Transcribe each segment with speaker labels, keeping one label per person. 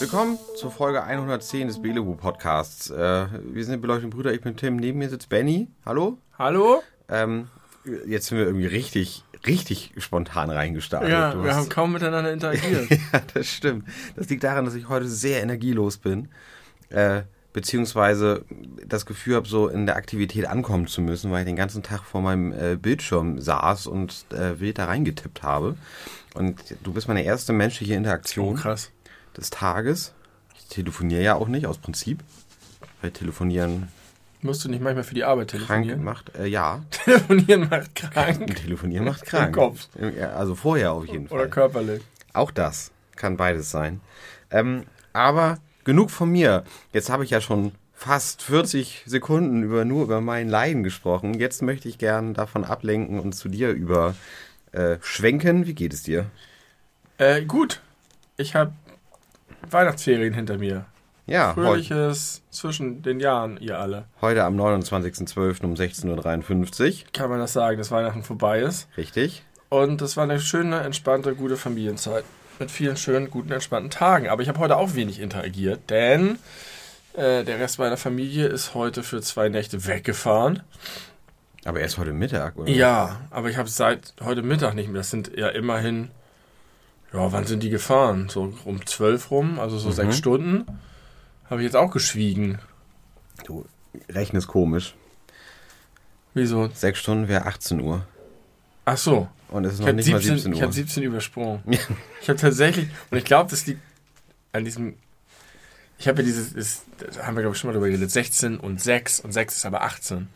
Speaker 1: Willkommen zur Folge 110 des Belewu Podcasts. Äh, wir sind die beleuchteten Brüder, ich bin Tim, neben mir sitzt Benny. Hallo?
Speaker 2: Hallo?
Speaker 1: Ähm, jetzt sind wir irgendwie richtig, richtig spontan reingestartet.
Speaker 2: Ja,
Speaker 1: Du
Speaker 2: wir haben kaum miteinander interagiert.
Speaker 1: ja, das stimmt. Das liegt daran, dass ich heute sehr energielos bin. Äh, beziehungsweise das Gefühl habe, so in der Aktivität ankommen zu müssen, weil ich den ganzen Tag vor meinem äh, Bildschirm saß und äh, wild da reingetippt habe. Und du bist meine erste menschliche
Speaker 2: oh,
Speaker 1: Interaktion
Speaker 2: krass.
Speaker 1: des Tages. Ich telefoniere ja auch nicht, aus Prinzip. Weil Telefonieren
Speaker 2: Musst du nicht manchmal für die Arbeit
Speaker 1: krank
Speaker 2: telefonieren?
Speaker 1: macht. Äh, ja,
Speaker 2: Telefonieren macht krank.
Speaker 1: Telefonieren macht krank.
Speaker 2: Kopf.
Speaker 1: Ja, Also vorher auf jeden
Speaker 2: Oder
Speaker 1: Fall.
Speaker 2: körperlich.
Speaker 1: Auch das kann beides sein. Ähm, aber genug von mir. Jetzt habe ich ja schon fast 40 Sekunden über nur über mein Leiden gesprochen. Jetzt möchte ich gern davon ablenken und zu dir über äh, schwenken. Wie geht es dir?
Speaker 2: Äh, gut. Ich habe Weihnachtsferien hinter mir.
Speaker 1: Ja,
Speaker 2: Fröhliches zwischen den Jahren, ihr alle.
Speaker 1: heute am 29.12. um 16.53 Uhr.
Speaker 2: Kann man das sagen, dass Weihnachten vorbei ist.
Speaker 1: Richtig.
Speaker 2: Und das war eine schöne, entspannte, gute Familienzeit. Mit vielen schönen, guten, entspannten Tagen. Aber ich habe heute auch wenig interagiert, denn äh, der Rest meiner Familie ist heute für zwei Nächte weggefahren.
Speaker 1: Aber erst heute Mittag, oder?
Speaker 2: Ja, aber ich habe seit heute Mittag nicht mehr. Das sind ja immerhin, ja, wann sind die gefahren? So um zwölf rum, also so sechs Stunden. Habe ich jetzt auch geschwiegen.
Speaker 1: Du rechnest komisch.
Speaker 2: Wieso?
Speaker 1: Sechs Stunden wäre 18 Uhr.
Speaker 2: Ach so.
Speaker 1: Und es ist
Speaker 2: Ich
Speaker 1: noch
Speaker 2: habe
Speaker 1: nicht mal
Speaker 2: 17,
Speaker 1: 17
Speaker 2: ich
Speaker 1: Uhr.
Speaker 2: hab 17 übersprungen. Ich habe tatsächlich, und ich glaube, das liegt an diesem, ich habe ja dieses, ist, haben wir glaube ich schon mal drüber geredet, 16 und 6 und 6 ist aber 18.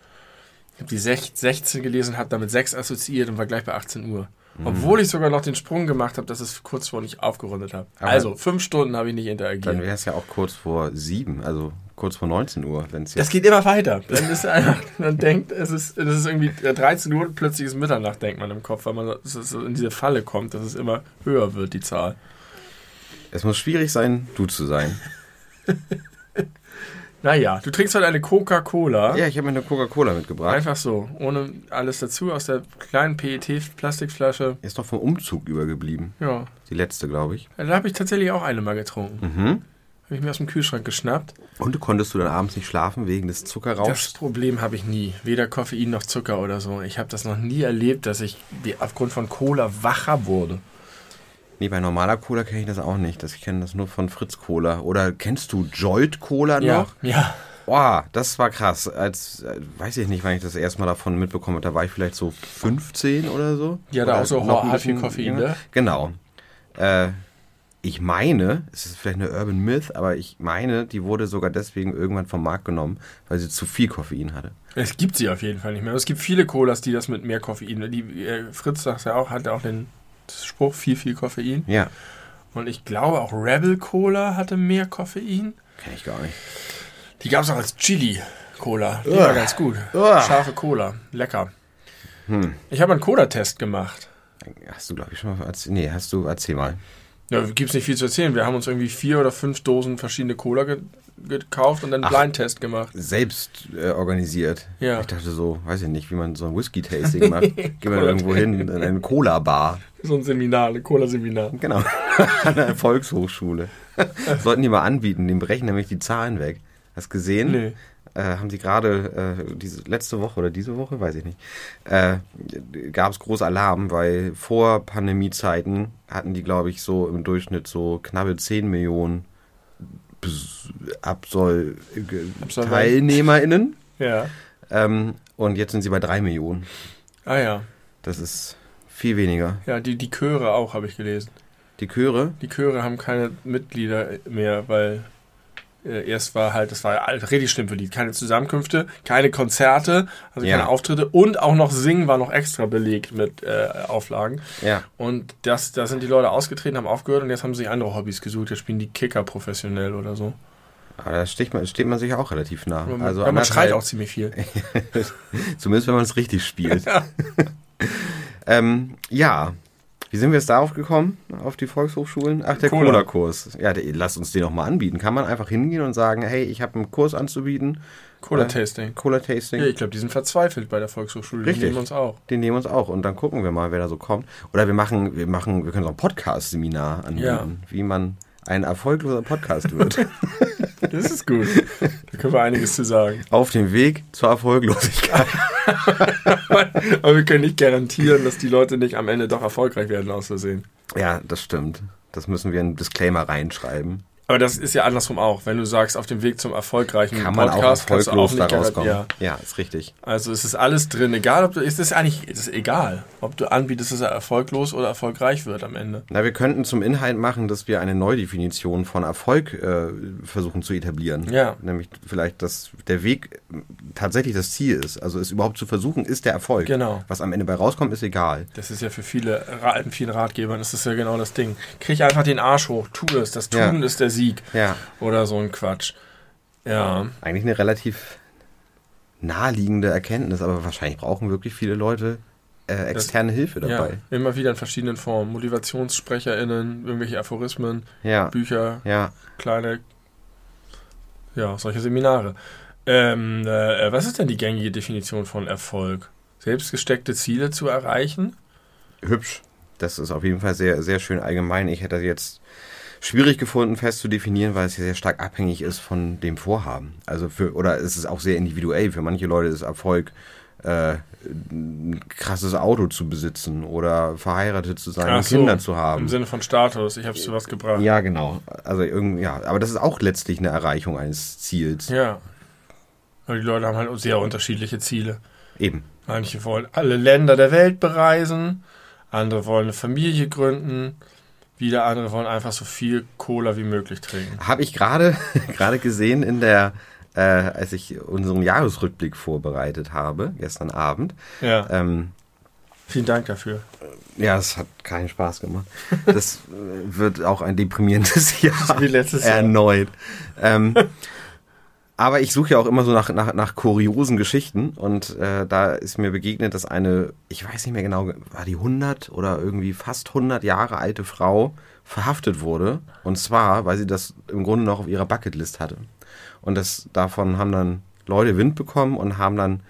Speaker 2: Ich habe die 6, 16 gelesen, habe damit 6 assoziiert und war gleich bei 18 Uhr. Obwohl ich sogar noch den Sprung gemacht habe, dass es kurz vor nicht aufgerundet habe. Also, fünf Stunden habe ich nicht
Speaker 1: Dann
Speaker 2: interagiert.
Speaker 1: wäre es ja auch kurz vor sieben, also kurz vor 19 Uhr, wenn es
Speaker 2: Das geht immer weiter. Dann ist einfach, man denkt, es ist, es ist irgendwie 13 Uhr und plötzlich ist Mitternacht, denkt man im Kopf, weil man in diese Falle kommt, dass es immer höher wird, die Zahl.
Speaker 1: Es muss schwierig sein, du zu sein.
Speaker 2: Naja, du trinkst heute eine Coca-Cola.
Speaker 1: Ja, ich habe mir eine Coca-Cola mitgebracht.
Speaker 2: Einfach so, ohne alles dazu, aus der kleinen PET-Plastikflasche.
Speaker 1: Ist noch vom Umzug übergeblieben.
Speaker 2: Ja,
Speaker 1: Die letzte, glaube ich.
Speaker 2: da habe ich tatsächlich auch eine mal getrunken.
Speaker 1: Mhm.
Speaker 2: Habe ich mir aus dem Kühlschrank geschnappt.
Speaker 1: Und konntest du dann abends nicht schlafen wegen des
Speaker 2: Das
Speaker 1: Zuckerrauschs?
Speaker 2: Problem habe ich nie. Weder Koffein noch Zucker oder so. Ich habe das noch nie erlebt, dass ich aufgrund von Cola wacher wurde.
Speaker 1: Nee, bei normaler Cola kenne ich das auch nicht. Das, ich kenne das nur von Fritz Cola. Oder kennst du Jolt Cola noch?
Speaker 2: Ja.
Speaker 1: Boah, das war krass. Als, äh, weiß ich nicht, wann ich das erste Mal davon mitbekommen habe. Da war ich vielleicht so 15 oder so.
Speaker 2: Hatte
Speaker 1: Oder
Speaker 2: auch so
Speaker 1: noch ein
Speaker 2: viel Koffein, ne?
Speaker 1: Genau. Äh, ich meine, es ist vielleicht eine Urban Myth, aber ich meine, die wurde sogar deswegen irgendwann vom Markt genommen, weil sie zu viel Koffein hatte.
Speaker 2: Es gibt sie auf jeden Fall nicht mehr. Es gibt viele Colas, die das mit mehr Koffein. Die, äh, Fritz sagt ja auch, hat ja auch den Spruch viel, viel Koffein.
Speaker 1: Ja,
Speaker 2: Und ich glaube auch Rebel Cola hatte mehr Koffein.
Speaker 1: kenne ich gar nicht.
Speaker 2: Die gab es auch als Chili Cola. Die war ganz gut.
Speaker 1: Uah.
Speaker 2: Scharfe Cola. Lecker.
Speaker 1: Hm.
Speaker 2: Ich habe einen Cola-Test gemacht.
Speaker 1: Hast du, glaube ich, schon mal erzählt? Nee, hast du, erzähl mal.
Speaker 2: Ja, gibt es nicht viel zu erzählen. Wir haben uns irgendwie vier oder fünf Dosen verschiedene Cola gekauft und dann einen
Speaker 1: Ach.
Speaker 2: Blindtest gemacht.
Speaker 1: Selbst äh, organisiert.
Speaker 2: Ja.
Speaker 1: Ich dachte so, weiß ich nicht, wie man so ein Whisky-Tasting macht. Gehen wir irgendwo hin, in eine Cola-Bar.
Speaker 2: So ein Seminar, ein Cola-Seminar.
Speaker 1: Genau. An der Volkshochschule. Sollten die mal anbieten, dem brechen nämlich die Zahlen weg. Hast gesehen?
Speaker 2: Nee.
Speaker 1: Äh, haben sie gerade äh, diese letzte Woche oder diese Woche, weiß ich nicht, äh, gab es groß Alarm, weil vor Pandemiezeiten hatten die, glaube ich, so im Durchschnitt so knappe 10 Millionen Absol
Speaker 2: Absolventen.
Speaker 1: TeilnehmerInnen.
Speaker 2: Ja.
Speaker 1: Ähm, und jetzt sind sie bei 3 Millionen.
Speaker 2: Ah ja.
Speaker 1: Das ist viel weniger.
Speaker 2: Ja, die, die Chöre auch, habe ich gelesen.
Speaker 1: Die Chöre,
Speaker 2: Die Chöre haben keine Mitglieder mehr, weil erst war halt, das war richtig schlimm für die. Keine Zusammenkünfte, keine Konzerte, also
Speaker 1: Ja.
Speaker 2: keine Auftritte und auch noch Singen war noch extra belegt mit äh, Auflagen.
Speaker 1: ja.
Speaker 2: Und das, da sind die Leute ausgetreten, haben aufgehört und jetzt haben sie sich andere Hobbys gesucht. Jetzt spielen die Kicker professionell oder so.
Speaker 1: Aber da steht man, steht man sich auch relativ nah.
Speaker 2: Man,
Speaker 1: Also
Speaker 2: man schreit auch ziemlich viel.
Speaker 1: Zumindest wenn man es richtig spielt.
Speaker 2: Ja.
Speaker 1: ähm, ja, Wie sind wir jetzt darauf gekommen, auf die Volkshochschulen? Ach, der
Speaker 2: Cola.
Speaker 1: Cola-Kurs. Ja, der, lasst uns den noch mal anbieten. Kann man einfach hingehen und sagen, hey, ich habe einen Kurs anzubieten.
Speaker 2: Cola-Tasting.
Speaker 1: Cola-Tasting.
Speaker 2: Ja, ich glaube, die sind verzweifelt bei der Volkshochschule. Die
Speaker 1: Richtig.
Speaker 2: nehmen uns auch.
Speaker 1: Den nehmen wir uns auch und dann gucken wir mal, wer da so kommt. Oder wir machen, wir machen, wir können so ein Podcast-Seminar anbieten,
Speaker 2: Ja.
Speaker 1: wie man ein erfolgloser Podcast wird.
Speaker 2: Das ist gut. da können wir einiges zu sagen.
Speaker 1: Auf dem Weg zur Erfolglosigkeit.
Speaker 2: Aber wir können nicht garantieren, dass die Leute nicht am Ende doch erfolgreich werden aus Versehen.
Speaker 1: Ja, das stimmt. Das müssen wir in einen Disclaimer reinschreiben.
Speaker 2: Aber das ist ja andersrum auch. Wenn du sagst, auf dem Weg zum erfolgreichen
Speaker 1: Kann man auch
Speaker 2: Podcast kannst du
Speaker 1: erfolglos da
Speaker 2: nicht
Speaker 1: rauskommen.
Speaker 2: garantieren. Ja.
Speaker 1: Ja, ist richtig.
Speaker 2: Also es ist alles drin. Egal, ob du, es ist eigentlich, es ist egal, ob du anbietest, dass er erfolglos oder erfolgreich wird am Ende.
Speaker 1: Na, wir könnten zum Inhalt machen, dass wir eine Neudefinition von Erfolg äh, versuchen zu etablieren.
Speaker 2: Ja.
Speaker 1: Nämlich vielleicht, dass der Weg tatsächlich das Ziel ist. Also es überhaupt zu versuchen, ist der Erfolg.
Speaker 2: Genau.
Speaker 1: Was am Ende bei rauskommt, ist egal.
Speaker 2: Das ist ja für viele, vielen Ratgebern ist das ja genau das Ding. Krieg einfach den Arsch hoch, tu es. Das Tun
Speaker 1: Ja.
Speaker 2: ist der Sieg.
Speaker 1: Ja.
Speaker 2: Oder so ein Quatsch. Ja.
Speaker 1: Eigentlich eine relativ naheliegende Erkenntnis, aber wahrscheinlich brauchen wirklich viele Leute äh, externe Hilfe
Speaker 2: ja.
Speaker 1: dabei.
Speaker 2: Immer wieder in verschiedenen Formen. MotivationssprecherInnen, irgendwelche Aphorismen,
Speaker 1: Ja.
Speaker 2: Bücher,
Speaker 1: Ja.
Speaker 2: kleine, ja, solche Seminare. Ähm, äh, was ist denn die gängige Definition von Erfolg? Selbstgesteckte Ziele zu erreichen?
Speaker 1: hübsch. Das ist auf jeden Fall sehr, sehr schön allgemein. Ich hätte das jetzt schwierig gefunden, fest zu definieren, weil es ja sehr stark abhängig ist von dem Vorhaben. Also für, oder es ist auch sehr individuell. Für manche Leute ist Erfolg, äh, ein krasses Auto zu besitzen oder verheiratet zu sein
Speaker 2: so,
Speaker 1: Kinder zu haben.
Speaker 2: Im Sinne von Status, ich habe zu was gebracht.
Speaker 1: Ja, genau. Also irgendwie, ja, aber das ist auch letztlich eine Erreichung eines Ziels.
Speaker 2: Ja. Weil die Leute haben halt sehr unterschiedliche Ziele.
Speaker 1: Eben.
Speaker 2: Manche wollen alle Länder der Welt bereisen, andere wollen eine Familie gründen, wieder andere wollen einfach so viel Cola wie möglich trinken.
Speaker 1: Habe ich gerade gerade gesehen in der, äh, als ich unseren Jahresrückblick vorbereitet habe, gestern Abend.
Speaker 2: Ja,
Speaker 1: Ähm,
Speaker 2: vielen Dank dafür.
Speaker 1: ja, es hat keinen Spaß gemacht. Das äh, wird auch ein deprimierendes Jahr.
Speaker 2: Wie letztes Jahr.
Speaker 1: Erneut. Ähm, aber ich suche ja auch immer so nach, nach, nach kuriosen Geschichten und äh, da ist mir begegnet, dass eine, ich weiß nicht mehr genau, war die 100 oder irgendwie fast 100 Jahre alte Frau verhaftet wurde. Und zwar, weil sie das im Grunde noch auf ihrer Bucketlist hatte. Und das, davon haben dann Leute Wind bekommen und haben dann an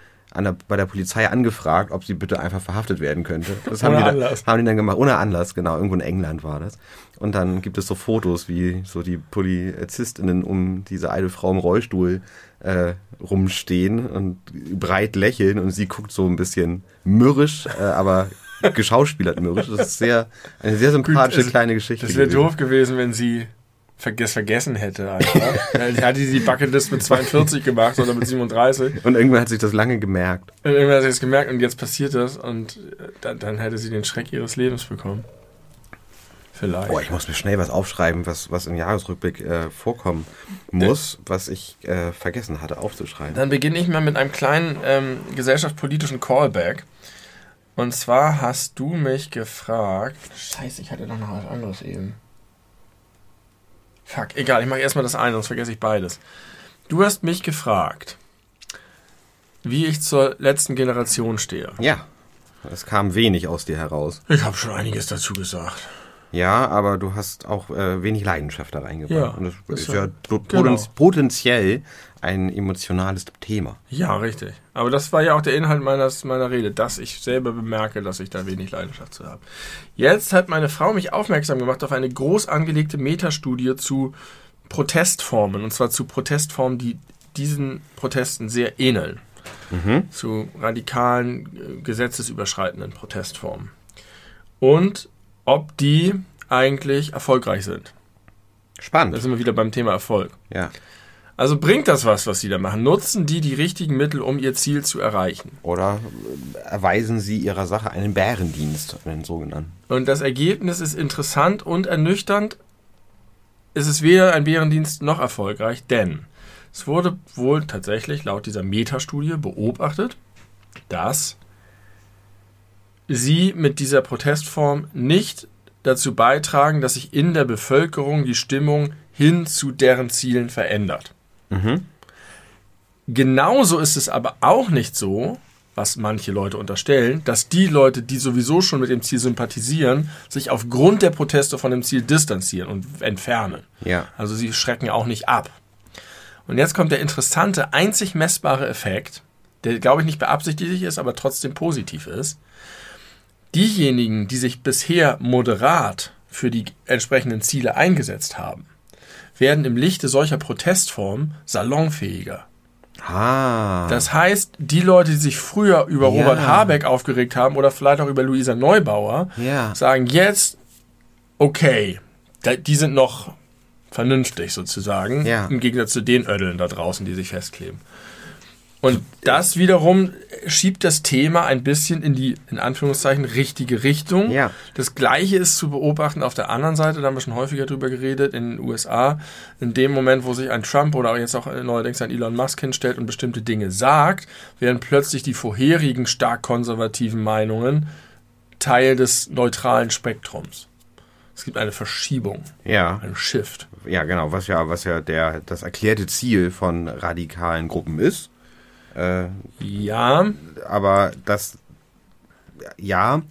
Speaker 1: der, bei der Polizei angefragt, ob sie bitte einfach verhaftet werden könnte. Das haben
Speaker 2: Ohne
Speaker 1: die, dann,
Speaker 2: Anlass.
Speaker 1: haben die dann gemacht, ohne Anlass, genau, irgendwo in England war das. Und dann gibt es so Fotos, wie so die PolizistInnen um diese alte Frau im Rollstuhl äh, rumstehen und breit lächeln und sie guckt so ein bisschen mürrisch, äh, aber geschauspielert mürrisch. Das ist sehr, eine sehr sympathische
Speaker 2: also,
Speaker 1: kleine Geschichte.
Speaker 2: Das wäre doof gewesen, wenn sie verges vergessen hätte einfach. Dann hatte sie die Bucketlist mit 42 gemacht oder mit 37.
Speaker 1: Und irgendwann hat sich das lange gemerkt.
Speaker 2: Und irgendwann hat sie es gemerkt und jetzt passiert das und äh, dann, dann hätte sie den Schreck ihres Lebens bekommen. Vielleicht.
Speaker 1: Boah, ich muss mir schnell was aufschreiben, was, was im Jahresrückblick äh, vorkommen muss, was ich äh, vergessen hatte aufzuschreiben.
Speaker 2: Dann beginne ich mal mit einem kleinen ähm, gesellschaftspolitischen Callback. Und zwar hast du mich gefragt. Scheiße, ich hatte noch was anderes eben. Fuck, egal, ich mache erstmal das eine, sonst vergesse ich beides. Du hast mich gefragt, wie ich zur letzten Generation stehe.
Speaker 1: Ja, es kam wenig aus dir heraus.
Speaker 2: Ich habe schon einiges dazu gesagt.
Speaker 1: Ja, aber du hast auch äh, wenig Leidenschaft da reingebracht.
Speaker 2: Ja,
Speaker 1: Und das ist
Speaker 2: war-
Speaker 1: ja po-
Speaker 2: genau.
Speaker 1: poten- potenziell ein emotionales Thema.
Speaker 2: Ja, richtig. Aber das war ja auch der Inhalt meines, meiner Rede, dass ich selber bemerke, dass ich da wenig Leidenschaft zu habe. Jetzt hat meine Frau mich aufmerksam gemacht auf eine groß angelegte Metastudie zu Protestformen. Und zwar zu Protestformen, die diesen Protesten sehr ähneln. Zu radikalen, äh, gesetzesüberschreitenden Protestformen. Und ob die eigentlich erfolgreich sind. Da
Speaker 1: Spannend.
Speaker 2: sind wir wieder beim Thema Erfolg.
Speaker 1: Ja.
Speaker 2: Also bringt das was, was sie da machen? Nutzen die die richtigen Mittel, um ihr Ziel zu erreichen?
Speaker 1: Oder äh, erweisen sie ihrer Sache einen Bärendienst, einen sogenannten.
Speaker 2: Und das Ergebnis ist interessant und ernüchternd. Es ist weder ein Bärendienst noch erfolgreich, denn es wurde wohl tatsächlich laut dieser Metastudie beobachtet, dass sie mit dieser Protestform nicht dazu beitragen, dass sich in der Bevölkerung die Stimmung hin zu deren Zielen verändert. Genauso ist es aber auch nicht so, was manche Leute unterstellen, dass die Leute, die sowieso schon mit dem Ziel sympathisieren, sich aufgrund der Proteste von dem Ziel distanzieren und entfernen.
Speaker 1: Ja.
Speaker 2: Also sie schrecken auch nicht ab. Und jetzt kommt der interessante, einzig messbare Effekt, der, glaube ich, nicht beabsichtigt ist, aber trotzdem positiv ist. Diejenigen, die sich bisher moderat für die entsprechenden Ziele eingesetzt haben, werden im Lichte solcher Protestformen salonfähiger.
Speaker 1: Ah.
Speaker 2: Das heißt, die Leute, die sich früher über
Speaker 1: Ja.
Speaker 2: Robert Habeck aufgeregt haben oder vielleicht auch über Luisa Neubauer,
Speaker 1: Ja.
Speaker 2: sagen jetzt, okay, die sind noch vernünftig sozusagen,
Speaker 1: Ja.
Speaker 2: im Gegensatz zu den Ödeln da draußen, die sich festkleben. Und das wiederum schiebt das Thema ein bisschen in die, in Anführungszeichen, richtige Richtung.
Speaker 1: Ja.
Speaker 2: Das Gleiche ist zu beobachten auf der anderen Seite, da haben wir schon häufiger drüber geredet, in den USA. In dem Moment, wo sich ein Trump oder auch jetzt auch neuerdings ein Elon Musk hinstellt und bestimmte Dinge sagt, werden plötzlich die vorherigen stark konservativen Meinungen Teil des neutralen Spektrums. Es gibt eine Verschiebung,
Speaker 1: Ja.
Speaker 2: einen Shift.
Speaker 1: Ja, genau, was ja, was ja der, das erklärte Ziel von radikalen Gruppen ist. Äh,
Speaker 2: Ja,
Speaker 1: aber das, ja,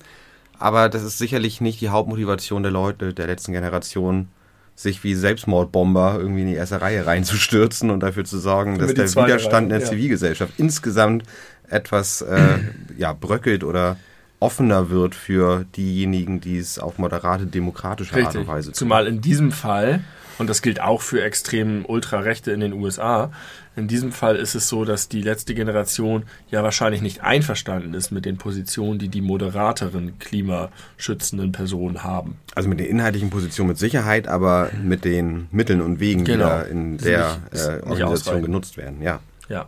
Speaker 1: aber das ist sicherlich nicht die Hauptmotivation der Leute der letzten Generation, sich wie Selbstmordbomber irgendwie in die erste Reihe reinzustürzen und dafür zu sorgen, dass der Widerstand in
Speaker 2: Reihe,
Speaker 1: der
Speaker 2: ja.
Speaker 1: Zivilgesellschaft insgesamt etwas äh, ja, bröckelt oder offener wird für diejenigen, die es auf moderate, demokratische Art und
Speaker 2: Richtig.
Speaker 1: Weise tun.
Speaker 2: Zumal in diesem Fall, und das gilt auch für extrem Ultrarechte in den USA, in diesem Fall ist es so, dass die letzte Generation ja wahrscheinlich nicht einverstanden ist mit den Positionen, die die moderateren klimaschützenden Personen haben.
Speaker 1: Also mit den inhaltlichen Positionen mit Sicherheit, aber mit den Mitteln und Wegen,
Speaker 2: Genau.
Speaker 1: die da in
Speaker 2: Ist
Speaker 1: der
Speaker 2: nicht-
Speaker 1: äh, Organisation
Speaker 2: ausreichend.
Speaker 1: genutzt werden. Ja.
Speaker 2: Ja.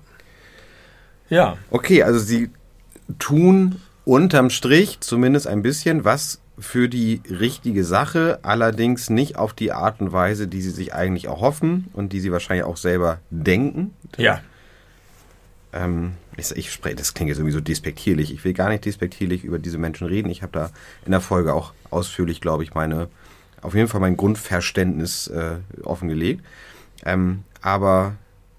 Speaker 2: Ja,
Speaker 1: Okay, also sie tun unterm Strich zumindest ein bisschen was für die richtige Sache, allerdings nicht auf die Art und Weise, die sie sich eigentlich erhoffen und die sie wahrscheinlich auch selber denken.
Speaker 2: ja.
Speaker 1: Ähm, ich, ich spreche, das klingt jetzt irgendwie so despektierlich. Ich will gar nicht despektierlich über diese Menschen reden. Ich habe da in der Folge auch ausführlich, glaube ich, meine, auf jeden Fall mein Grundverständnis äh, offengelegt. Ähm, aber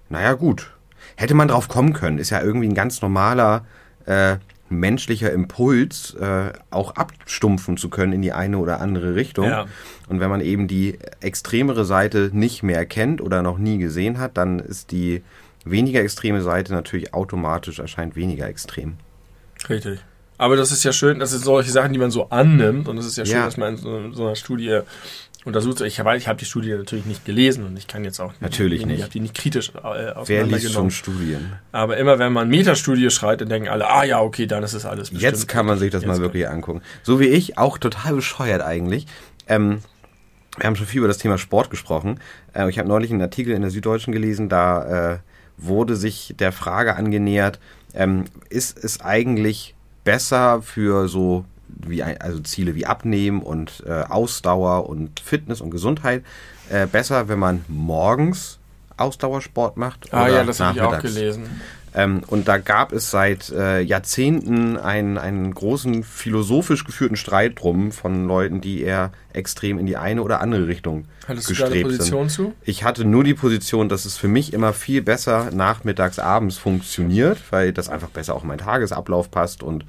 Speaker 1: naja, gut. Hätte man drauf kommen können, ist ja irgendwie ein ganz normaler äh, menschlicher Impuls, äh, auch abstumpfen zu können in die eine oder andere Richtung.
Speaker 2: Ja.
Speaker 1: Und wenn man eben die extremere Seite nicht mehr kennt oder noch nie gesehen hat, dann ist die weniger extreme Seite natürlich automatisch erscheint weniger extrem.
Speaker 2: Richtig. Aber das ist ja schön, das sind solche Sachen, die man so annimmt. Und es ist ja schön,
Speaker 1: Ja.
Speaker 2: dass man in so, so einer Studie untersucht. Ich habe ich hab die Studie natürlich nicht gelesen und ich kann jetzt auch
Speaker 1: Natürlich
Speaker 2: ich
Speaker 1: nicht.
Speaker 2: habe die nicht kritisch äh,
Speaker 1: Wer liest schon. Studien?
Speaker 2: Aber immer wenn man Metastudie schreit, dann denken alle, ah ja, okay, dann ist es alles bestimmt.
Speaker 1: Jetzt kann man sich das
Speaker 2: Jetzt
Speaker 1: mal
Speaker 2: kann-
Speaker 1: wirklich angucken. So wie ich, auch total bescheuert eigentlich. Ähm, wir haben schon viel über das Thema Sport gesprochen. Äh, ich habe neulich einen Artikel in der Süddeutschen gelesen, da äh, wurde sich der Frage angenähert, ähm, ist es eigentlich besser für so wie also Ziele wie Abnehmen und äh, Ausdauer und Fitness und Gesundheit äh, besser, wenn man morgens Ausdauersport macht
Speaker 2: Ah ja, das habe ich auch gelesen.
Speaker 1: Ähm, und da gab es seit äh, Jahrzehnten einen, einen großen philosophisch geführten Streit drum von Leuten, die eher extrem in die eine oder andere Richtung
Speaker 2: Hattest du da eine
Speaker 1: gestrebt
Speaker 2: Position
Speaker 1: sind.
Speaker 2: zu?
Speaker 1: Ich hatte nur die Position, dass es für mich immer viel besser nachmittags, abends funktioniert, weil das einfach besser auch in meinen Tagesablauf passt und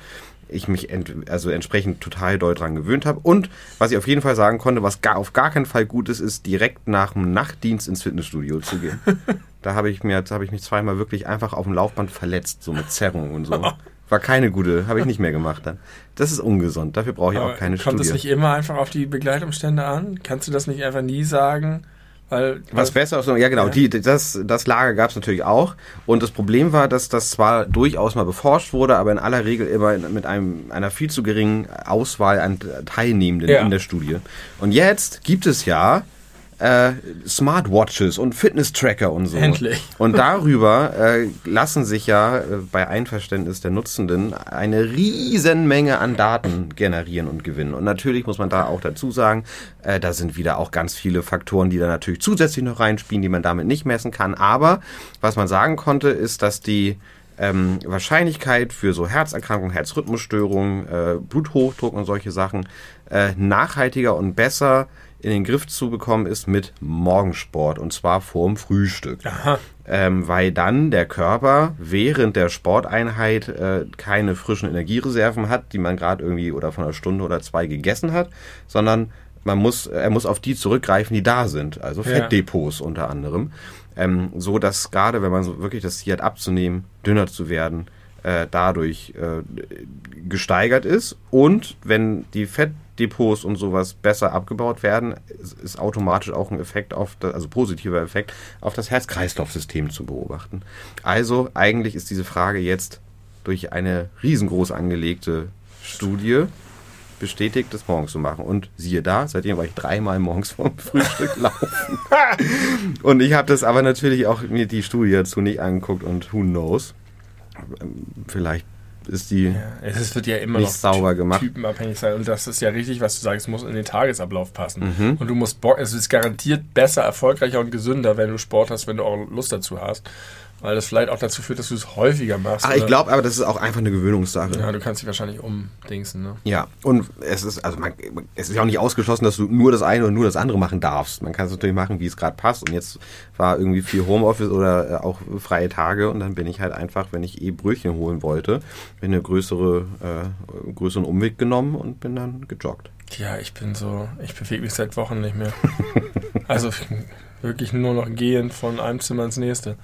Speaker 1: ich mich ent also entsprechend total doll dran gewöhnt habe. Und was ich auf jeden Fall sagen konnte, was gar, auf gar keinen Fall gut ist, ist direkt nach dem Nachtdienst ins Fitnessstudio zu gehen. da habe ich mir, da habe ich mich zweimal wirklich einfach auf dem Laufband verletzt, so mit Zerrung und so. War keine gute, habe ich nicht mehr gemacht dann. Das ist ungesund, dafür brauche ich
Speaker 2: Aber
Speaker 1: auch keine
Speaker 2: kommt es
Speaker 1: Studie.
Speaker 2: nicht immer einfach auf die Begleitumstände an? Kannst du das nicht einfach nie sagen? Weil,
Speaker 1: Was besser, ja genau,
Speaker 2: Ja.
Speaker 1: Die, das, das Lager gab es natürlich auch. Und das Problem war, dass das zwar durchaus mal beforscht wurde, aber in aller Regel immer mit einem, einer viel zu geringen Auswahl an Teilnehmenden
Speaker 2: Ja.
Speaker 1: in der Studie. Und jetzt gibt es ja äh, Smartwatches und Fitness-Tracker und so.
Speaker 2: Endlich.
Speaker 1: Und darüber äh, lassen sich ja äh, bei Einverständnis der Nutzenden eine riesen Menge an Daten generieren und gewinnen. Und natürlich muss man da auch dazu sagen, äh, da sind wieder auch ganz viele Faktoren, die da natürlich zusätzlich noch reinspielen, die man damit nicht messen kann. Aber was man sagen konnte, ist, dass die ähm, Wahrscheinlichkeit für so Herzerkrankungen, Herzrhythmusstörungen, äh, Bluthochdruck und solche Sachen äh, nachhaltiger und besser in den Griff zu bekommen ist mit Morgensport und zwar vorm Frühstück. Ähm, weil dann der Körper während der Sporteinheit äh, keine frischen Energiereserven hat, die man gerade irgendwie oder von einer Stunde oder zwei gegessen hat, sondern man muss, er muss auf die zurückgreifen, die da sind, also
Speaker 2: Ja.
Speaker 1: Fettdepots unter anderem. Ähm, so dass gerade, wenn man so wirklich das Ziel hat, abzunehmen, dünner zu werden, äh, dadurch äh, gesteigert ist. Und wenn die Fettdepots und sowas besser abgebaut werden, ist, automatisch auch ein Effekt auf, das, also positiver Effekt auf das Herz-Kreislauf-System zu beobachten. Also eigentlich ist diese Frage jetzt durch eine riesengroß angelegte Studie bestätigt, das morgens zu machen. Und siehe da, seitdem war ich dreimal morgens vorm Frühstück laufen. und ich habe das aber natürlich auch mir die Studie dazu nicht angeguckt und who knows. Vielleicht ist die
Speaker 2: Ja, es wird ja immer
Speaker 1: nicht
Speaker 2: noch
Speaker 1: sauber gemacht.
Speaker 2: typenabhängig sein. Und das ist ja richtig, was du sagst, es muss in den Tagesablauf passen.
Speaker 1: Mhm.
Speaker 2: Und du musst Bock, es ist garantiert besser, erfolgreicher und gesünder, wenn du Sport hast, wenn du auch Lust dazu hast. Weil das vielleicht auch dazu führt, dass du es häufiger machst.
Speaker 1: Ach, ich glaube aber, das ist auch einfach eine Gewöhnungssache.
Speaker 2: Ja, du kannst dich wahrscheinlich umdingsen, ne?
Speaker 1: Ja, und es ist, also man, es ist ja auch nicht ausgeschlossen, dass du nur das eine oder nur das andere machen darfst. Man kann es natürlich machen, wie es gerade passt. Und jetzt war irgendwie viel Homeoffice oder äh, auch freie Tage und dann bin ich halt einfach, wenn ich eh Brötchen holen wollte, bin eine größere, äh, größeren Umweg genommen und bin dann gejoggt.
Speaker 2: Ja, ich bin so, ich bewege mich seit Wochen nicht mehr. also wirklich nur noch gehen von einem Zimmer ins nächste.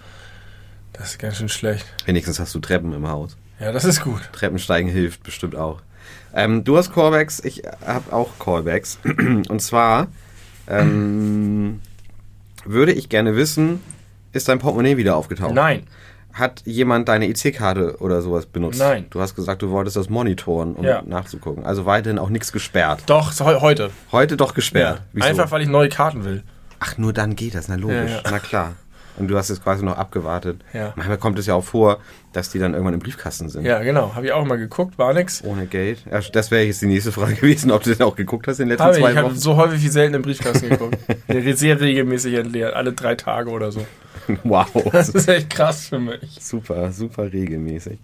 Speaker 2: Das ist ganz schön schlecht.
Speaker 1: Wenigstens hast du Treppen im Haus.
Speaker 2: Ja, das ist gut.
Speaker 1: Treppensteigen hilft bestimmt auch. Ähm, du hast Callbacks, ich habe auch Callbacks. Und zwar ähm, würde ich gerne wissen, ist dein Portemonnaie wieder aufgetaucht?
Speaker 2: Nein.
Speaker 1: Hat jemand deine EC-Karte oder sowas benutzt?
Speaker 2: Nein.
Speaker 1: Du hast gesagt, du wolltest das monitoren, um
Speaker 2: Ja.
Speaker 1: nachzugucken. Also weiterhin auch nichts gesperrt.
Speaker 2: Doch, heu- heute.
Speaker 1: Heute doch gesperrt. Wieso?
Speaker 2: Einfach, weil ich neue Karten will.
Speaker 1: Ach, nur dann geht das, na logisch.
Speaker 2: Ja, ja.
Speaker 1: Na klar. Und du hast jetzt quasi noch abgewartet.
Speaker 2: Ja.
Speaker 1: Manchmal kommt es ja auch vor, dass die dann irgendwann im Briefkasten sind.
Speaker 2: Ja, genau. Habe ich auch mal geguckt, war nix.
Speaker 1: Ohne Geld. Das wäre jetzt die nächste Frage gewesen, ob du das auch geguckt hast in den letzten
Speaker 2: Habe ich.
Speaker 1: zwei
Speaker 2: Ich habe
Speaker 1: Wochen.
Speaker 2: so häufig wie selten im Briefkasten geguckt. Der sehr regelmäßig entleert. Alle drei Tage oder so.
Speaker 1: Wow.
Speaker 2: Das ist echt krass für mich.
Speaker 1: super, super regelmäßig.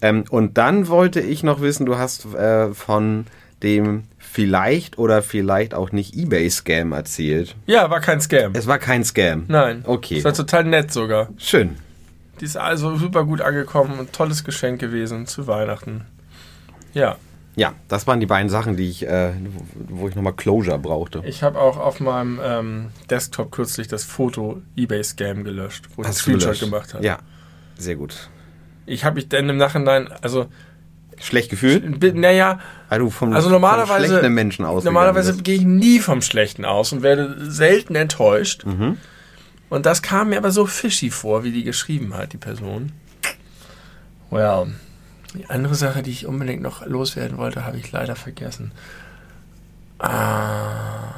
Speaker 1: Ähm, und dann wollte ich noch wissen, du hast äh, von dem vielleicht oder vielleicht auch nicht Ebay-Scam erzählt.
Speaker 2: Ja, war kein Scam.
Speaker 1: Es war kein Scam.
Speaker 2: Nein.
Speaker 1: Okay.
Speaker 2: Es war total nett sogar.
Speaker 1: Schön.
Speaker 2: Die ist also super gut angekommen. Ein tolles Geschenk gewesen zu Weihnachten. Ja.
Speaker 1: Ja, das waren die beiden Sachen, die ich, äh, wo ich nochmal Closure brauchte.
Speaker 2: Ich habe auch auf meinem ähm, Desktop kürzlich das Foto eBay-Scam gelöscht, wo ich
Speaker 1: du
Speaker 2: Screenshot gemacht habe.
Speaker 1: Ja, sehr gut.
Speaker 2: Ich habe mich dann im Nachhinein, also,
Speaker 1: Schlecht gefühlt?
Speaker 2: naja,
Speaker 1: Weil du vom,
Speaker 2: also
Speaker 1: vom
Speaker 2: normalerweise,
Speaker 1: schlechten Menschen aus.
Speaker 2: normalerweise gehe ich nie vom Schlechten aus und werde selten enttäuscht.
Speaker 1: Mhm.
Speaker 2: Und das kam mir aber so fishy vor, wie die geschrieben hat, die Person. Well, die andere Sache, die ich unbedingt noch loswerden wollte, habe ich leider vergessen. Ah,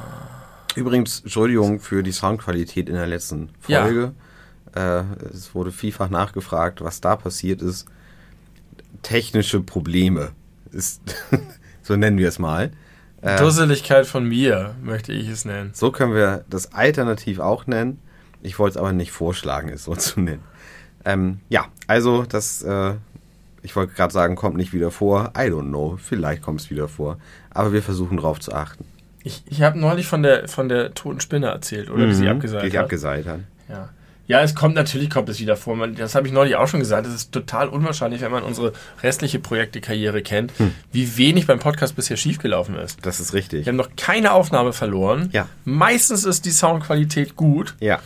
Speaker 1: Übrigens, Entschuldigung für die Soundqualität in der letzten
Speaker 2: Ja.
Speaker 1: Folge. Äh, es wurde vielfach nachgefragt, was da passiert ist. Technische Probleme. Ist, so nennen wir es mal. Äh,
Speaker 2: Dusseligkeit von mir, möchte ich es nennen.
Speaker 1: so können wir das alternativ auch nennen. Ich wollte es aber nicht vorschlagen, es so zu nennen. Ähm, ja, also das, äh, ich wollte gerade sagen, kommt nicht wieder vor. I don't know, vielleicht kommt es wieder vor. Aber wir versuchen drauf zu achten.
Speaker 2: Ich, ich habe neulich von der, von der toten Spinne erzählt, oder? Die sie
Speaker 1: Mhm,
Speaker 2: abgesagt
Speaker 1: die sie
Speaker 2: hat.
Speaker 1: abgeseilt hat.
Speaker 2: Ja. Ja, es kommt natürlich kommt es wieder vor. Man, das habe ich neulich auch schon gesagt. Es ist total unwahrscheinlich, wenn man unsere restliche Projektekarriere kennt,
Speaker 1: Hm.
Speaker 2: wie wenig beim Podcast bisher schiefgelaufen ist.
Speaker 1: Das ist richtig.
Speaker 2: Wir haben noch keine Aufnahme verloren.
Speaker 1: Ja.
Speaker 2: Meistens ist die Soundqualität gut.
Speaker 1: Ja.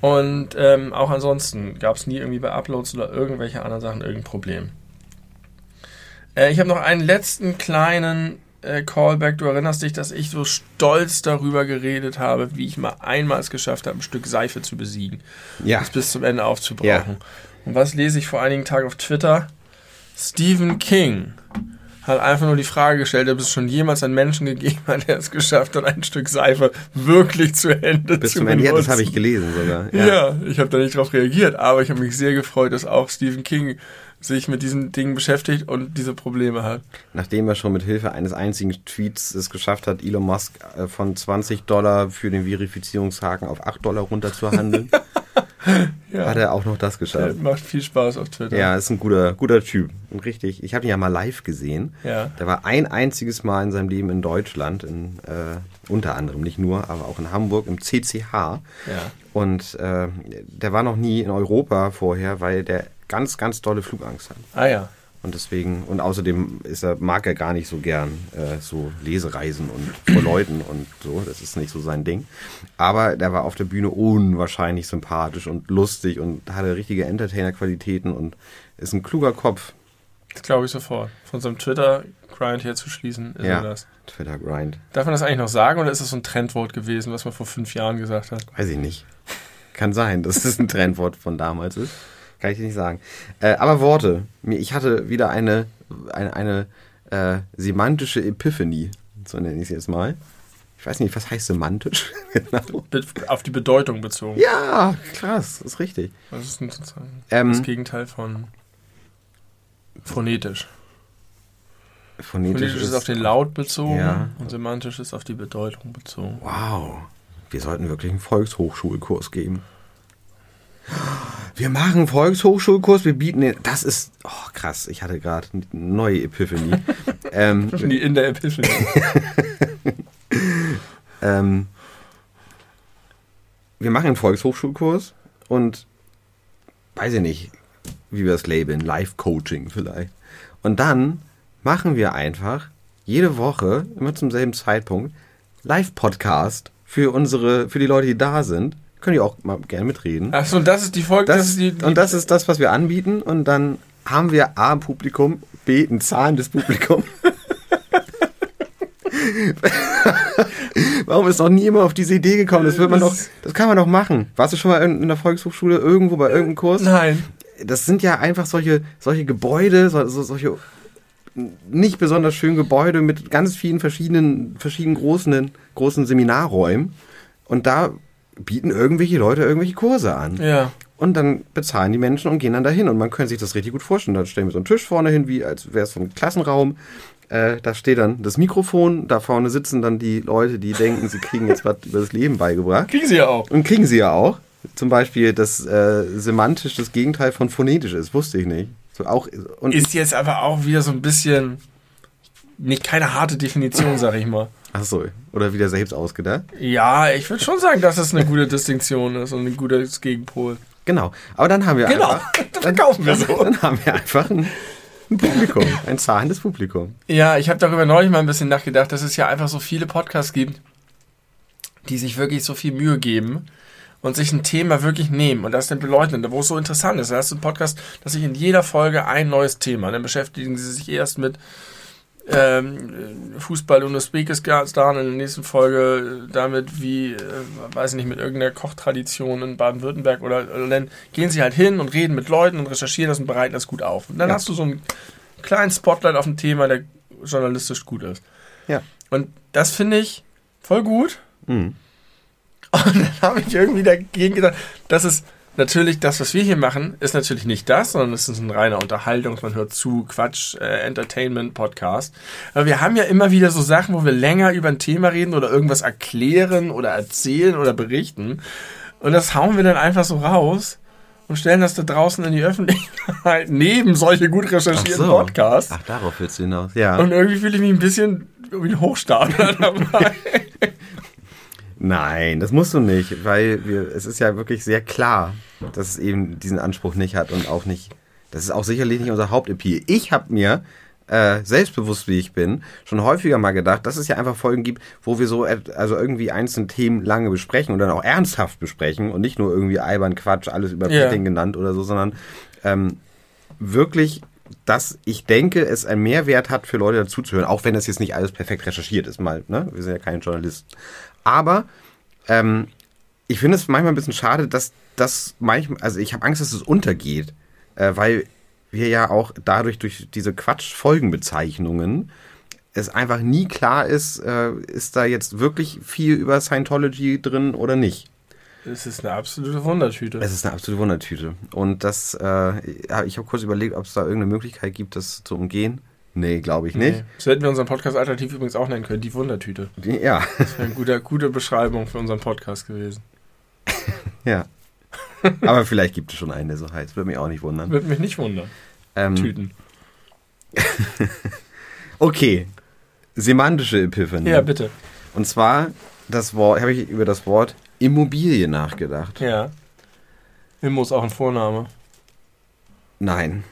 Speaker 2: Und ähm, auch ansonsten gab es nie irgendwie bei Uploads oder irgendwelche anderen Sachen irgendein Problem. Äh, ich habe noch einen letzten kleinen äh, Callback. Du erinnerst dich, dass ich so stolz darüber geredet habe, wie ich mal einmal es geschafft habe, ein Stück Seife zu besiegen.
Speaker 1: Ja.
Speaker 2: Es bis zum Ende aufzubrauchen.
Speaker 1: Ja.
Speaker 2: Und was lese ich vor einigen Tagen auf Twitter? Stephen King hat einfach nur die Frage gestellt, ob es schon jemals einen Menschen gegeben hat, der es geschafft hat, ein Stück Seife wirklich zu Ende
Speaker 1: Bis
Speaker 2: zu
Speaker 1: zum Ende. Ja, das habe ich
Speaker 2: benutzen.
Speaker 1: gelesen sogar.
Speaker 2: Ja, ich habe da nicht drauf reagiert, aber ich habe mich sehr gefreut, dass auch Stephen King sich mit diesen Dingen beschäftigt und diese Probleme hat.
Speaker 1: Nachdem er schon mit Hilfe eines einzigen Tweets es geschafft hat, Elon Musk äh, von 20 Dollar für den Verifizierungshaken auf 8 Dollar runterzuhandeln. ja. hat er auch noch das geschafft.
Speaker 2: Der macht viel Spaß auf Twitter.
Speaker 1: Ja, ist ein guter, guter Typ. Richtig. Ich habe ihn ja mal live gesehen.
Speaker 2: Ja.
Speaker 1: Der war ein einziges Mal in seinem Leben in Deutschland, in, äh, unter anderem, nicht nur, aber auch in Hamburg im CCH.
Speaker 2: Ja.
Speaker 1: Und äh, der war noch nie in Europa vorher, weil der ganz, ganz dolle Flugangst hat.
Speaker 2: Ah ja.
Speaker 1: Und deswegen, und außerdem ist er, mag er gar nicht so gern äh, so Lesereisen und vor Leuten und so. Das ist nicht so sein Ding. Aber der war auf der Bühne unwahrscheinlich sympathisch und lustig und hatte richtige Entertainer-Qualitäten und ist ein kluger Kopf.
Speaker 2: Das glaube ich sofort. Von so einem Twitter-Grind her zu schließen, ist
Speaker 1: Ja.
Speaker 2: er das.
Speaker 1: Twitter-Grind.
Speaker 2: Darf man das eigentlich noch sagen oder ist das so ein Trendwort gewesen, was man vor fünf Jahren gesagt hat?
Speaker 1: Weiß ich nicht. Kann sein, dass es ein Trendwort von damals ist. Kann ich dir nicht sagen. Äh, aber Worte. Ich hatte wieder eine, eine, eine äh, semantische Epiphanie. So nenne ich es jetzt mal. Ich weiß nicht, was heißt semantisch? genau.
Speaker 2: Auf die Bedeutung bezogen.
Speaker 1: Ja, krass, ist richtig.
Speaker 2: Was ist denn sozusagen
Speaker 1: Ähm,
Speaker 2: das Gegenteil von phonetisch?
Speaker 1: Phonetisch,
Speaker 2: Phonetisch ist auf den Laut bezogen
Speaker 1: Ja.
Speaker 2: und semantisch ist auf die Bedeutung bezogen.
Speaker 1: Wow. Wir sollten wirklich einen Volkshochschulkurs geben. Wir machen einen Volkshochschulkurs, wir bieten den. Das ist. Oh, krass, ich hatte gerade eine neue Epiphanie. ähm,
Speaker 2: in der Epiphany.
Speaker 1: ähm, wir machen einen Volkshochschulkurs und weiß ich nicht, wie wir das labeln, Live-Coaching vielleicht. Und dann machen wir einfach jede Woche, immer zum selben Zeitpunkt, Live-Podcast für unsere, für die Leute, die da sind. Können die auch mal gerne mitreden.
Speaker 2: Achso, und das ist die Folge.
Speaker 1: Das,
Speaker 2: Das, ist die, die
Speaker 1: und das ist das, was wir anbieten. Und dann haben wir A, ein Publikum, B, ein zahlendes Publikum. Warum ist noch niemand auf diese Idee gekommen? Das wird man doch, das kann man doch machen. Warst du schon mal in in der Volkshochschule irgendwo bei irgendeinem Kurs?
Speaker 2: Nein.
Speaker 1: Das sind ja einfach solche, solche Gebäude, so, so, solche nicht besonders schönen Gebäude mit ganz vielen verschiedenen, verschiedenen großen, großen Seminarräumen. Und da bieten irgendwelche Leute irgendwelche Kurse an.
Speaker 2: Ja.
Speaker 1: Und dann bezahlen die Menschen und gehen dann dahin. Und man könnte sich das richtig gut vorstellen. Da stellen wir so einen Tisch vorne hin, wie als wäre es so ein Klassenraum. Äh, da steht dann das Mikrofon. Da vorne sitzen dann die Leute, die denken, sie kriegen jetzt was über das Leben beigebracht.
Speaker 2: Kriegen sie ja auch.
Speaker 1: Und kriegen sie ja auch. Zum Beispiel, dass äh, semantisch das Gegenteil von phonetisch ist. Wusste ich nicht. So auch, und
Speaker 2: Ist jetzt aber auch wieder so ein bisschen. Nicht keine harte Definition, sag ich mal.
Speaker 1: Ach so, oder wieder selbst ausgedacht.
Speaker 2: Ja, ich würde schon sagen, dass es eine gute Distinktion ist und ein gutes Gegenpol.
Speaker 1: Genau. Aber dann haben wir
Speaker 2: Genau,
Speaker 1: einfach.
Speaker 2: das verkaufen wir so.
Speaker 1: Dann haben wir einfach ein, ein Publikum, ein zahlendes Publikum.
Speaker 2: Ja, ich habe darüber neulich mal ein bisschen nachgedacht, dass es ja einfach so viele Podcasts gibt, die sich wirklich so viel Mühe geben und sich ein Thema wirklich nehmen und das dann beleuchten, wo es so interessant ist. Da hast du einen Podcast, dass sich in jeder Folge ein neues Thema, dann beschäftigen sie sich erst mit ähm, Fußball und Usbekistan, in der nächsten Folge damit, wie, äh, weiß ich nicht, mit irgendeiner Kochtradition in Baden-Württemberg oder, oder dann gehen sie halt hin und reden mit Leuten und recherchieren das und bereiten das gut auf. Und dann
Speaker 1: Ja.
Speaker 2: hast du so einen kleinen Spotlight auf ein Thema, der journalistisch gut ist.
Speaker 1: Ja.
Speaker 2: Und das finde ich voll gut.
Speaker 1: Mhm.
Speaker 2: Und dann habe ich irgendwie dagegen gedacht, das ist natürlich das, was wir hier machen, ist natürlich nicht das, sondern es ist ein reiner Unterhaltungs-, man hört zu, Quatsch, äh, Entertainment-Podcast. Aber wir haben ja immer wieder so Sachen, wo wir länger über ein Thema reden oder irgendwas erklären oder erzählen oder berichten. Und das hauen wir dann einfach so raus und stellen das da draußen in die Öffentlichkeit neben solche gut recherchierten Podcasts.
Speaker 1: Ach, darauf willst du hinaus. Ja.
Speaker 2: Und irgendwie fühle ich mich ein bisschen wie ein Hochstapler dabei.
Speaker 1: Nein, das musst du nicht, weil wir, es ist ja wirklich sehr klar, dass es eben diesen Anspruch nicht hat und auch nicht, das ist auch sicherlich nicht unser Hauptappeal. Ich habe mir, äh, selbstbewusst wie ich bin, schon häufiger mal gedacht, dass es ja einfach Folgen gibt, wo wir so, also irgendwie einzelne Themen lange besprechen und dann auch ernsthaft besprechen und nicht nur irgendwie albern Quatsch, alles über
Speaker 2: Ja.
Speaker 1: Petting genannt oder so, sondern ähm, wirklich, dass ich denke, es einen Mehrwert hat für Leute dazuzuhören, auch wenn das jetzt nicht alles perfekt recherchiert ist, mal, ne? Wir sind ja keine Journalisten. Aber ähm, ich finde es manchmal ein bisschen schade, dass das manchmal, also ich habe Angst, dass es untergeht, äh, weil wir ja auch dadurch durch diese Quatsch-Folgenbezeichnungen es einfach nie klar ist, äh, ist da jetzt wirklich viel über Scientology drin oder nicht.
Speaker 2: Das ist eine absolute Wundertüte.
Speaker 1: Es ist eine absolute Wundertüte. Und das, äh, ich habe kurz überlegt, ob es da irgendeine Möglichkeit gibt, das zu umgehen. Nee, glaube ich nicht.
Speaker 2: Nee. So hätten wir unseren Podcast alternativ übrigens auch nennen können, die Wundertüte.
Speaker 1: Die- Ja,
Speaker 2: Das wäre eine gute, gute Beschreibung für unseren Podcast gewesen.
Speaker 1: ja. Aber vielleicht gibt es schon einen, der so heißt. Würde mich auch nicht wundern.
Speaker 2: Würde mich nicht wundern.
Speaker 1: Ähm,
Speaker 2: Tüten.
Speaker 1: okay. Semantische Epiphanie.
Speaker 2: Ja, bitte.
Speaker 1: Und zwar das Wort, habe ich über das Wort Immobilie nachgedacht.
Speaker 2: Ja. Immo ist auch ein Vorname.
Speaker 1: Nein.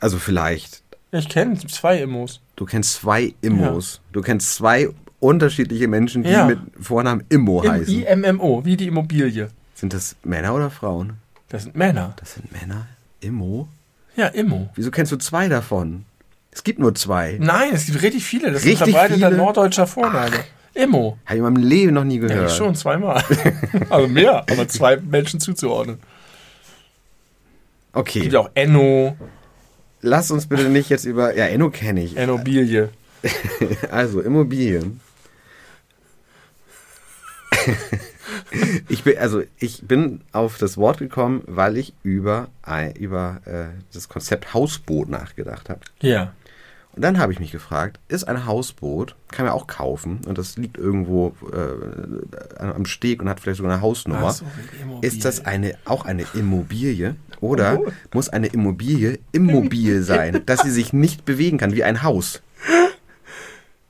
Speaker 1: Also vielleicht.
Speaker 2: Ich kenne zwei Immos.
Speaker 1: Du kennst zwei Immos. Du kennst zwei unterschiedliche Menschen, die
Speaker 2: Ja.
Speaker 1: mit Vornamen Immo
Speaker 2: Im
Speaker 1: heißen.
Speaker 2: IMMO, wie die Immobilie.
Speaker 1: Sind das Männer oder Frauen?
Speaker 2: Das sind Männer.
Speaker 1: Das sind Männer? Immo?
Speaker 2: Ja, Immo.
Speaker 1: Wieso kennst du zwei davon? Es gibt nur zwei.
Speaker 2: Nein, es gibt richtig viele. Das ist
Speaker 1: Richtig
Speaker 2: ein verbreiteter
Speaker 1: viele?
Speaker 2: nordeutscher Vorname. Immo.
Speaker 1: Habe ich in meinem Leben noch nie
Speaker 2: Ja,
Speaker 1: gehört.
Speaker 2: ich schon, zweimal. also mehr, aber zwei Menschen zuzuordnen.
Speaker 1: Okay.
Speaker 2: Gibt auch Enno,
Speaker 1: Lass uns bitte nicht jetzt über. Ja, Enno kenne ich.
Speaker 2: Ennobilie.
Speaker 1: Also, Immobilien. ich bin, also ich bin auf das Wort gekommen, weil ich über, über äh, das Konzept Hausboot nachgedacht habe.
Speaker 2: Ja.
Speaker 1: Und dann habe ich mich gefragt, ist ein Hausboot, kann man auch kaufen, und das liegt irgendwo äh, am Steg und hat vielleicht sogar eine Hausnummer.
Speaker 2: So, Immobilie.
Speaker 1: Ist das eine, auch eine Immobilie oder
Speaker 2: Oh.
Speaker 1: muss eine Immobilie immobil sein, dass sie sich nicht bewegen kann, wie ein Haus?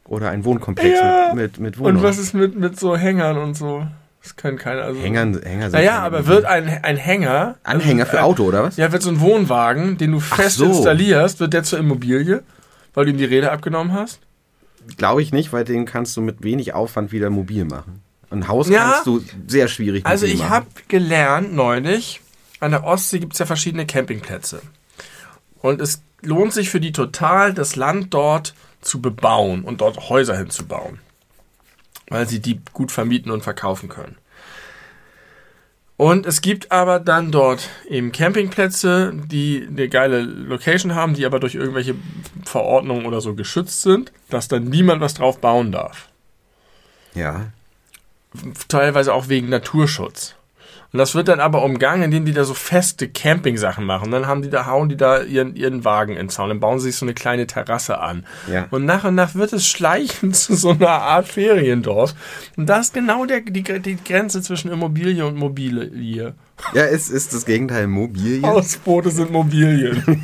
Speaker 1: Oder ein Wohnkomplex
Speaker 2: Ja.
Speaker 1: mit, mit, mit Wohnung.
Speaker 2: Und was ist mit, mit so Hängern und so? Das können keine. Also
Speaker 1: Hängern, Hänger sind
Speaker 2: Naja, aber wird ein, ein Hänger.
Speaker 1: Anhänger für
Speaker 2: äh,
Speaker 1: Auto, oder was?
Speaker 2: Ja, wird so ein Wohnwagen, den du fest
Speaker 1: so.
Speaker 2: installierst, wird der zur Immobilie, weil du ihm die Räder abgenommen hast?
Speaker 1: Glaube ich nicht, weil den kannst du mit wenig Aufwand wieder mobil machen. Ein Haus
Speaker 2: Ja.
Speaker 1: kannst du sehr schwierig
Speaker 2: Also ich habe gelernt neulich, an der Ostsee gibt es ja verschiedene Campingplätze. Und es lohnt sich für die total, das Land dort zu bebauen und dort Häuser hinzubauen. Weil sie die gut vermieten und verkaufen können. Und es gibt aber dann dort eben Campingplätze, die eine geile Location haben, die aber durch irgendwelche Verordnungen oder so geschützt sind, dass dann niemand was drauf bauen darf
Speaker 1: Ja.
Speaker 2: teilweise auch wegen Naturschutz. Und das wird dann aber umgangen, indem die da so feste Camping-Sachen machen. Dann haben die da, hauen die da ihren, ihren Wagen in den Zaun, dann bauen sie sich so eine kleine Terrasse an.
Speaker 1: Ja.
Speaker 2: Und nach und nach wird es schleichend zu so einer Art Feriendorf. Und da ist genau der, die, die Grenze zwischen Immobilie und Mobilie.
Speaker 1: Ja, ist, ist das Gegenteil Mobilie?
Speaker 2: Hausboote sind Mobilien.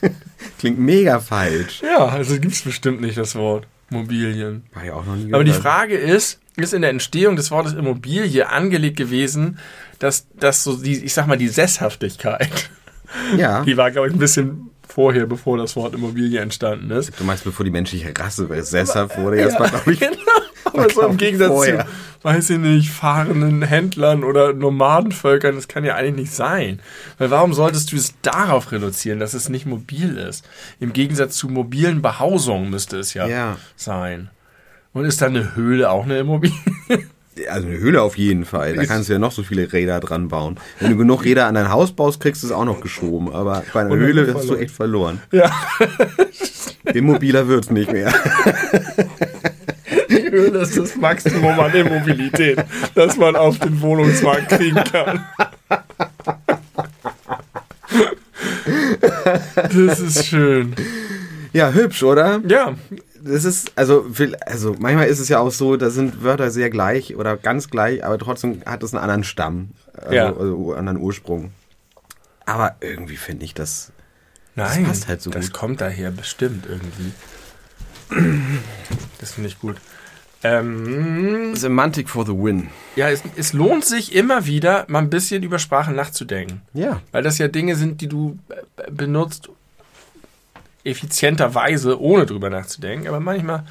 Speaker 1: Klingt mega falsch.
Speaker 2: ja, also gibt's bestimmt nicht das Wort Mobilien.
Speaker 1: War ja auch noch nie
Speaker 2: Aber die. Frage ist, ist in der Entstehung des Wortes Immobilie angelegt gewesen, dass, dass so die, ich sag mal, die Sesshaftigkeit,
Speaker 1: Ja.
Speaker 2: die war, glaube ich, ein bisschen vorher, bevor das Wort Immobilie entstanden ist.
Speaker 1: Du meinst, bevor die menschliche Rasse sesshaft wurde, jetzt war, glaube ich,
Speaker 2: genau. Aber so im Gegensatz
Speaker 1: vorher.
Speaker 2: zu, weiß ich nicht, fahrenden Händlern oder Nomadenvölkern, das kann ja eigentlich nicht sein. Weil warum solltest du es darauf reduzieren, dass es nicht mobil ist? Im Gegensatz zu mobilen Behausungen müsste es ja,
Speaker 1: Ja.
Speaker 2: sein. Und ist dann eine Höhle auch eine Immobilie?
Speaker 1: Also eine Höhle auf jeden Fall. Da kannst du ja noch so viele Räder dran bauen. Wenn du genug Räder an dein Haus baust, kriegst du es auch noch geschoben. Aber bei einer Höhle hast
Speaker 2: verloren.
Speaker 1: du echt verloren.
Speaker 2: Ja.
Speaker 1: Immobiler wird's nicht mehr.
Speaker 2: Die Höhle ist das Maximum an Immobilität, das man auf den Wohnungsmarkt kriegen kann. Das ist schön.
Speaker 1: Ja, hübsch, oder?
Speaker 2: Ja,
Speaker 1: Das ist, also, also manchmal ist es ja auch so, da sind Wörter sehr gleich oder ganz gleich, aber trotzdem hat es einen anderen Stamm. Also,
Speaker 2: Ja.
Speaker 1: also einen anderen Ursprung. Aber irgendwie finde ich das.
Speaker 2: nein,
Speaker 1: passt halt so
Speaker 2: das
Speaker 1: gut.
Speaker 2: kommt daher bestimmt irgendwie. Das finde ich gut. Ähm,
Speaker 1: Semantic for the win.
Speaker 2: ja, es, es lohnt sich immer wieder, mal ein bisschen über Sprache nachzudenken.
Speaker 1: Ja.
Speaker 2: Weil das ja Dinge sind, die du äh, benutzt effizienterweise, ohne drüber nachzudenken. Aber manchmal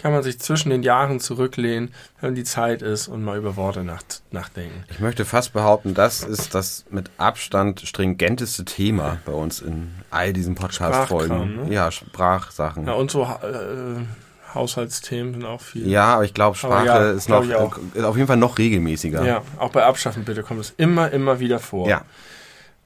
Speaker 2: kann man sich zwischen den Jahren zurücklehnen, wenn die Zeit ist und mal über Worte nach, nachdenken.
Speaker 1: Ich möchte fast behaupten, das ist das mit Abstand stringenteste Thema bei uns in all diesen Podcast-Folgen.
Speaker 2: Ne?
Speaker 1: Ja, Sprachsachen.
Speaker 2: Ja,
Speaker 1: Ja,
Speaker 2: und so äh, Haushaltsthemen sind auch viel.
Speaker 1: aber ich glaube, Sprache
Speaker 2: ja,
Speaker 1: ist
Speaker 2: glaub
Speaker 1: noch ist auf jeden Fall noch regelmäßiger.
Speaker 2: Ja, auch bei Abschaffen bitte kommt es immer, immer wieder vor.
Speaker 1: Ja.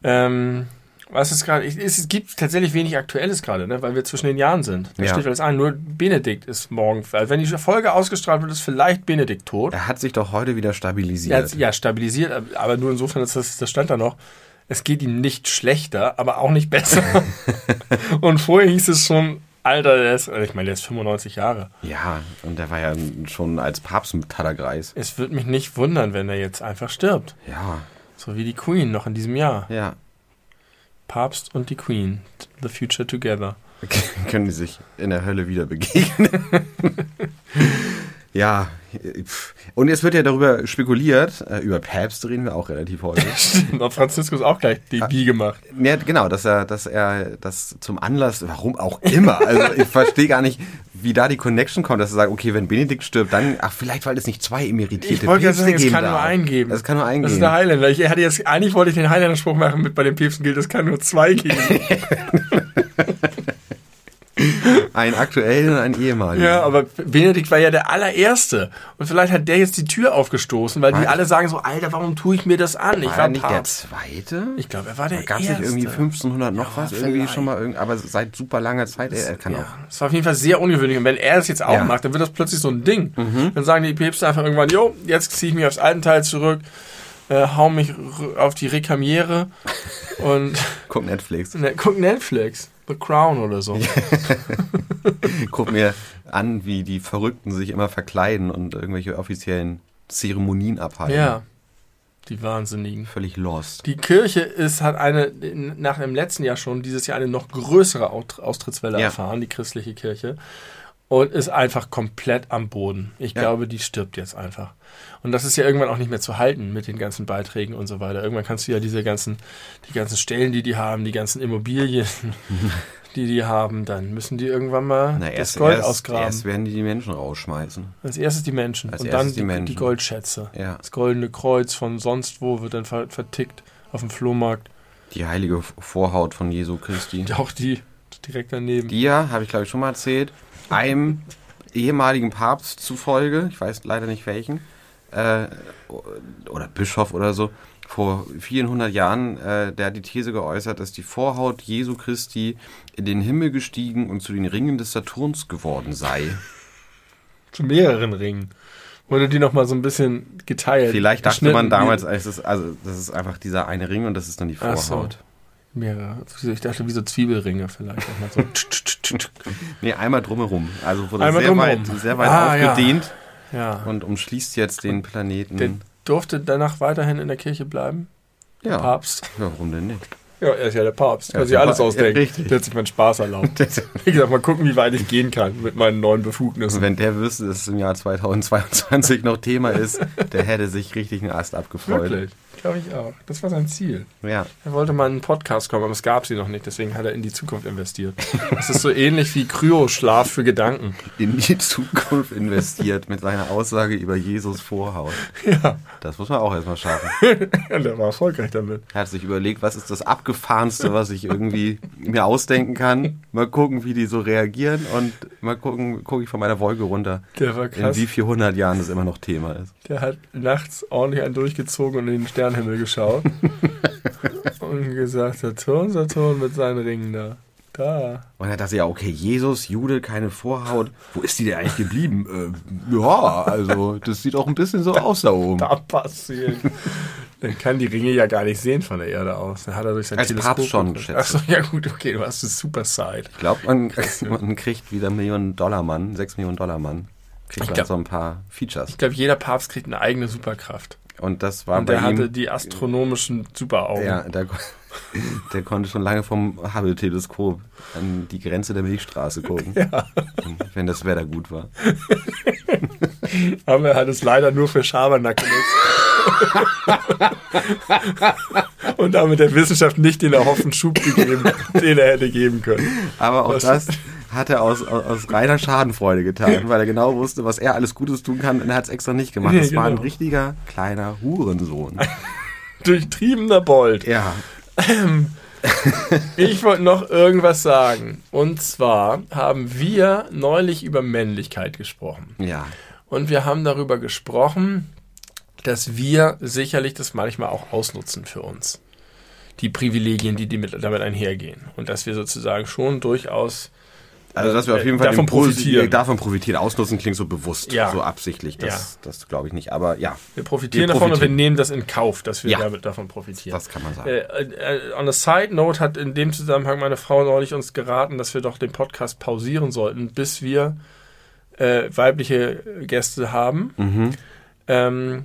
Speaker 2: Ähm, was ist gerade? Es, gibt tatsächlich wenig Aktuelles gerade, ne? weil wir zwischen den Jahren sind. Da
Speaker 1: Ja.
Speaker 2: steht alles ein. Nur Benedikt ist morgen. Also wenn die Folge ausgestrahlt wird, ist vielleicht Benedikt tot.
Speaker 1: Er hat sich doch heute wieder
Speaker 2: Ja,
Speaker 1: stabilisiert.
Speaker 2: jetzt- ja, stabilisiert, aber nur insofern, dass das, das stand da noch. Es geht ihm nicht schlechter, aber auch nicht besser. Und vorher hieß es schon, Alter, der ist, ich meine, der ist 95 Jahre.
Speaker 1: Ja, und der war ja schon als Papst mit Tattergreis.
Speaker 2: Es würde mich nicht wundern, wenn er jetzt einfach stirbt.
Speaker 1: Ja.
Speaker 2: So wie die Queen noch in diesem Jahr.
Speaker 1: Ja.
Speaker 2: Papst und die Queen. The future together.
Speaker 1: Können die sich in der Hölle wieder begegnen. ja, und jetzt wird ja darüber spekuliert, äh, über Päpste reden wir auch relativ häufig.
Speaker 2: Stimmt, und Franziskus auch gleich die Bi gemacht.
Speaker 1: Ja, genau, dass er, dass er das zum Anlass, warum auch immer. Also ich verstehe gar nicht, wie da die Connection kommt, dass er sagt, okay, wenn Benedikt stirbt, dann, ach, vielleicht, weil es nicht zwei emeritierte
Speaker 2: Ich wollte gerade sagen, es
Speaker 1: geben
Speaker 2: kann nur
Speaker 1: darf.
Speaker 2: eingeben.
Speaker 1: Es kann nur
Speaker 2: Das
Speaker 1: eingeben.
Speaker 2: ist der Highlander. Ich hatte jetzt, eigentlich wollte ich den Highlander-Spruch machen mit bei den Päpsten gilt, es kann nur zwei geben.
Speaker 1: Ein aktuellen und ein ehemaligen.
Speaker 2: ja, aber Benedikt war ja der allererste. Und vielleicht hat der jetzt die Tür aufgestoßen, weil die
Speaker 1: Meinst du?
Speaker 2: alle sagen so, Alter, warum tue ich mir das an? Ich
Speaker 1: war
Speaker 2: war
Speaker 1: er nicht der
Speaker 2: Papst.
Speaker 1: zweite?
Speaker 2: Ich glaube, er war der
Speaker 1: Gab es
Speaker 2: erste.
Speaker 1: nicht irgendwie 1500 noch
Speaker 2: Ja,
Speaker 1: was? Irgendwie
Speaker 2: vielleicht.
Speaker 1: schon mal, irgend, aber seit super langer Zeit. Er, er kann
Speaker 2: Ja,
Speaker 1: auch.
Speaker 2: das war auf jeden Fall sehr ungewöhnlich. Und wenn er das jetzt auch
Speaker 1: Ja. Mhm.
Speaker 2: macht, dann wird das plötzlich so ein Ding. Dann sagen die Päpste einfach irgendwann, jo, jetzt ziehe ich mich aufs Altenteil zurück, äh, hau mich auf die Rekamiere und
Speaker 1: Guck Netflix.
Speaker 2: ne, guck Netflix. The Crown oder so.
Speaker 1: Guck mir an, wie die Verrückten sich immer verkleiden und irgendwelche offiziellen Zeremonien abhalten.
Speaker 2: Ja, die Wahnsinnigen.
Speaker 1: Völlig lost.
Speaker 2: Die Kirche ist, hat eine, nach dem letzten Jahr schon, dieses Jahr eine noch größere Austrittswelle
Speaker 1: Ja.
Speaker 2: erfahren, die christliche Kirche. Und ist einfach komplett am Boden. Ich
Speaker 1: Ja.
Speaker 2: glaube, die stirbt jetzt einfach. Und das ist ja irgendwann auch nicht mehr zu halten mit den ganzen Beiträgen und so weiter. Irgendwann kannst du ja diese ganzen, die ganzen Stellen, die die haben, die ganzen Immobilien, die die haben, dann müssen die irgendwann mal
Speaker 1: Na,
Speaker 2: das
Speaker 1: erst,
Speaker 2: Gold
Speaker 1: erst,
Speaker 2: ausgraben.
Speaker 1: erst werden die die Menschen rausschmeißen.
Speaker 2: Als erstes die Menschen
Speaker 1: Als
Speaker 2: und dann
Speaker 1: die
Speaker 2: die, die,
Speaker 1: Menschen.
Speaker 2: Goldschätze.
Speaker 1: Ja.
Speaker 2: Das goldene Kreuz von sonst wo wird dann ver vertickt auf dem Flohmarkt.
Speaker 1: Die heilige Vorhaut von Jesu Christi.
Speaker 2: Auch die direkt daneben.
Speaker 1: Die ja, habe ich glaube ich schon mal erzählt, einem ehemaligen Papst zufolge, ich weiß leider nicht welchen, äh, oder Bischof oder so, vor vielen hundert Jahren, äh, der hat die These geäußert, dass die Vorhaut Jesu Christi in den Himmel gestiegen und zu den Ringen des Saturns geworden sei.
Speaker 2: Zu mehreren Ringen. Wurde die nochmal so ein bisschen geteilt.
Speaker 1: Vielleicht dachte man damals, als es, also das ist einfach dieser eine Ring und das ist dann die
Speaker 2: so.
Speaker 1: Vorhaut.
Speaker 2: Mehrere. Ich dachte, wie so Zwiebelringe vielleicht. auch mal so.
Speaker 1: Nee, einmal drumherum. Also wurde
Speaker 2: Einmal
Speaker 1: sehr
Speaker 2: drumherum.
Speaker 1: weit, sehr weit
Speaker 2: Ah,
Speaker 1: aufgedehnt
Speaker 2: ja.
Speaker 1: Und umschließt jetzt den Planeten.
Speaker 2: Der durfte danach weiterhin in der Kirche bleiben.
Speaker 1: ja.
Speaker 2: Papst.
Speaker 1: ja, warum denn nicht?
Speaker 2: Ja, er ist ja der Papst.
Speaker 1: Ja,
Speaker 2: Kann sich
Speaker 1: der
Speaker 2: alles ausdenken.
Speaker 1: ja, richtig.
Speaker 2: Der hat sich meinen Spaß erlaubt. Wie gesagt, mal gucken, wie weit ich gehen kann mit meinen neuen Befugnissen.
Speaker 1: Wenn der wüsste, dass es im Jahr 2022 noch Thema ist, der hätte sich richtig einen Ast abgefreut.
Speaker 2: Wirklich. Glaube ich auch. Das war sein Ziel.
Speaker 1: Ja.
Speaker 2: Er wollte mal in einen Podcast kommen, aber es gab sie noch nicht, deswegen hat er in die Zukunft investiert. Das ist so ähnlich wie Kryoschlaf für Gedanken.
Speaker 1: In die Zukunft investiert mit seiner Aussage über Jesus Vorhaut.
Speaker 2: Ja,
Speaker 1: Das muss man auch erstmal schaffen.
Speaker 2: der war erfolgreich damit.
Speaker 1: Er hat sich überlegt, was ist das Abgefahrenste, was ich irgendwie mir ausdenken kann. Mal gucken, wie die so reagieren und mal gucken, gucke ich von meiner Wolke runter,
Speaker 2: Der war
Speaker 1: in
Speaker 2: krass.
Speaker 1: wie viel hundert Jahren das immer noch Thema ist.
Speaker 2: Der hat nachts ordentlich einen durchgezogen und in den Sternenhimmel geschaut. und gesagt, Saturn, Saturn mit seinen Ringen da. Da.
Speaker 1: Und er dachte ja, okay, Jesus, Jude, keine Vorhaut. Wo ist die denn eigentlich geblieben? Äh, ja, also das sieht auch ein bisschen so aus da oben.
Speaker 2: Da passiert. Dann kann die Ringe ja gar nicht sehen von der Erde aus. Dann hat er durch sein
Speaker 1: Als
Speaker 2: Teleskop
Speaker 1: Papst schon,
Speaker 2: geguckt.
Speaker 1: schätze
Speaker 2: Achso, ja gut, okay, du hast es Super Side.
Speaker 1: Ich glaube, man, man kriegt wieder Millionen Dollar Mann, 6 Millionen Dollar Mann. Kriegt
Speaker 2: Ich
Speaker 1: dann
Speaker 2: glaub-
Speaker 1: so ein paar Features.
Speaker 2: Ich glaube, jeder Papst kriegt eine eigene Superkraft.
Speaker 1: Und das war
Speaker 2: Und
Speaker 1: bei
Speaker 2: der hatte
Speaker 1: ihm.
Speaker 2: die astronomischen Superaugen.
Speaker 1: Ja, der, der konnte schon lange vom Hubble-Teleskop an die Grenze der Milchstraße gucken. Und Wenn das Wetter gut war.
Speaker 2: Aber er hat es leider nur für Schabernack genutzt. Und damit der Wissenschaft nicht den erhofften Schub gegeben, den er hätte geben können.
Speaker 1: Aber auch
Speaker 2: Was?
Speaker 1: das hat er aus, aus, aus reiner Schadenfreude getan, weil er genau wusste, was er alles Gutes tun kann und er hat es extra nicht gemacht.
Speaker 2: Nee,
Speaker 1: Das war ein
Speaker 2: genau.
Speaker 1: richtiger kleiner Hurensohn.
Speaker 2: Durchtriebener Bold.
Speaker 1: Ja.
Speaker 2: Ich wollte noch irgendwas sagen. Und zwar haben wir neulich über Männlichkeit gesprochen.
Speaker 1: Ja.
Speaker 2: Und wir haben darüber gesprochen, dass wir sicherlich das manchmal auch ausnutzen für uns. Die Privilegien, die, die mit, damit einhergehen. Und dass wir sozusagen schon durchaus
Speaker 1: Also, dass wir auf jeden Fall
Speaker 2: Davon profitieren.
Speaker 1: davon profitieren. Ausnutzen klingt so bewusst,
Speaker 2: Ja.
Speaker 1: so absichtlich. Das, das glaube ich nicht. Aber ja,
Speaker 2: Wir profitieren
Speaker 1: Wir
Speaker 2: davon und wir
Speaker 1: profitieren.
Speaker 2: nehmen das in Kauf, dass wir
Speaker 1: Ja.
Speaker 2: damit davon profitieren.
Speaker 1: das kann man sagen.
Speaker 2: Äh, äh, on a side note hat in dem Zusammenhang meine Frau neulich uns geraten, dass wir doch den Podcast pausieren sollten, bis wir äh, weibliche Gäste haben.
Speaker 1: Mhm.
Speaker 2: Ähm,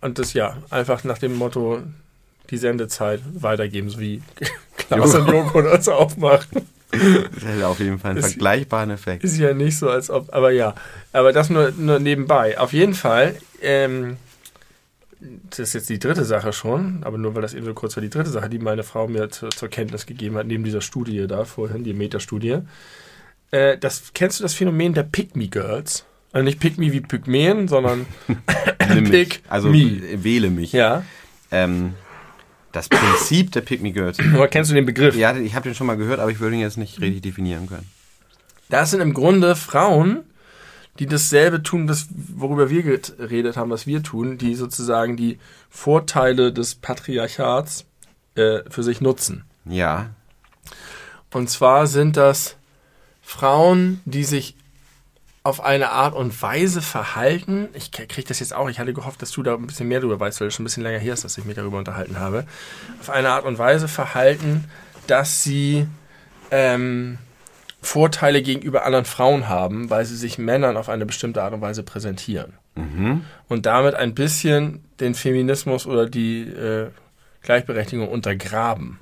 Speaker 2: und das ja, einfach nach dem Motto, die Sendezeit weitergeben, so wie Klaus und Joko das aufmachen.
Speaker 1: Das hätte auf jeden Fall einen
Speaker 2: Das-
Speaker 1: vergleichbaren Effekt.
Speaker 2: Ist ja nicht so, als ob, aber ja. Aber das nur, nur nebenbei. Auf jeden Fall, ähm, das ist jetzt die dritte Sache schon, aber nur weil das eben so kurz war, die dritte Sache, die meine Frau mir zu, zur Kenntnis gegeben hat, neben dieser Studie da vorhin, die Metastudie. Äh, das, kennst du das Phänomen der Pick-Me-Girls? Also nicht Pick-Me wie Pygmäen, sondern
Speaker 1: Nimm mich.
Speaker 2: Pick
Speaker 1: also äh, wähle mich.
Speaker 2: ja.
Speaker 1: Ähm, das Prinzip der Me Girls.
Speaker 2: Aber kennst du den Begriff?
Speaker 1: Ja, ich habe den schon mal gehört, aber ich würde ihn jetzt nicht richtig definieren können.
Speaker 2: Das sind im Grunde Frauen, die dasselbe tun, das, worüber wir geredet haben, was wir tun, die sozusagen die Vorteile des Patriarchats äh, für sich nutzen.
Speaker 1: Ja,
Speaker 2: Und zwar sind das Frauen, die sich auf eine Art und Weise verhalten. Ich kriege das jetzt auch. Ich hatte gehofft, dass du da ein bisschen mehr drüber weißt, weil es schon ein bisschen länger her ist, dass ich mich darüber unterhalten habe. Auf eine Art und Weise verhalten, dass sie ähm, Vorteile gegenüber anderen Frauen haben, weil sie sich Männern auf eine bestimmte Art und Weise präsentieren.
Speaker 1: Mhm.
Speaker 2: Und damit ein bisschen den Feminismus oder die äh, Gleichberechtigung untergraben.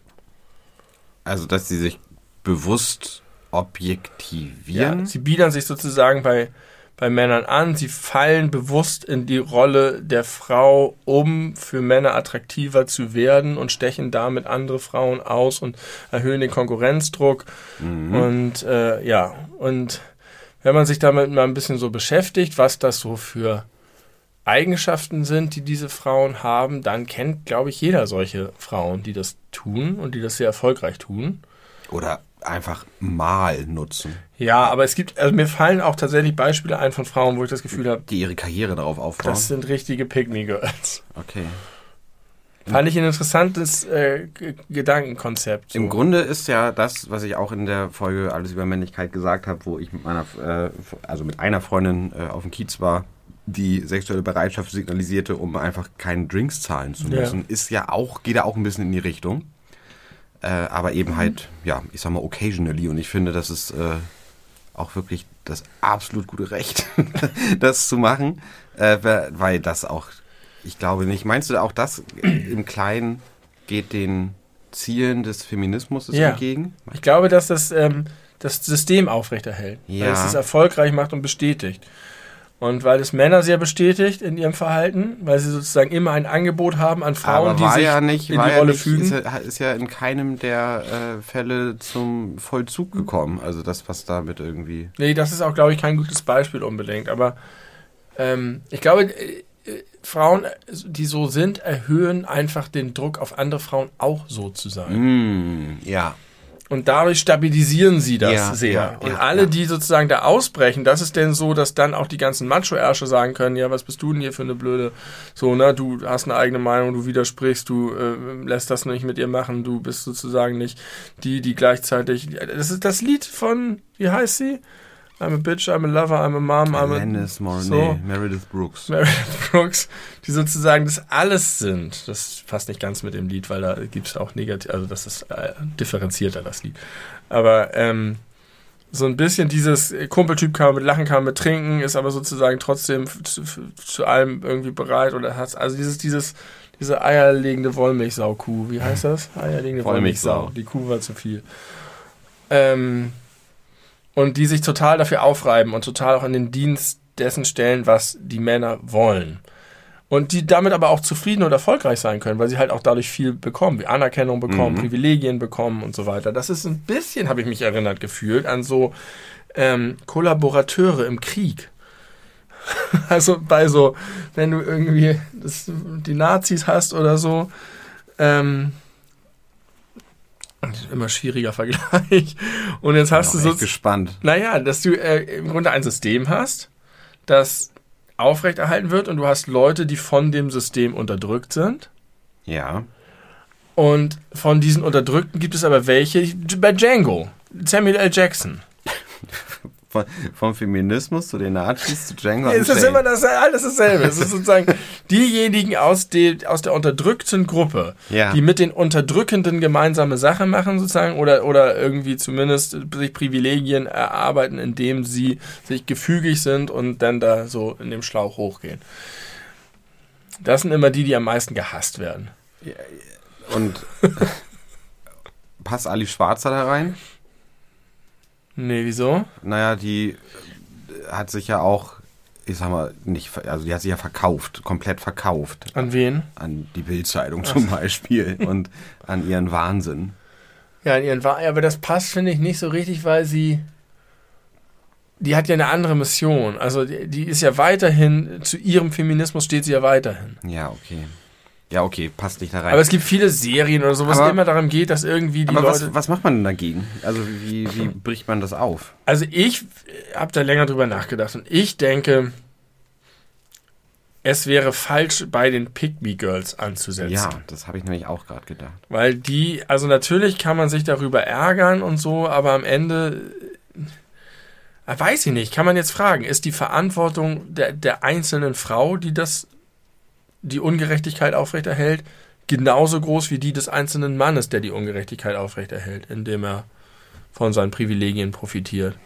Speaker 1: also dass sie sich bewusst objektivieren.
Speaker 2: Ja, sie biedern sich sozusagen bei, bei Männern an. Sie fallen bewusst in die Rolle der Frau, um für Männer attraktiver zu werden und stechen damit andere Frauen aus und erhöhen den Konkurrenzdruck. Und äh, ja, und wenn man sich damit mal ein bisschen so beschäftigt, was das so für Eigenschaften sind, die diese Frauen haben, dann kennt, glaube ich, jeder solche Frauen, die das tun und die das sehr erfolgreich tun.
Speaker 1: Oder einfach mal nutzen,
Speaker 2: Ja, aber es gibt, also mir fallen auch tatsächlich Beispiele ein von Frauen, wo ich das Gefühl habe,
Speaker 1: die ihre Karriere darauf aufbauen.
Speaker 2: das sind richtige Pick-Me-Girls.
Speaker 1: okay.
Speaker 2: Fand ich ein interessantes äh, Gedankenkonzept. So.
Speaker 1: Im Grunde ist ja das, was ich auch in der Folge Alles über Männlichkeit gesagt habe, wo ich mit meiner, äh, also mit einer Freundin äh, auf dem Kiez war, die sexuelle Bereitschaft signalisierte, um einfach keinen Drinks zahlen zu
Speaker 2: Ja.
Speaker 1: müssen, ist ja auch, geht ja auch ein bisschen in die Richtung. Äh, aber eben halt, ja, ich sag mal, occasionally. Und ich finde, das ist äh, auch wirklich das absolut gute Recht, das zu machen, äh, weil- das auch, ich glaube nicht, meinst du auch das im Kleinen geht den Zielen des Feminismus
Speaker 2: Ja.
Speaker 1: entgegen?
Speaker 2: Ich glaube, dass das ähm, das System aufrechterhält. Weil
Speaker 1: Ja.
Speaker 2: es es erfolgreich macht und bestätigt. Und weil es Männer sehr bestätigt in ihrem Verhalten, weil sie sozusagen immer ein Angebot haben an Frauen, die sich
Speaker 1: ja nicht,
Speaker 2: in die
Speaker 1: ja
Speaker 2: Rolle
Speaker 1: nicht,
Speaker 2: fügen.
Speaker 1: Ist ja, ist ja in keinem der äh, Fälle zum Vollzug gekommen. Also das, was damit irgendwie.
Speaker 2: Nee, das ist auch, glaube ich, kein gutes Beispiel unbedingt. Aber ähm, ich glaube, äh, äh, Frauen, die so sind, erhöhen einfach den Druck auf andere Frauen auch so zu sein.
Speaker 1: Mm, ja.
Speaker 2: Und dadurch stabilisieren sie das
Speaker 1: Ja,
Speaker 2: sehr.
Speaker 1: ja,
Speaker 2: und
Speaker 1: ja,
Speaker 2: alle, die sozusagen da ausbrechen, das ist denn so, dass dann auch die ganzen Macho-Ärsche sagen können, ja, was bist du denn hier für eine blöde, so, ne, du hast eine eigene Meinung, du widersprichst, du äh, lässt das nicht mit ihr machen, du bist sozusagen nicht die, die gleichzeitig, das ist das Lied von, wie heißt sie? I'm a bitch, I'm a lover, I'm a mom, I'm a...
Speaker 1: Alanis Mornay,
Speaker 2: so.
Speaker 1: Meredith Brooks.
Speaker 2: Meredith Brooks, die sozusagen das alles sind. Das passt nicht ganz mit dem Lied, weil da gibt es auch negativ, also das ist äh, differenzierter, das Lied. Aber ähm, so ein bisschen dieses äh, Kumpeltyp kann man mit Lachen, kann man mit Trinken, ist aber sozusagen trotzdem zu, zu allem irgendwie bereit oder hat also dieses, dieses, diese eierlegende Wollmilchsau-Kuh, wie heißt das? Eierlegende
Speaker 1: Wollmilchsau.
Speaker 2: Wollmilchsau. Die Kuh war zu viel. Ähm, und die sich total dafür aufreiben und total auch in den Dienst dessen stellen, was die Männer wollen. Und die damit aber auch zufrieden und erfolgreich sein können, weil sie halt auch dadurch viel bekommen, wie Anerkennung bekommen,
Speaker 1: Mhm.
Speaker 2: Privilegien bekommen und so weiter. Das ist ein bisschen, habe ich mich erinnert gefühlt, an so ähm, Kollaborateure im Krieg. also bei so, wenn du irgendwie das, die Nazis hast oder so, ähm, immer schwieriger Vergleich. Und jetzt hast
Speaker 1: Bin
Speaker 2: du so,
Speaker 1: gespannt.
Speaker 2: naja, dass du äh, im Grunde ein System hast, das aufrechterhalten wird und du hast Leute, die von dem System unterdrückt sind.
Speaker 1: Ja.
Speaker 2: Und von diesen Unterdrückten gibt es aber welche, bei Django, Samuel L. Jackson.
Speaker 1: Von, vom Feminismus zu den Nazis zu Django.
Speaker 2: Es ist immer das, alles dasselbe. Es ist sozusagen diejenigen aus, de, aus der unterdrückten Gruppe,
Speaker 1: Ja.
Speaker 2: die mit den Unterdrückenden gemeinsame Sache machen, sozusagen, oder, oder irgendwie zumindest sich Privilegien erarbeiten, indem sie sich gefügig sind und dann da so in dem Schlauch hochgehen. Das sind immer die, die am meisten gehasst werden.
Speaker 1: Und passt Ali Schwarzer da rein?
Speaker 2: Nee, wieso?
Speaker 1: Naja, die hat sich ja auch, ich sag mal, nicht, also die hat sich ja verkauft, komplett verkauft.
Speaker 2: An wen?
Speaker 1: An die Bildzeitung zum Beispiel und an ihren Wahnsinn.
Speaker 2: Ja, an ihren Wahnsinn. Aber das passt, finde ich, nicht so richtig, weil sie. Die hat ja eine andere Mission. Also die, die ist ja weiterhin, zu ihrem Feminismus steht sie ja weiterhin.
Speaker 1: Ja, okay. Ja, okay, passt nicht da rein.
Speaker 2: Aber es gibt viele Serien oder so, was
Speaker 1: Aber-
Speaker 2: immer darum geht, dass irgendwie die
Speaker 1: Aber
Speaker 2: Leute.
Speaker 1: was, was macht man denn dagegen? Also wie, wie bricht man das auf?
Speaker 2: Also ich habe da länger drüber nachgedacht und ich denke, es wäre falsch, bei den Me Girls anzusetzen.
Speaker 1: Ja, das habe ich nämlich auch gerade gedacht.
Speaker 2: Weil die, also natürlich kann man sich darüber ärgern und so, aber am Ende, äh, weiß ich nicht, kann man jetzt fragen, ist die Verantwortung der, der einzelnen Frau, die das, die Ungerechtigkeit aufrechterhält, genauso groß wie die des einzelnen Mannes, der die Ungerechtigkeit aufrechterhält, indem er von seinen Privilegien profitiert?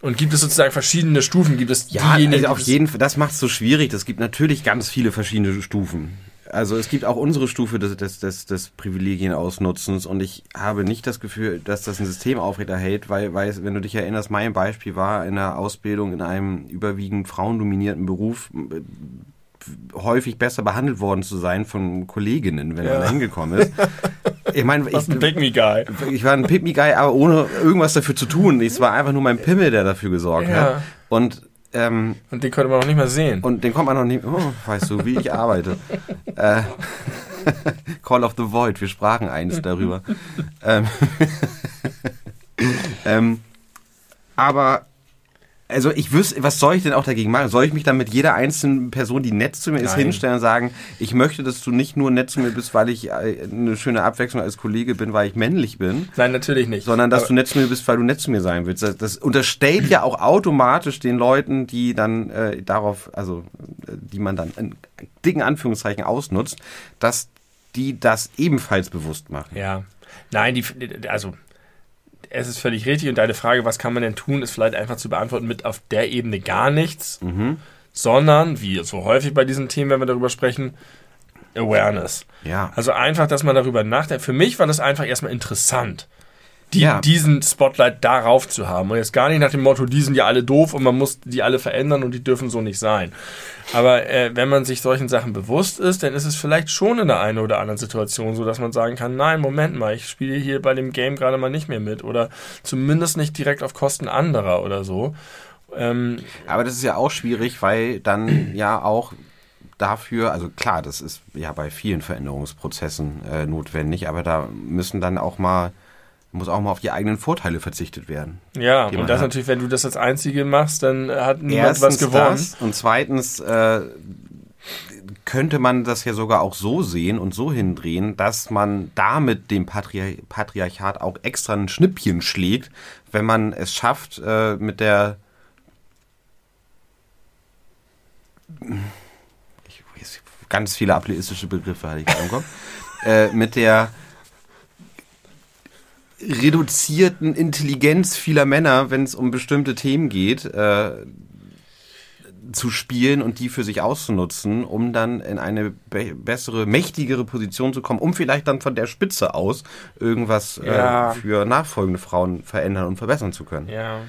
Speaker 2: Und gibt es sozusagen verschiedene Stufen? Gibt es
Speaker 1: Ja,
Speaker 2: diejenigen,
Speaker 1: also auf jeden Fall, das macht es so schwierig. Es gibt natürlich ganz viele verschiedene Stufen. Also es gibt auch unsere Stufe des, des, des, des Privilegienausnutzens und ich habe nicht das Gefühl, dass das ein System aufrechterhält, weil, weil wenn du dich erinnerst, mein Beispiel war in der Ausbildung in einem überwiegend frauendominierten Beruf häufig besser behandelt worden zu sein von Kolleginnen, wenn
Speaker 2: Ja.
Speaker 1: man da hingekommen ist. Ich meine,
Speaker 2: Was
Speaker 1: ich,
Speaker 2: ein Pick Me Guy.
Speaker 1: ich war aber ohne irgendwas dafür zu tun. Es war einfach nur mein Pimmel, der dafür gesorgt
Speaker 2: Ja.
Speaker 1: hat. Und, ähm,
Speaker 2: Und den konnte man auch nicht mehr sehen.
Speaker 1: und den kommt man noch nicht. Oh, weißt du, wie ich arbeite. äh, Call of the Void, wir sprachen eins darüber. ähm, ähm, aber also ich wüsste, was soll ich denn auch dagegen machen? Soll ich mich dann mit jeder einzelnen Person, die nett zu mir ist,
Speaker 2: Nein.
Speaker 1: hinstellen und sagen, ich möchte, dass du nicht nur nett zu mir bist, weil ich äh, eine schöne Abwechslung als Kollege bin, weil ich männlich bin,
Speaker 2: Nein, natürlich nicht.
Speaker 1: sondern dass
Speaker 2: Aber-
Speaker 1: du nett zu mir bist, weil du nett zu mir sein willst. Das, das unterstellt ja auch automatisch den Leuten, die dann äh, darauf, also äh, die man dann in dicken Anführungszeichen ausnutzt, dass die das ebenfalls bewusst machen.
Speaker 2: Ja. Nein, die, also es ist völlig richtig und deine Frage, was kann man denn tun, ist vielleicht einfach zu beantworten mit auf der Ebene gar nichts, sondern, wie so häufig bei diesen Themen, wenn wir darüber sprechen, Awareness.
Speaker 1: Ja.
Speaker 2: Also einfach, dass man darüber nachdenkt. Für mich war das einfach erstmal interessant, die,
Speaker 1: Ja.
Speaker 2: diesen Spotlight darauf zu haben. Und jetzt gar nicht nach dem Motto, die sind ja alle doof und man muss die alle verändern und die dürfen so nicht sein. Aber äh, wenn man sich solchen Sachen bewusst ist, dann ist es vielleicht schon in der einen oder anderen Situation so, dass man sagen kann, nein, Moment mal, ich spiele hier bei dem Game gerade mal nicht mehr mit oder zumindest nicht direkt auf Kosten anderer oder so. Ähm,
Speaker 1: Aber das ist ja auch schwierig, weil dann ja auch dafür, also klar, das ist ja bei vielen Veränderungsprozessen äh, notwendig, aber da müssen dann auch mal, muss auch mal auf die eigenen Vorteile verzichtet werden.
Speaker 2: ja, und das
Speaker 1: hat.
Speaker 2: natürlich, wenn du das als Einzige machst, dann hat niemand was
Speaker 1: Erstens
Speaker 2: gewonnen.
Speaker 1: das und zweitens äh, könnte man das ja sogar auch so sehen und so hindrehen, dass man damit dem Patri Patriarchat auch extra ein Schnippchen schlägt, wenn man es schafft, äh, mit der ich weiß, ganz viele ableistische Begriffe hatte ich im Kopf, äh, mit der reduzierten Intelligenz vieler Männer, wenn es um bestimmte Themen geht, äh, zu spielen und die für sich auszunutzen, um dann in eine be bessere, mächtigere Position zu kommen, um vielleicht dann von der Spitze aus irgendwas
Speaker 2: Ja.
Speaker 1: äh, für nachfolgende Frauen verändern und verbessern zu können.
Speaker 2: Ja.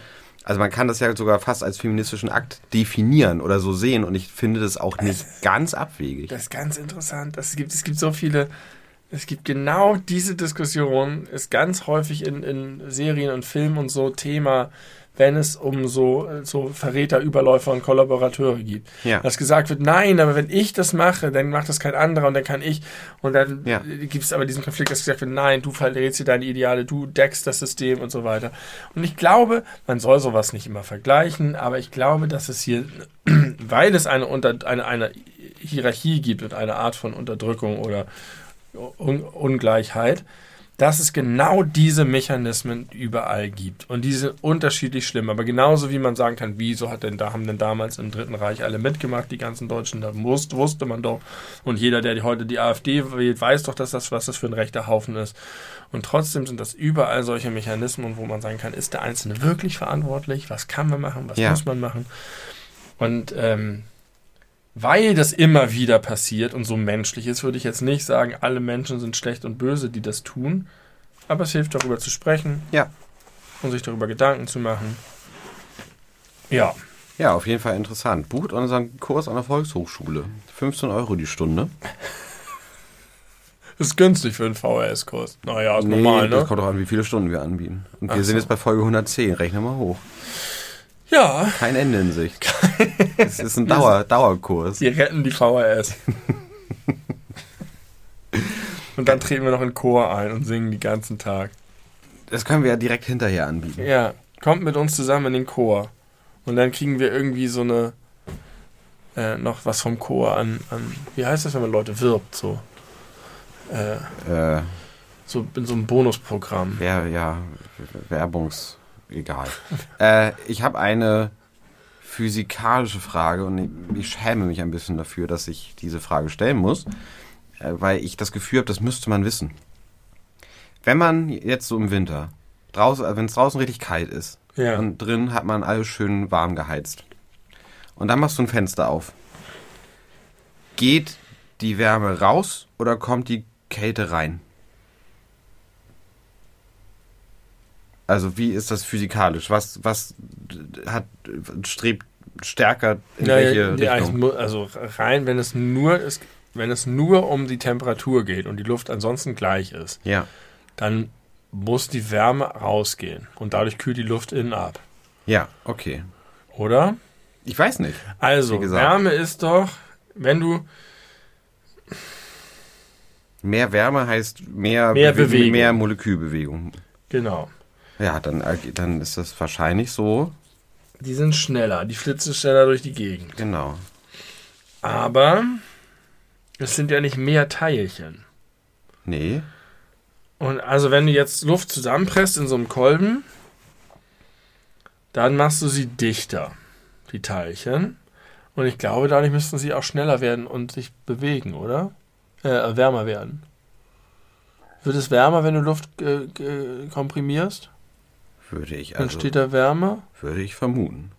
Speaker 1: Also man kann das ja sogar fast als feministischen Akt definieren oder so sehen und ich finde das auch nicht ganz abwegig.
Speaker 2: Das ist ganz interessant. Es gibt, es gibt so viele. Es gibt genau diese Diskussion, ist ganz häufig in, in Serien und Filmen und so Thema, wenn es um so, so Verräter, Überläufer und Kollaborateure gibt.
Speaker 1: Ja.
Speaker 2: Dass gesagt wird, nein, aber wenn ich das mache, dann macht das kein anderer und dann kann ich. Und dann
Speaker 1: Ja.
Speaker 2: gibt es aber diesen Konflikt, dass gesagt wird, nein, du verrätst hier deine Ideale, du deckst das System und so weiter. Und ich glaube, man soll sowas nicht immer vergleichen, aber ich glaube, dass es hier, weil es eine, unter, eine, eine Hierarchie gibt und eine Art von Unterdrückung oder Un Ungleichheit, dass es genau diese Mechanismen überall gibt. Und die sind unterschiedlich schlimm. Aber genauso wie man sagen kann, wieso hat denn da, haben denn damals im Dritten Reich alle mitgemacht, die ganzen Deutschen, da wusste, wusste man doch. Und jeder, der heute die AfD wählt, weiß doch, dass das, was das für ein rechter Haufen ist. Und trotzdem sind das überall solche Mechanismen, wo man sagen kann, ist der Einzelne wirklich verantwortlich? Was kann man machen? Was
Speaker 1: Ja.
Speaker 2: muss man machen? Und ähm, weil das immer wieder passiert und so menschlich ist, würde ich jetzt nicht sagen, alle Menschen sind schlecht und böse, die das tun. Aber es hilft darüber zu sprechen
Speaker 1: Ja.
Speaker 2: und sich darüber Gedanken zu machen. Ja,
Speaker 1: Ja, auf jeden Fall interessant. Bucht unseren Kurs an der Volkshochschule. 15 Euro die Stunde.
Speaker 2: ist günstig für einen VHS-Kurs. Naja, ist normal,
Speaker 1: das
Speaker 2: ne?
Speaker 1: kommt auch an, wie viele Stunden wir anbieten. Und wir
Speaker 2: Ach
Speaker 1: sind
Speaker 2: so.
Speaker 1: jetzt bei Folge 110. Rechne mal hoch.
Speaker 2: Ja,
Speaker 1: Kein Ende in Sicht. Es ist ein Dauer, Dauerkurs.
Speaker 2: wir retten die VHS. und dann treten wir noch in Chor ein und singen den ganzen Tag.
Speaker 1: Das können wir ja direkt hinterher anbieten.
Speaker 2: Ja, kommt mit uns zusammen in den Chor. Und dann kriegen wir irgendwie so eine, äh, noch was vom Chor an, an, wie heißt das, wenn man Leute wirbt, so. Äh,
Speaker 1: Äh,
Speaker 2: so in so einem Bonusprogramm.
Speaker 1: wer, ja, Werbungs... Egal. äh, ich habe eine physikalische Frage und ich, schäme mich ein bisschen dafür, dass ich diese Frage stellen muss, äh, weil ich das Gefühl habe, das müsste man wissen. Wenn man jetzt so im Winter, draußen, äh, wenn es draußen richtig kalt ist
Speaker 2: Ja.
Speaker 1: und drin hat man alles schön warm geheizt und dann machst du ein Fenster auf, geht die Wärme raus oder kommt die Kälte rein? Also wie ist das physikalisch? Was, was hat, strebt stärker in
Speaker 2: Ja,
Speaker 1: welche
Speaker 2: ja,
Speaker 1: Richtung?
Speaker 2: also rein, wenn es nur ist, wenn es nur um die Temperatur geht und die Luft ansonsten gleich ist,
Speaker 1: Ja,
Speaker 2: dann muss die Wärme rausgehen und dadurch kühlt die Luft innen ab,
Speaker 1: ja, okay.
Speaker 2: oder?
Speaker 1: Ich weiß nicht.
Speaker 2: Also. Wärme ist doch, wenn du
Speaker 1: Mehr Wärme heißt mehr,
Speaker 2: Mehr
Speaker 1: Bewe-
Speaker 2: Bewegung.
Speaker 1: mehr Molekülbewegung.
Speaker 2: genau,
Speaker 1: Ja, dann, äh, dann ist das wahrscheinlich so.
Speaker 2: die sind schneller, die flitzen schneller durch die Gegend.
Speaker 1: Genau.
Speaker 2: Aber es sind ja nicht mehr Teilchen.
Speaker 1: Nee.
Speaker 2: Und also wenn du jetzt Luft zusammenpresst in so einem Kolben, dann machst du sie dichter, die Teilchen. Und ich glaube, dadurch müssten sie auch schneller werden und sich bewegen, oder? Äh, wärmer werden. Wird es wärmer, wenn du Luft äh, äh, komprimierst?
Speaker 1: Würde ich also,
Speaker 2: steht da Wärme,
Speaker 1: würde ich vermuten.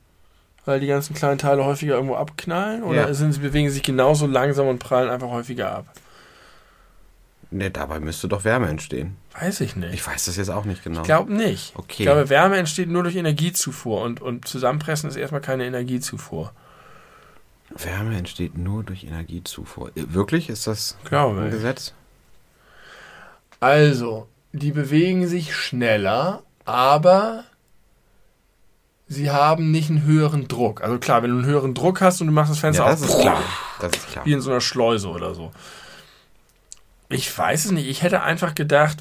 Speaker 2: weil die ganzen kleinen Teile häufiger irgendwo abknallen? Oder
Speaker 1: Ja.
Speaker 2: sind sie bewegen sich genauso langsam und prallen einfach häufiger ab?
Speaker 1: Ne, dabei müsste doch Wärme entstehen.
Speaker 2: Weiß ich nicht.
Speaker 1: Ich weiß das jetzt auch nicht genau.
Speaker 2: Ich glaube nicht.
Speaker 1: Okay.
Speaker 2: Ich glaube, Wärme entsteht nur durch Energiezufuhr und, und Zusammenpressen ist erstmal keine Energiezufuhr.
Speaker 1: Wärme entsteht nur durch Energiezufuhr. Äh, Wirklich? Ist das
Speaker 2: Glaube
Speaker 1: ein
Speaker 2: ich.
Speaker 1: Gesetz?
Speaker 2: Also, die bewegen sich schneller, aber sie haben nicht einen höheren Druck. Also klar, wenn du einen höheren Druck hast und du machst das Fenster
Speaker 1: Ja,
Speaker 2: auf,
Speaker 1: das ist klar. Das ist klar.
Speaker 2: wie in so einer Schleuse oder so. Ich weiß es nicht. Ich hätte einfach gedacht,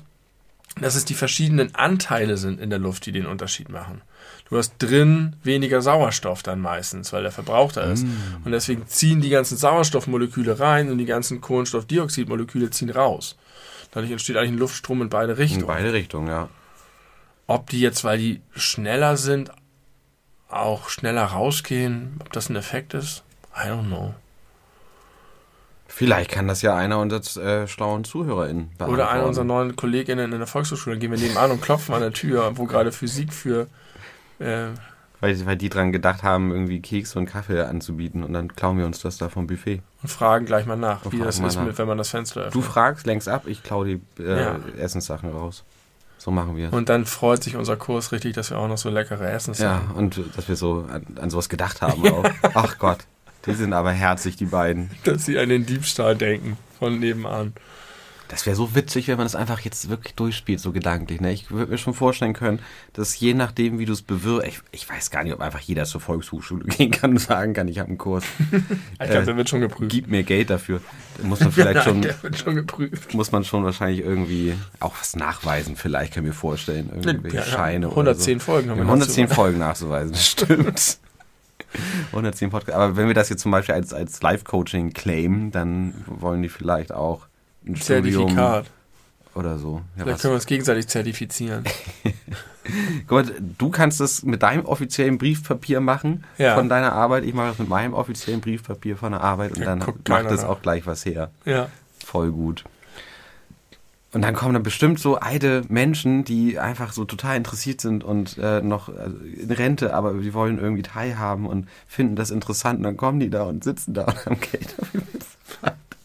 Speaker 2: dass es die verschiedenen Anteile sind in der Luft, die den Unterschied machen. Du hast drin weniger Sauerstoff dann meistens, weil der verbrauchter ist. Und deswegen ziehen die ganzen Sauerstoffmoleküle rein und die ganzen Kohlenstoffdioxidmoleküle ziehen raus. Dadurch entsteht eigentlich ein Luftstrom in beide
Speaker 1: In
Speaker 2: Richtungen.
Speaker 1: beide Richtungen, ja.
Speaker 2: Ob die jetzt, weil die schneller sind, auch schneller rausgehen, ob das ein Effekt ist, I don't know.
Speaker 1: Vielleicht kann das ja einer unserer äh, schlauen ZuhörerInnen beantworten.
Speaker 2: Oder einer unserer neuen KollegInnen in der Volkshochschule, dann gehen wir nebenan und klopfen an der Tür, wo gerade Physik für. Äh,
Speaker 1: Weil, weil die dran gedacht haben, irgendwie Kekse und Kaffee anzubieten und dann klauen wir uns das da vom Buffet.
Speaker 2: und fragen gleich mal nach,
Speaker 1: Und
Speaker 2: wie das ist,
Speaker 1: nach.
Speaker 2: mit, wenn man das Fenster öffnet.
Speaker 1: Du fragst, lenkst ab, ich klau die äh,
Speaker 2: Ja.
Speaker 1: Essenssachen raus. So machen wir.
Speaker 2: Und dann freut sich unser Kurs richtig, dass wir auch noch so leckere Essen
Speaker 1: ja, und dass wir so an, an sowas gedacht haben auch. Ach Gott, die sind aber herzig, die beiden.
Speaker 2: Dass sie an den Diebstahl denken von nebenan.
Speaker 1: Das wäre so witzig, wenn man das einfach jetzt wirklich durchspielt, so gedanklich. Ne? Ich würde mir schon vorstellen können, dass je nachdem, wie du es bewirbst, ich, ich weiß gar nicht, ob einfach jeder zur Volkshochschule gehen kann und sagen kann, ich habe einen Kurs.
Speaker 2: Ich glaube,
Speaker 1: Äh,
Speaker 2: der wird schon geprüft.
Speaker 1: Gib mir Geld dafür. Da muss man vielleicht
Speaker 2: Nein,
Speaker 1: schon,
Speaker 2: der wird schon geprüft.
Speaker 1: muss man schon wahrscheinlich irgendwie auch was nachweisen, vielleicht, kann ich mir vorstellen. Irgendwelche
Speaker 2: Ja, ja,
Speaker 1: Scheine
Speaker 2: 110
Speaker 1: oder so.
Speaker 2: Folgen haben wir
Speaker 1: 110
Speaker 2: dazu.
Speaker 1: Folgen nachzuweisen, stimmt. 110 Podcasts. Aber wenn wir das jetzt zum Beispiel als, als Live-Coaching claimen, dann wollen die vielleicht auch ein Studium
Speaker 2: Zertifikat.
Speaker 1: oder so. Ja,
Speaker 2: Vielleicht
Speaker 1: was-
Speaker 2: können wir uns gegenseitig zertifizieren.
Speaker 1: Gut, du kannst das mit deinem offiziellen Briefpapier machen
Speaker 2: Ja.
Speaker 1: von deiner Arbeit. Ich mache das mit meinem offiziellen Briefpapier von der Arbeit und
Speaker 2: Ja,
Speaker 1: dann macht das
Speaker 2: nach.
Speaker 1: auch gleich was her.
Speaker 2: Ja.
Speaker 1: Voll gut. und dann kommen dann bestimmt so alte Menschen, die einfach so total interessiert sind und äh, noch äh, in Rente, aber die wollen irgendwie teilhaben und finden das interessant. Und dann kommen die da und sitzen da und haben Geld auf dem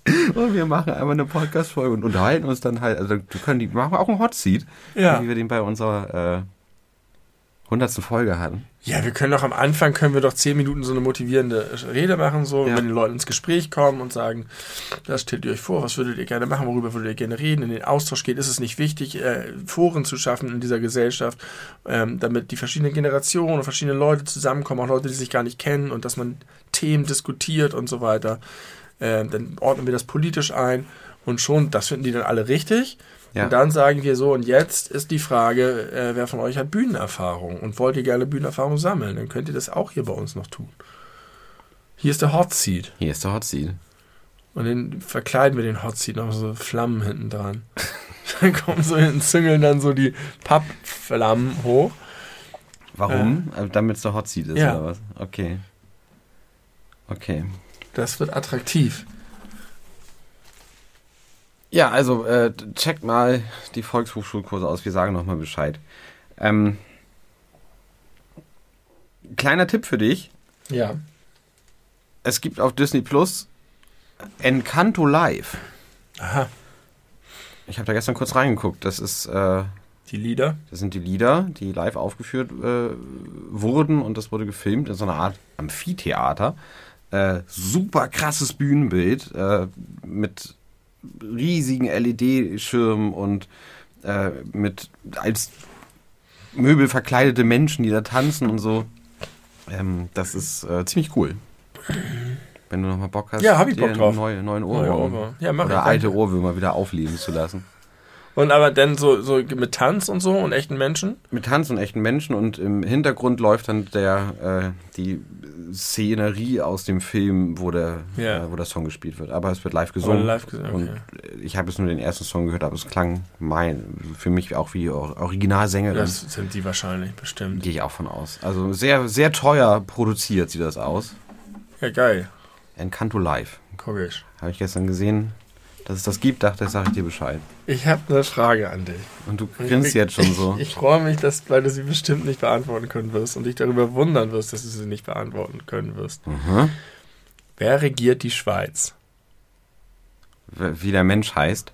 Speaker 1: Und wir machen einmal eine Podcast-Folge und unterhalten uns dann halt. Also, wir können die machen auch einen Hot Seat,
Speaker 2: Ja.
Speaker 1: wie wir den bei unserer äh, hundertsten Folge hatten.
Speaker 2: Ja, wir können doch am Anfang, können wir doch zehn Minuten so eine motivierende Rede machen, so,
Speaker 1: Ja.
Speaker 2: wenn die Leute ins Gespräch kommen und sagen, das stellt ihr euch vor, was würdet ihr gerne machen, worüber würdet ihr gerne reden, in den Austausch geht, ist es nicht wichtig, äh, Foren zu schaffen in dieser Gesellschaft, ähm, damit die verschiedenen Generationen und verschiedene Leute zusammenkommen, auch Leute, die sich gar nicht kennen und dass man Themen diskutiert und so weiter. Ähm, dann ordnen wir das politisch ein und schon, das finden die dann alle richtig.
Speaker 1: Ja.
Speaker 2: Und dann sagen wir so, und jetzt ist die Frage, äh, wer von euch hat Bühnenerfahrung und wollt ihr gerne Bühnenerfahrung sammeln, dann könnt ihr das auch hier bei uns noch tun. Hier ist der Hot Seat.
Speaker 1: Hier ist der Hot Seat.
Speaker 2: Und dann verkleiden wir den Hot Seat noch so Flammen hinten dran. dann kommen so hinten, züngeln dann so die Pappflammen hoch.
Speaker 1: Warum? Äh, Damit es der Hot Seat ist,
Speaker 2: Ja.
Speaker 1: oder was? Okay. Okay.
Speaker 2: Das wird attraktiv.
Speaker 1: Ja, also äh, checkt mal die Volkshochschulkurse aus. Wir sagen nochmal Bescheid. Ähm, kleiner Tipp für dich.
Speaker 2: Ja.
Speaker 1: Es gibt auf Disney Plus Encanto Live.
Speaker 2: Aha.
Speaker 1: Ich habe da gestern kurz reingeguckt. Das ist, äh,
Speaker 2: Die Lieder.
Speaker 1: das sind die Lieder, die live aufgeführt äh, wurden und das wurde gefilmt in so einer Art Amphitheater. Äh, super krasses Bühnenbild äh, mit riesigen LED-Schirmen und äh, mit als Möbel verkleidete Menschen, die da tanzen und so. Ähm, das ist äh, ziemlich cool. Wenn du nochmal Bock hast,
Speaker 2: Ja, hab ich Bock drauf.
Speaker 1: Neue, neuen
Speaker 2: Neue
Speaker 1: Ohrwurm
Speaker 2: Ohrwürmer. Ja, mach ich,
Speaker 1: oder
Speaker 2: danke.
Speaker 1: alte Ohrwürmer wieder aufleben zu lassen.
Speaker 2: Und aber dann so, so mit Tanz und so und echten Menschen?
Speaker 1: Mit Tanz und echten Menschen und im Hintergrund läuft dann der äh, die Szenerie aus dem Film, wo der,
Speaker 2: Ja.
Speaker 1: äh, wo der Song gespielt wird. Aber es wird live gesungen.
Speaker 2: Live gesungen, okay.
Speaker 1: äh, ich habe jetzt nur den ersten Song gehört, aber es klang mein, für mich auch wie Or- Originalsängerin.
Speaker 2: Das sind die wahrscheinlich, bestimmt.
Speaker 1: Gehe ich auch von aus. Also sehr, sehr teuer produziert sieht das aus.
Speaker 2: Ja, geil.
Speaker 1: Encanto Live.
Speaker 2: Guck ich.
Speaker 1: Habe ich gestern gesehen, dass es das gibt, dachte ich, sage ich dir Bescheid.
Speaker 2: Ich habe eine Frage an dich.
Speaker 1: Und du grinst jetzt schon so.
Speaker 2: Ich, ich freue mich, dass, weil du sie bestimmt nicht beantworten können wirst und dich darüber wundern wirst, dass du sie nicht beantworten können wirst.
Speaker 1: Mhm.
Speaker 2: Wer regiert die Schweiz?
Speaker 1: wie der Mensch heißt.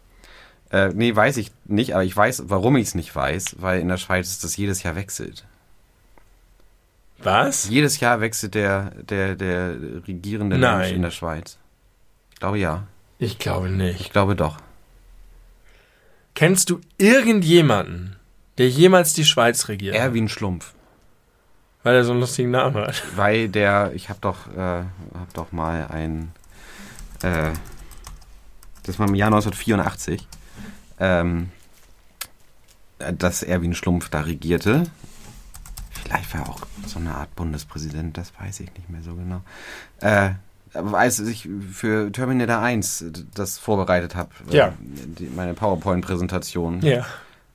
Speaker 1: Äh, nee, weiß ich nicht, aber ich weiß, warum ich es nicht weiß, weil in der Schweiz das jedes Jahr wechselt.
Speaker 2: Was?
Speaker 1: Jedes Jahr wechselt der, der, der regierende
Speaker 2: Nein.
Speaker 1: Mensch in der Schweiz. Ich glaube ja.
Speaker 2: Ich glaube nicht.
Speaker 1: Ich glaube doch.
Speaker 2: Kennst du irgendjemanden, der jemals die Schweiz regiert?
Speaker 1: Erwin Schlumpf.
Speaker 2: Weil er so einen lustigen Namen hat.
Speaker 1: Weil der, ich habe doch, äh, hab doch mal ein, äh, das war im Jahr 1984, ähm, äh, dass Erwin Schlumpf da regierte. Vielleicht war er auch so eine Art Bundespräsident, das weiß ich nicht mehr so genau. Äh, als ich für Terminator 1 das vorbereitet habe,
Speaker 2: Ja.
Speaker 1: die, meine PowerPoint-Präsentation,
Speaker 2: Ja.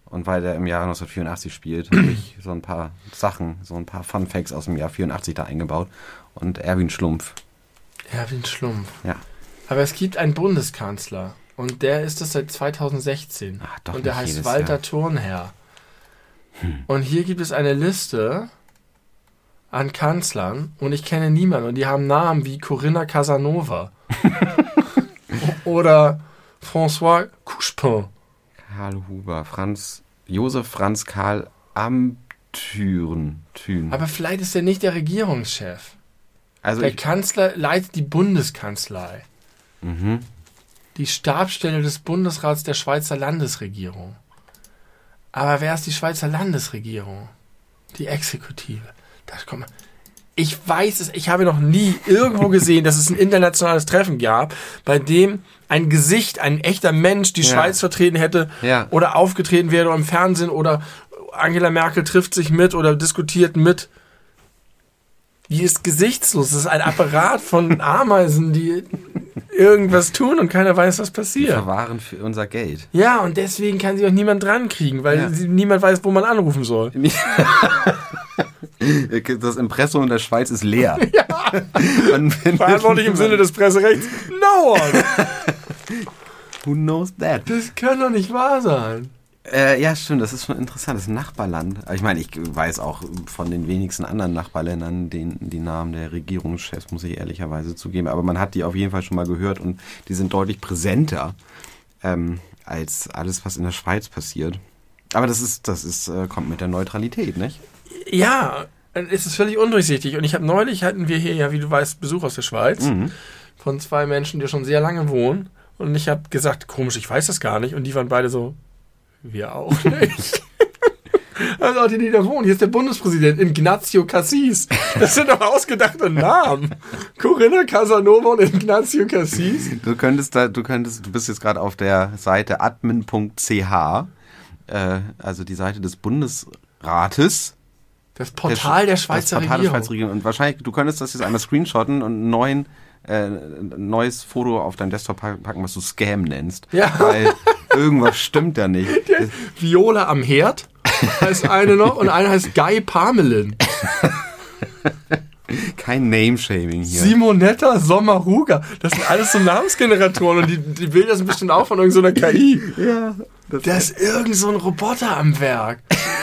Speaker 1: und weil der im Jahr 1984 spielt, habe ich so ein paar Sachen, so ein paar Fun Facts aus dem Jahr 84 da eingebaut. Und Erwin Schlumpf.
Speaker 2: Erwin Schlumpf.
Speaker 1: Ja.
Speaker 2: Aber es gibt einen Bundeskanzler und der ist es seit 2016.
Speaker 1: Ach, doch
Speaker 2: und der heißt Walter
Speaker 1: Jahr. Hm.
Speaker 2: Turnherr. Und hier gibt es eine Liste an Kanzlern und ich kenne niemanden und die haben Namen wie Corinna Casanova oder François Couchepin.
Speaker 1: Karl Huber, Franz, Josef Franz Karl Amthüren. Thün.
Speaker 2: Aber vielleicht ist er nicht der Regierungschef.
Speaker 1: also
Speaker 2: Der Kanzler leitet die Bundeskanzlei,
Speaker 1: mhm.
Speaker 2: die Stabsstelle des Bundesrats der Schweizer Landesregierung. Aber wer ist die Schweizer Landesregierung? Die Exekutive. Das kommt. Ich weiß es, ich habe noch nie irgendwo gesehen, dass es ein internationales Treffen gab, bei dem ein Gesicht, ein echter Mensch die
Speaker 1: Ja.
Speaker 2: Schweiz vertreten hätte
Speaker 1: Ja.
Speaker 2: oder aufgetreten wäre im Fernsehen oder Angela Merkel trifft sich mit oder diskutiert mit. Die ist gesichtslos. Das ist ein Apparat von Ameisen, die irgendwas tun und keiner weiß, was
Speaker 1: Die
Speaker 2: passiert.
Speaker 1: verwahren für unser Geld.
Speaker 2: Ja, und deswegen kann sich auch niemand dran kriegen, weil
Speaker 1: Ja.
Speaker 2: sie, niemand weiß, wo man anrufen soll.
Speaker 1: Das Impressum in der Schweiz ist leer. Ja.
Speaker 2: Verantwortlich im Sinne des Presserechts. No one.
Speaker 1: Who knows that?
Speaker 2: Das kann doch nicht wahr sein.
Speaker 1: Äh, ja, stimmt, das ist schon interessant. Das ist ein Nachbarland. Ich meine, ich weiß auch von den wenigsten anderen Nachbarländern den, die Namen der Regierungschefs, muss ich ehrlicherweise zugeben. Aber man hat die auf jeden Fall schon mal gehört und die sind deutlich präsenter ähm, als alles, was in der Schweiz passiert. Aber das ist, das ist, äh, kommt mit der Neutralität, nicht?
Speaker 2: Ja, es ist völlig undurchsichtig. Und ich habe neulich hatten wir hier ja, wie du weißt, Besuch aus der Schweiz
Speaker 1: Mhm.
Speaker 2: von zwei Menschen, die schon sehr lange wohnen. Und ich habe gesagt, komisch, ich weiß das gar nicht. Und die waren beide so, wir auch nicht. Also Leute, die da wohnen. Hier ist der Bundespräsident Ignazio Cassis. Das sind doch ausgedachte Namen. Corinna Casanova und Ignazio Cassis.
Speaker 1: Du könntest da, du könntest, du bist jetzt gerade auf der Seite admin.ch, äh, also die Seite des Bundesrates.
Speaker 2: Das Portal der
Speaker 1: Sch-
Speaker 2: Schweizer
Speaker 1: das Portal der
Speaker 2: Regierung.
Speaker 1: Schweizer Regierung. Und wahrscheinlich, du könntest das jetzt einmal screenshotten und einen neuen, äh, ein neues Foto auf deinen Desktop pack- packen, was du Scam nennst.
Speaker 2: Ja.
Speaker 1: Weil irgendwas stimmt da nicht.
Speaker 2: Viola am Herd heißt eine noch und eine heißt Guy Parmelin.
Speaker 1: Kein Name-Shaming hier.
Speaker 2: Simonetta Sommaruga. Das sind alles so Namensgeneratoren und die, die Bilder sind bestimmt auch von irgendeiner KI.
Speaker 1: ja. Das
Speaker 2: Da ist irgend so ein Roboter am Werk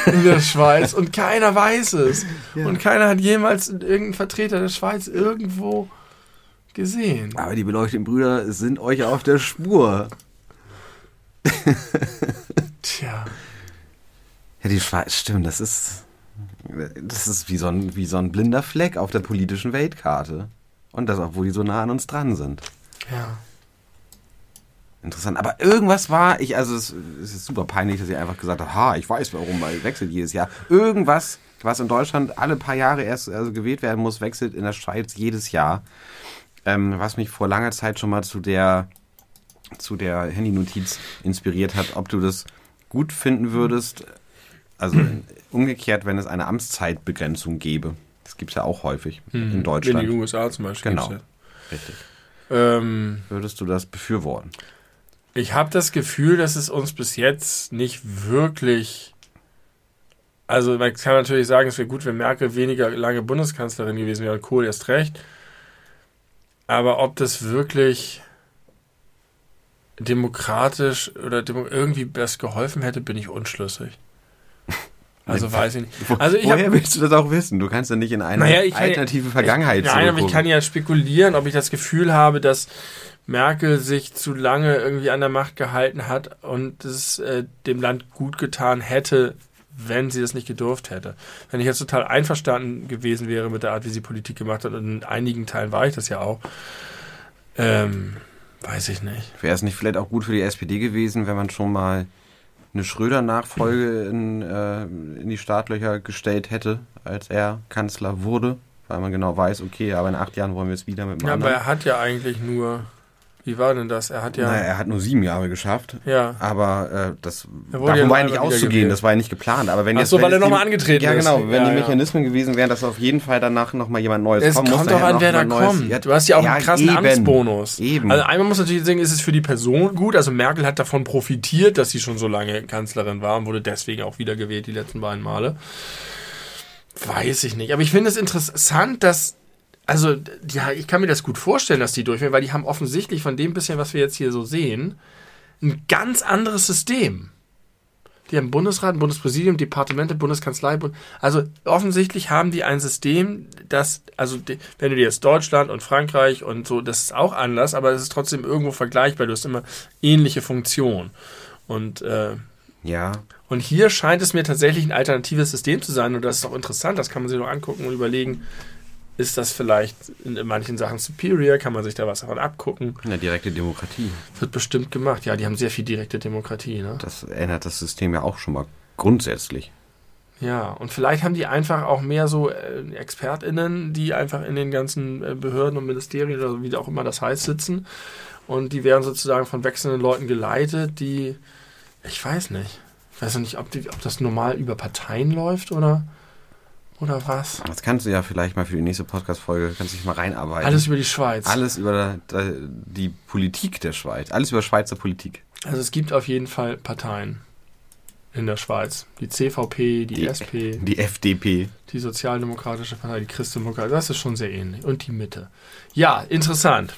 Speaker 2: in der Schweiz und keiner weiß es. Und keiner hat jemals irgendeinen Vertreter der Schweiz irgendwo gesehen.
Speaker 1: aber die beleuchteten Brüder sind euch auf der Spur.
Speaker 2: Tja.
Speaker 1: Ja, die Schweiz, stimmt, das ist, das ist wie so, ein, wie so ein blinder Fleck auf der politischen Weltkarte. Und das, obwohl die so nah an uns dran sind.
Speaker 2: Ja.
Speaker 1: Interessant. Aber irgendwas war, ich, also es, es ist super peinlich, dass ich einfach gesagt habe, ha, ich weiß warum, weil wechselt jedes Jahr. Irgendwas, was in Deutschland alle paar Jahre erst also gewählt werden muss, wechselt in der Schweiz jedes Jahr. Ähm, was mich vor langer Zeit schon mal zu der, zu der Handynotiz inspiriert hat, ob du das gut finden würdest, also umgekehrt, wenn es eine Amtszeitbegrenzung gäbe. Das gibt es ja auch häufig in
Speaker 2: In
Speaker 1: Deutschland.
Speaker 2: den USA zum Beispiel.
Speaker 1: Genau.
Speaker 2: gibt's
Speaker 1: Richtig.
Speaker 2: Ja. Ähm,
Speaker 1: Würdest du das befürworten?
Speaker 2: Ich habe das Gefühl, dass es uns bis jetzt nicht wirklich. Also man kann natürlich sagen, es wäre gut, wenn Merkel weniger lange Bundeskanzlerin gewesen wäre und Kohl erst recht. Aber ob das wirklich demokratisch oder demo irgendwie best geholfen hätte, bin ich unschlüssig. Also weiß ich nicht. Also ich
Speaker 1: woher
Speaker 2: hab-
Speaker 1: willst du das auch wissen? Du kannst ja nicht in eine
Speaker 2: Naja, ich kann ja-
Speaker 1: alternative Vergangenheit
Speaker 2: Nein, aber ich kann ja spekulieren, ob ich das Gefühl habe, dass Merkel sich zu lange irgendwie an der Macht gehalten hat und es äh, dem Land gut getan hätte, wenn sie das nicht gedurft hätte. Wenn ich jetzt total einverstanden gewesen wäre mit der Art, wie sie Politik gemacht hat, und in einigen Teilen war ich das ja auch, ähm, weiß ich nicht.
Speaker 1: Wäre es nicht vielleicht auch gut für die SPD gewesen, wenn man schon mal eine Schröder-Nachfolge in, äh, in die Startlöcher gestellt hätte, als er Kanzler wurde? Weil man genau weiß, okay, aber in acht Jahren wollen wir es wieder mit dem
Speaker 2: Ja, aber er hat ja eigentlich nur, wie war denn das? Er hat ja,
Speaker 1: Naja, er hat nur sieben Jahre geschafft.
Speaker 2: ja,
Speaker 1: Aber äh, das davon
Speaker 2: ja
Speaker 1: war ja nicht auszugehen, das war ja nicht geplant. Aber wenn
Speaker 2: Ach
Speaker 1: jetzt,
Speaker 2: so, weil er nochmal angetreten
Speaker 1: Ja,
Speaker 2: ist.
Speaker 1: genau. Wenn
Speaker 2: Ja,
Speaker 1: die
Speaker 2: ja.
Speaker 1: Mechanismen gewesen wären, dass auf jeden Fall danach nochmal jemand Neues
Speaker 2: Es
Speaker 1: kommen muss.
Speaker 2: kommt
Speaker 1: dann
Speaker 2: doch an, wer da
Speaker 1: neues-
Speaker 2: kommt.
Speaker 1: Ja,
Speaker 2: du hast ja auch
Speaker 1: ja,
Speaker 2: einen krassen
Speaker 1: eben.
Speaker 2: Amtsbonus.
Speaker 1: Eben.
Speaker 2: Also einmal muss natürlich sagen, ist es für die Person gut. Also Merkel hat davon profitiert, dass sie schon so lange Kanzlerin war und wurde deswegen auch wiedergewählt die letzten beiden Male. Weiß ich nicht. Aber ich finde es interessant, dass also ja, ich kann mir das gut vorstellen, dass die durchführen, weil die haben offensichtlich von dem bisschen, was wir jetzt hier so sehen, ein ganz anderes System. Die haben Bundesrat, Bundespräsidium, Departemente, Bundeskanzlei. Bund also offensichtlich haben die ein System, das, also wenn du dir jetzt Deutschland und Frankreich und so, das ist auch anders, aber es ist trotzdem irgendwo vergleichbar. Du hast immer ähnliche Funktionen. Und, äh,
Speaker 1: Ja,
Speaker 2: und hier scheint es mir tatsächlich ein alternatives System zu sein und das ist auch interessant, das kann man sich noch angucken und überlegen, ist das vielleicht in manchen Sachen superior, kann man sich da was davon abgucken.
Speaker 1: eine direkte Demokratie.
Speaker 2: Wird bestimmt gemacht. Ja, die haben sehr viel direkte Demokratie, ne?
Speaker 1: Das ändert das System ja auch schon mal grundsätzlich.
Speaker 2: Ja, und vielleicht haben die einfach auch mehr so äh, ExpertInnen, die einfach in den ganzen äh, Behörden und Ministerien oder wie auch immer das heißt, sitzen. Und die werden sozusagen von wechselnden Leuten geleitet, die, ich weiß nicht. Ich weiß noch nicht, ob, die, ob das normal über Parteien läuft oder, oder was.
Speaker 1: Das kannst du ja vielleicht mal für die nächste Podcast-Folge, kannst du dich mal reinarbeiten.
Speaker 2: Alles über die Schweiz.
Speaker 1: Alles über die Politik der Schweiz. Alles über Schweizer Politik.
Speaker 2: Also es gibt auf jeden Fall Parteien in der Schweiz. Die CVP, die,
Speaker 1: Die-
Speaker 2: SP,
Speaker 1: Die FDP.
Speaker 2: die Sozialdemokratische Partei, die Christdemokratie. Das ist schon sehr ähnlich. Und die Mitte. Ja, interessant.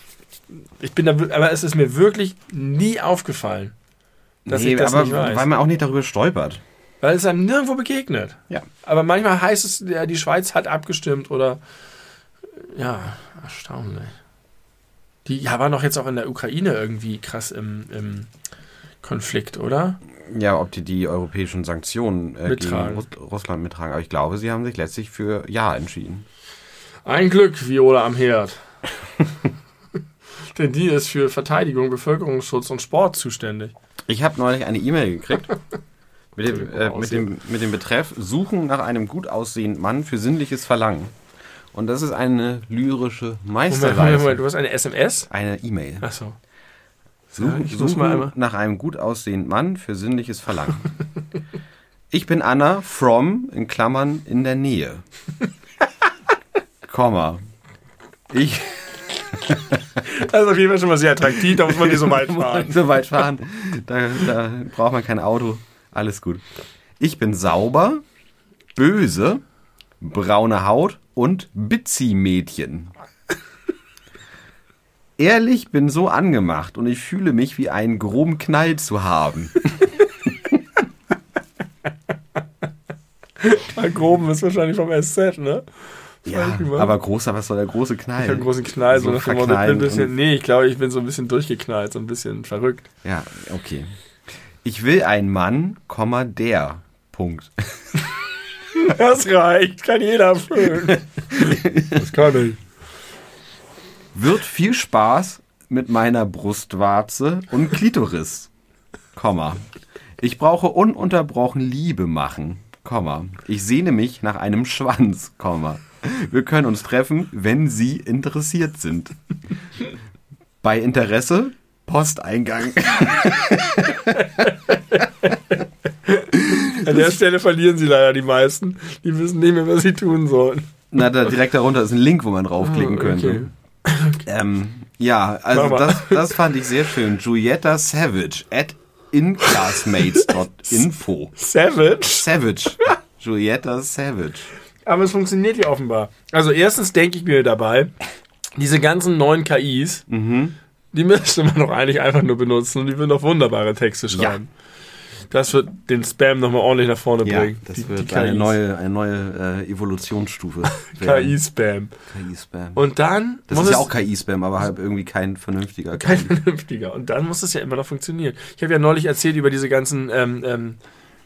Speaker 2: ich bin da, aber es ist mir wirklich nie aufgefallen, dass
Speaker 1: nee,
Speaker 2: ich das
Speaker 1: aber
Speaker 2: nicht weiß.
Speaker 1: weil man auch nicht darüber stolpert.
Speaker 2: Weil es einem nirgendwo begegnet.
Speaker 1: Ja.
Speaker 2: Aber manchmal heißt es, ja, die Schweiz hat abgestimmt oder ja, erstaunlich. Die ja, waren doch jetzt auch in der Ukraine irgendwie krass im, im Konflikt, oder?
Speaker 1: Ja, ob die die europäischen Sanktionen äh, gegen
Speaker 2: Mittragen.
Speaker 1: Russ Russland mittragen. Aber ich glaube, sie haben sich letztlich für Ja entschieden.
Speaker 2: Ein Glück, Viola am Herd. Denn die ist für Verteidigung, Bevölkerungsschutz und Sport zuständig.
Speaker 1: Ich habe neulich eine E-Mail gekriegt mit dem, äh, mit, dem, mit dem Betreff Suchen nach einem gut aussehenden Mann für sinnliches Verlangen. Und das ist eine lyrische Meisterleistung.
Speaker 2: Moment, Moment, du hast eine SMS?
Speaker 1: Eine E-Mail.
Speaker 2: Achso.
Speaker 1: Suchen,
Speaker 2: ich muss mal einmal-
Speaker 1: suchen nach einem gut aussehenden Mann für sinnliches Verlangen. ich bin Anna from, in Klammern, in der Nähe. Komma. Ich
Speaker 2: Das ist auf jeden Fall schon mal sehr attraktiv, da muss man nicht so weit fahren.
Speaker 1: so weit fahren. Da, da braucht man kein Auto. Alles gut. Ich bin sauber, böse, braune Haut und Bitzi-Mädchen. Ehrlich bin so angemacht und ich fühle mich wie einen groben Knall zu haben.
Speaker 2: Bei Groben ist wahrscheinlich vom SZ, ne?
Speaker 1: Ja, aber großer, was soll der große Knall?
Speaker 2: Ich einen großen Knall, so,
Speaker 1: So
Speaker 2: bin ein bisschen, nee, ich glaube, ich bin so ein bisschen durchgeknallt, so ein bisschen verrückt.
Speaker 1: Ja, okay. Ich will einen Mann, Komma, der. Punkt.
Speaker 2: Das reicht, kann jeder erfüllen. Das kann ich.
Speaker 1: Wird viel Spaß mit meiner Brustwarze und Klitoris. Komma. Ich brauche ununterbrochen Liebe machen. Komma. Ich sehne mich nach einem Schwanz. Komma. Wir können uns treffen, wenn Sie interessiert sind. Bei Interesse Posteingang.
Speaker 2: An der Stelle verlieren sie leider die meisten. Die wissen nicht mehr, was sie tun sollen.
Speaker 1: Na, da direkt darunter ist ein Link, wo man draufklicken
Speaker 2: Ah,
Speaker 1: könnte. Ähm, ja, also das, das fand ich sehr schön. Julietta Savage at inclassmates.info.
Speaker 2: Savage.
Speaker 1: Savage. Julietta Savage.
Speaker 2: Aber es funktioniert ja offenbar. Also erstens denke ich mir dabei, diese ganzen neuen KIs,
Speaker 1: Mhm.
Speaker 2: Die müsste man doch eigentlich einfach nur benutzen und die würden doch wunderbare Texte schreiben. Das wird den Spam nochmal ordentlich nach vorne
Speaker 1: Ja,
Speaker 2: bringen.
Speaker 1: das
Speaker 2: Die-
Speaker 1: wird
Speaker 2: die
Speaker 1: eine neue, eine neue äh, Evolutionsstufe.
Speaker 2: KI-Spam.
Speaker 1: KI-Spam.
Speaker 2: Und dann
Speaker 1: Das
Speaker 2: muss
Speaker 1: ist ja auch KI-Spam, aber halt irgendwie kein vernünftiger
Speaker 2: kein
Speaker 1: KI.
Speaker 2: vernünftiger. Und dann muss es ja immer noch funktionieren. Ich habe ja neulich erzählt über diese ganzen ähm, ähm,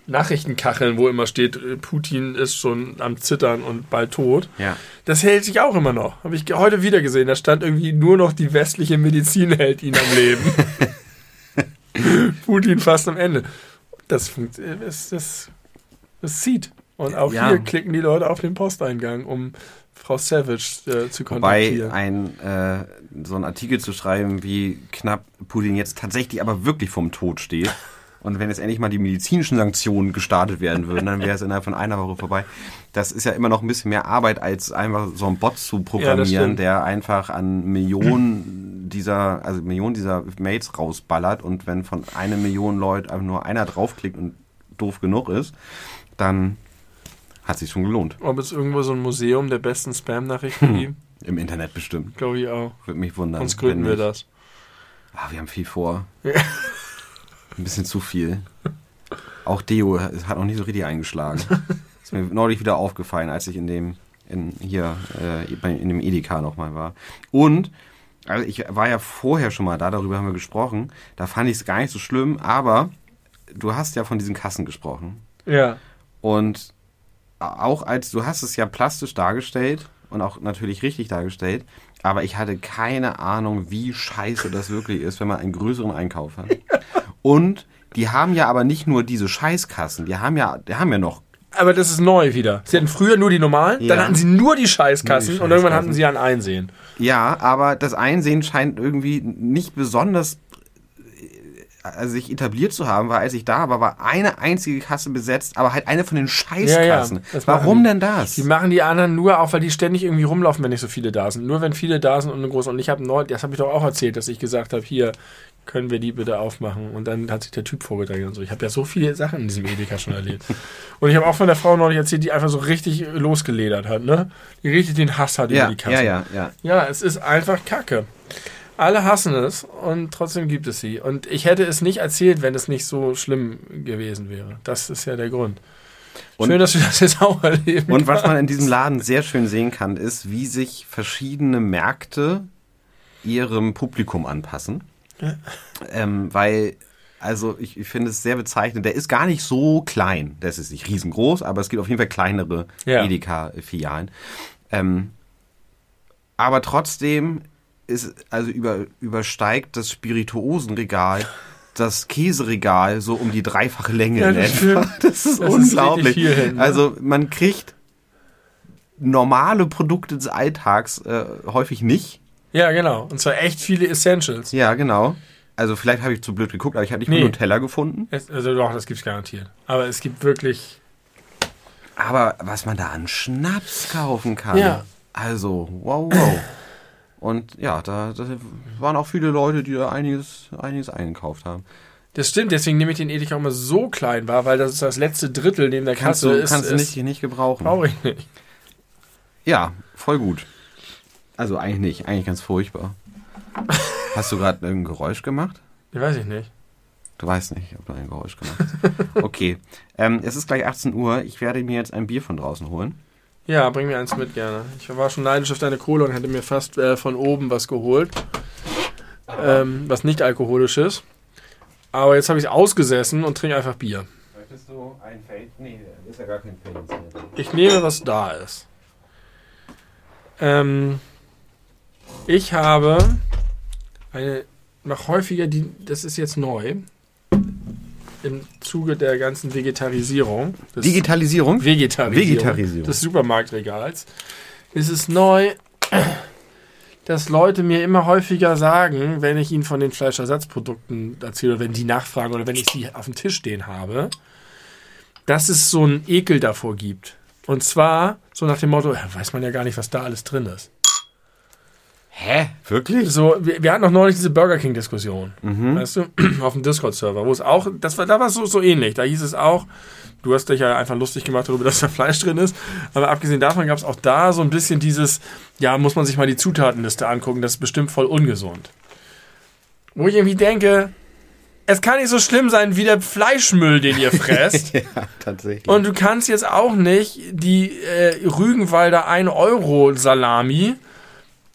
Speaker 2: Nachrichtenkacheln, wo immer steht, äh, Putin ist schon am Zittern und bald tot.
Speaker 1: Ja.
Speaker 2: Das hält sich auch immer noch. Habe ich heute wieder gesehen. Da stand irgendwie nur noch die westliche Medizin hält ihn am Leben. Putin fast am Ende. Das funktioniert. Das, das, das zieht. Und auch
Speaker 1: Ja.
Speaker 2: hier klicken die Leute auf den Posteingang, um Frau Savage äh, zu
Speaker 1: Wobei
Speaker 2: kontaktieren.
Speaker 1: ein, äh, so ein Artikel zu schreiben, wie knapp Putin jetzt tatsächlich aber wirklich vom Tod steht. Und wenn jetzt endlich mal die medizinischen Sanktionen gestartet werden würden, dann wäre es innerhalb von einer Woche vorbei. Das ist ja immer noch ein bisschen mehr Arbeit, als einfach so einen Bot zu
Speaker 2: Ja,
Speaker 1: programmieren,
Speaker 2: stimmt.
Speaker 1: der einfach an Millionen dieser, also Millionen dieser Mails rausballert und wenn von einer Million Leute einfach nur einer draufklickt und doof genug ist, dann hat sich schon gelohnt.
Speaker 2: Ob es irgendwo so ein Museum der besten Spam-Nachrichten gibt?
Speaker 1: Im Internet bestimmt.
Speaker 2: Glaube ich auch.
Speaker 1: Würde mich wundern.
Speaker 2: Sonst gründen wir das.
Speaker 1: Ah, wir haben viel vor. Ein bisschen zu viel. Auch Deo hat noch nicht so richtig eingeschlagen. Ist mir neulich wieder aufgefallen, als ich in dem, in, hier, äh, in dem Edeka nochmal war. Und, also ich war ja vorher schon mal da, darüber haben wir gesprochen. Da fand ich es gar nicht so schlimm, aber du hast ja von diesen Kassen gesprochen.
Speaker 2: Ja.
Speaker 1: Und auch als, du hast es ja plastisch dargestellt und auch natürlich richtig dargestellt, aber ich hatte keine Ahnung, wie scheiße das wirklich ist, wenn man einen größeren Einkauf hat. Und die haben ja aber nicht nur diese Scheißkassen, die haben ja, die haben ja noch,
Speaker 2: Aber das ist neu wieder. Sie hatten früher nur die normalen, dann
Speaker 1: Ja.
Speaker 2: hatten sie nur die Scheißkassen
Speaker 1: Nur die
Speaker 2: und irgendwann hatten sie ein Einsehen.
Speaker 1: ja, aber das Einsehen scheint irgendwie nicht besonders äh, sich etabliert zu haben, weil als ich da war, war eine einzige Kasse besetzt, aber halt eine von den Scheißkassen.
Speaker 2: das machen
Speaker 1: Warum denn das?
Speaker 2: Die machen die anderen nur auch, weil die ständig irgendwie rumlaufen, wenn nicht so viele da sind. Nur wenn viele da sind und eine große. Und ich habe neu, das habe ich doch auch erzählt, dass ich gesagt habe, hier können wir die bitte aufmachen. Und dann hat sich der Typ vorgedrängt und so. Ich habe ja so viele Sachen in diesem Edeka schon erlebt. Und ich habe auch von der Frau neulich erzählt, die einfach so richtig losgeledert hat, ne? Die richtig den Hass hat
Speaker 1: ja,
Speaker 2: über die Kasse.
Speaker 1: ja, ja, ja.
Speaker 2: Ja, es ist einfach Kacke. Alle hassen es und trotzdem gibt es sie. Und ich hätte es nicht erzählt, wenn es nicht so schlimm gewesen wäre. Das ist ja der Grund.
Speaker 1: Und-
Speaker 2: Schön, dass du das jetzt auch erleben
Speaker 1: Und was man in diesem Laden sehr schön sehen kann, ist, wie sich verschiedene Märkte ihrem Publikum anpassen. Ähm, weil, also ich, ich finde es sehr bezeichnend, der ist gar nicht so klein. Der ist nicht riesengroß, aber es gibt auf jeden Fall kleinere
Speaker 2: Ja.
Speaker 1: Edeka-Filialen. Ähm, aber trotzdem ist, also über, übersteigt das Spirituosenregal das Käseregal so um die dreifache Länge
Speaker 2: Ja, das stimmt.
Speaker 1: Das ist
Speaker 2: Das ist
Speaker 1: unglaublich.
Speaker 2: richtig viel hin, ne?
Speaker 1: Also man kriegt normale Produkte des Alltags äh, häufig nicht.
Speaker 2: Ja, genau. Und zwar echt viele Essentials.
Speaker 1: Ja, genau. Also vielleicht habe ich zu blöd geguckt, aber ich habe nicht
Speaker 2: Nee.
Speaker 1: mal Nutella gefunden.
Speaker 2: Es, also doch, das gibt's garantiert. Aber es gibt wirklich.
Speaker 1: Aber was man da an Schnaps kaufen kann.
Speaker 2: Ja.
Speaker 1: Also, wow, wow. Und ja, da, da waren auch viele Leute, die da einiges, einiges eingekauft haben.
Speaker 2: Das stimmt, deswegen nehme ich den Edeka auch immer so klein war, weil das ist das letzte Drittel neben der
Speaker 1: Kannst
Speaker 2: Kasse
Speaker 1: du
Speaker 2: ist.
Speaker 1: kannst du nicht, nicht gebrauchen.
Speaker 2: Brauche ich nicht.
Speaker 1: Ja, voll gut. Also eigentlich nicht, eigentlich ganz furchtbar. Hast du gerade ein Geräusch gemacht?
Speaker 2: Ich weiß ich nicht.
Speaker 1: Du weißt nicht, ob du ein Geräusch gemacht hast. Okay. Ähm, es ist gleich 18 Uhr. Ich werde mir jetzt ein Bier von draußen holen.
Speaker 2: Ja, bring mir eins mit gerne. Ich war schon neidisch auf deine Kohle und hätte mir fast äh, von oben was geholt. Ähm, was nicht alkoholisch ist. Aber jetzt habe ich es ausgesessen und trinke einfach Bier.
Speaker 1: Möchtest du ein Feld? Nee, ist ja gar kein Feld.
Speaker 2: Ich nehme, was da ist. Ähm, ich habe eine noch häufiger, die, das ist jetzt neu, im Zuge der ganzen Vegetarisierung. Des
Speaker 1: Digitalisierung?
Speaker 2: Vegetarisierung,
Speaker 1: Vegetarisierung.
Speaker 2: des Supermarktregals ist es neu, dass Leute mir immer häufiger sagen, wenn ich ihnen von den Fleischersatzprodukten erzähle, wenn die nachfragen oder wenn ich sie auf dem Tisch stehen habe, dass es so einen Ekel davor gibt. Und zwar so nach dem Motto, weiß man ja gar nicht, was da alles drin ist.
Speaker 1: Hä? Wirklich?
Speaker 2: So, wir, wir hatten noch neulich diese Burger King-Diskussion, weißt du, auf dem Discord-Server, wo es auch, das war, da war es so, so ähnlich. Da hieß es auch, du hast dich ja einfach lustig gemacht darüber, dass da Fleisch drin ist. Aber abgesehen davon gab es auch da so ein bisschen dieses, ja, muss man sich mal die Zutatenliste angucken, das ist bestimmt voll ungesund. Wo ich irgendwie denke, es kann nicht so schlimm sein wie der Fleischmüll, den ihr fresst.
Speaker 1: ja, tatsächlich.
Speaker 2: Und du kannst jetzt auch nicht die äh, Rügenwalder 1-Euro-Salami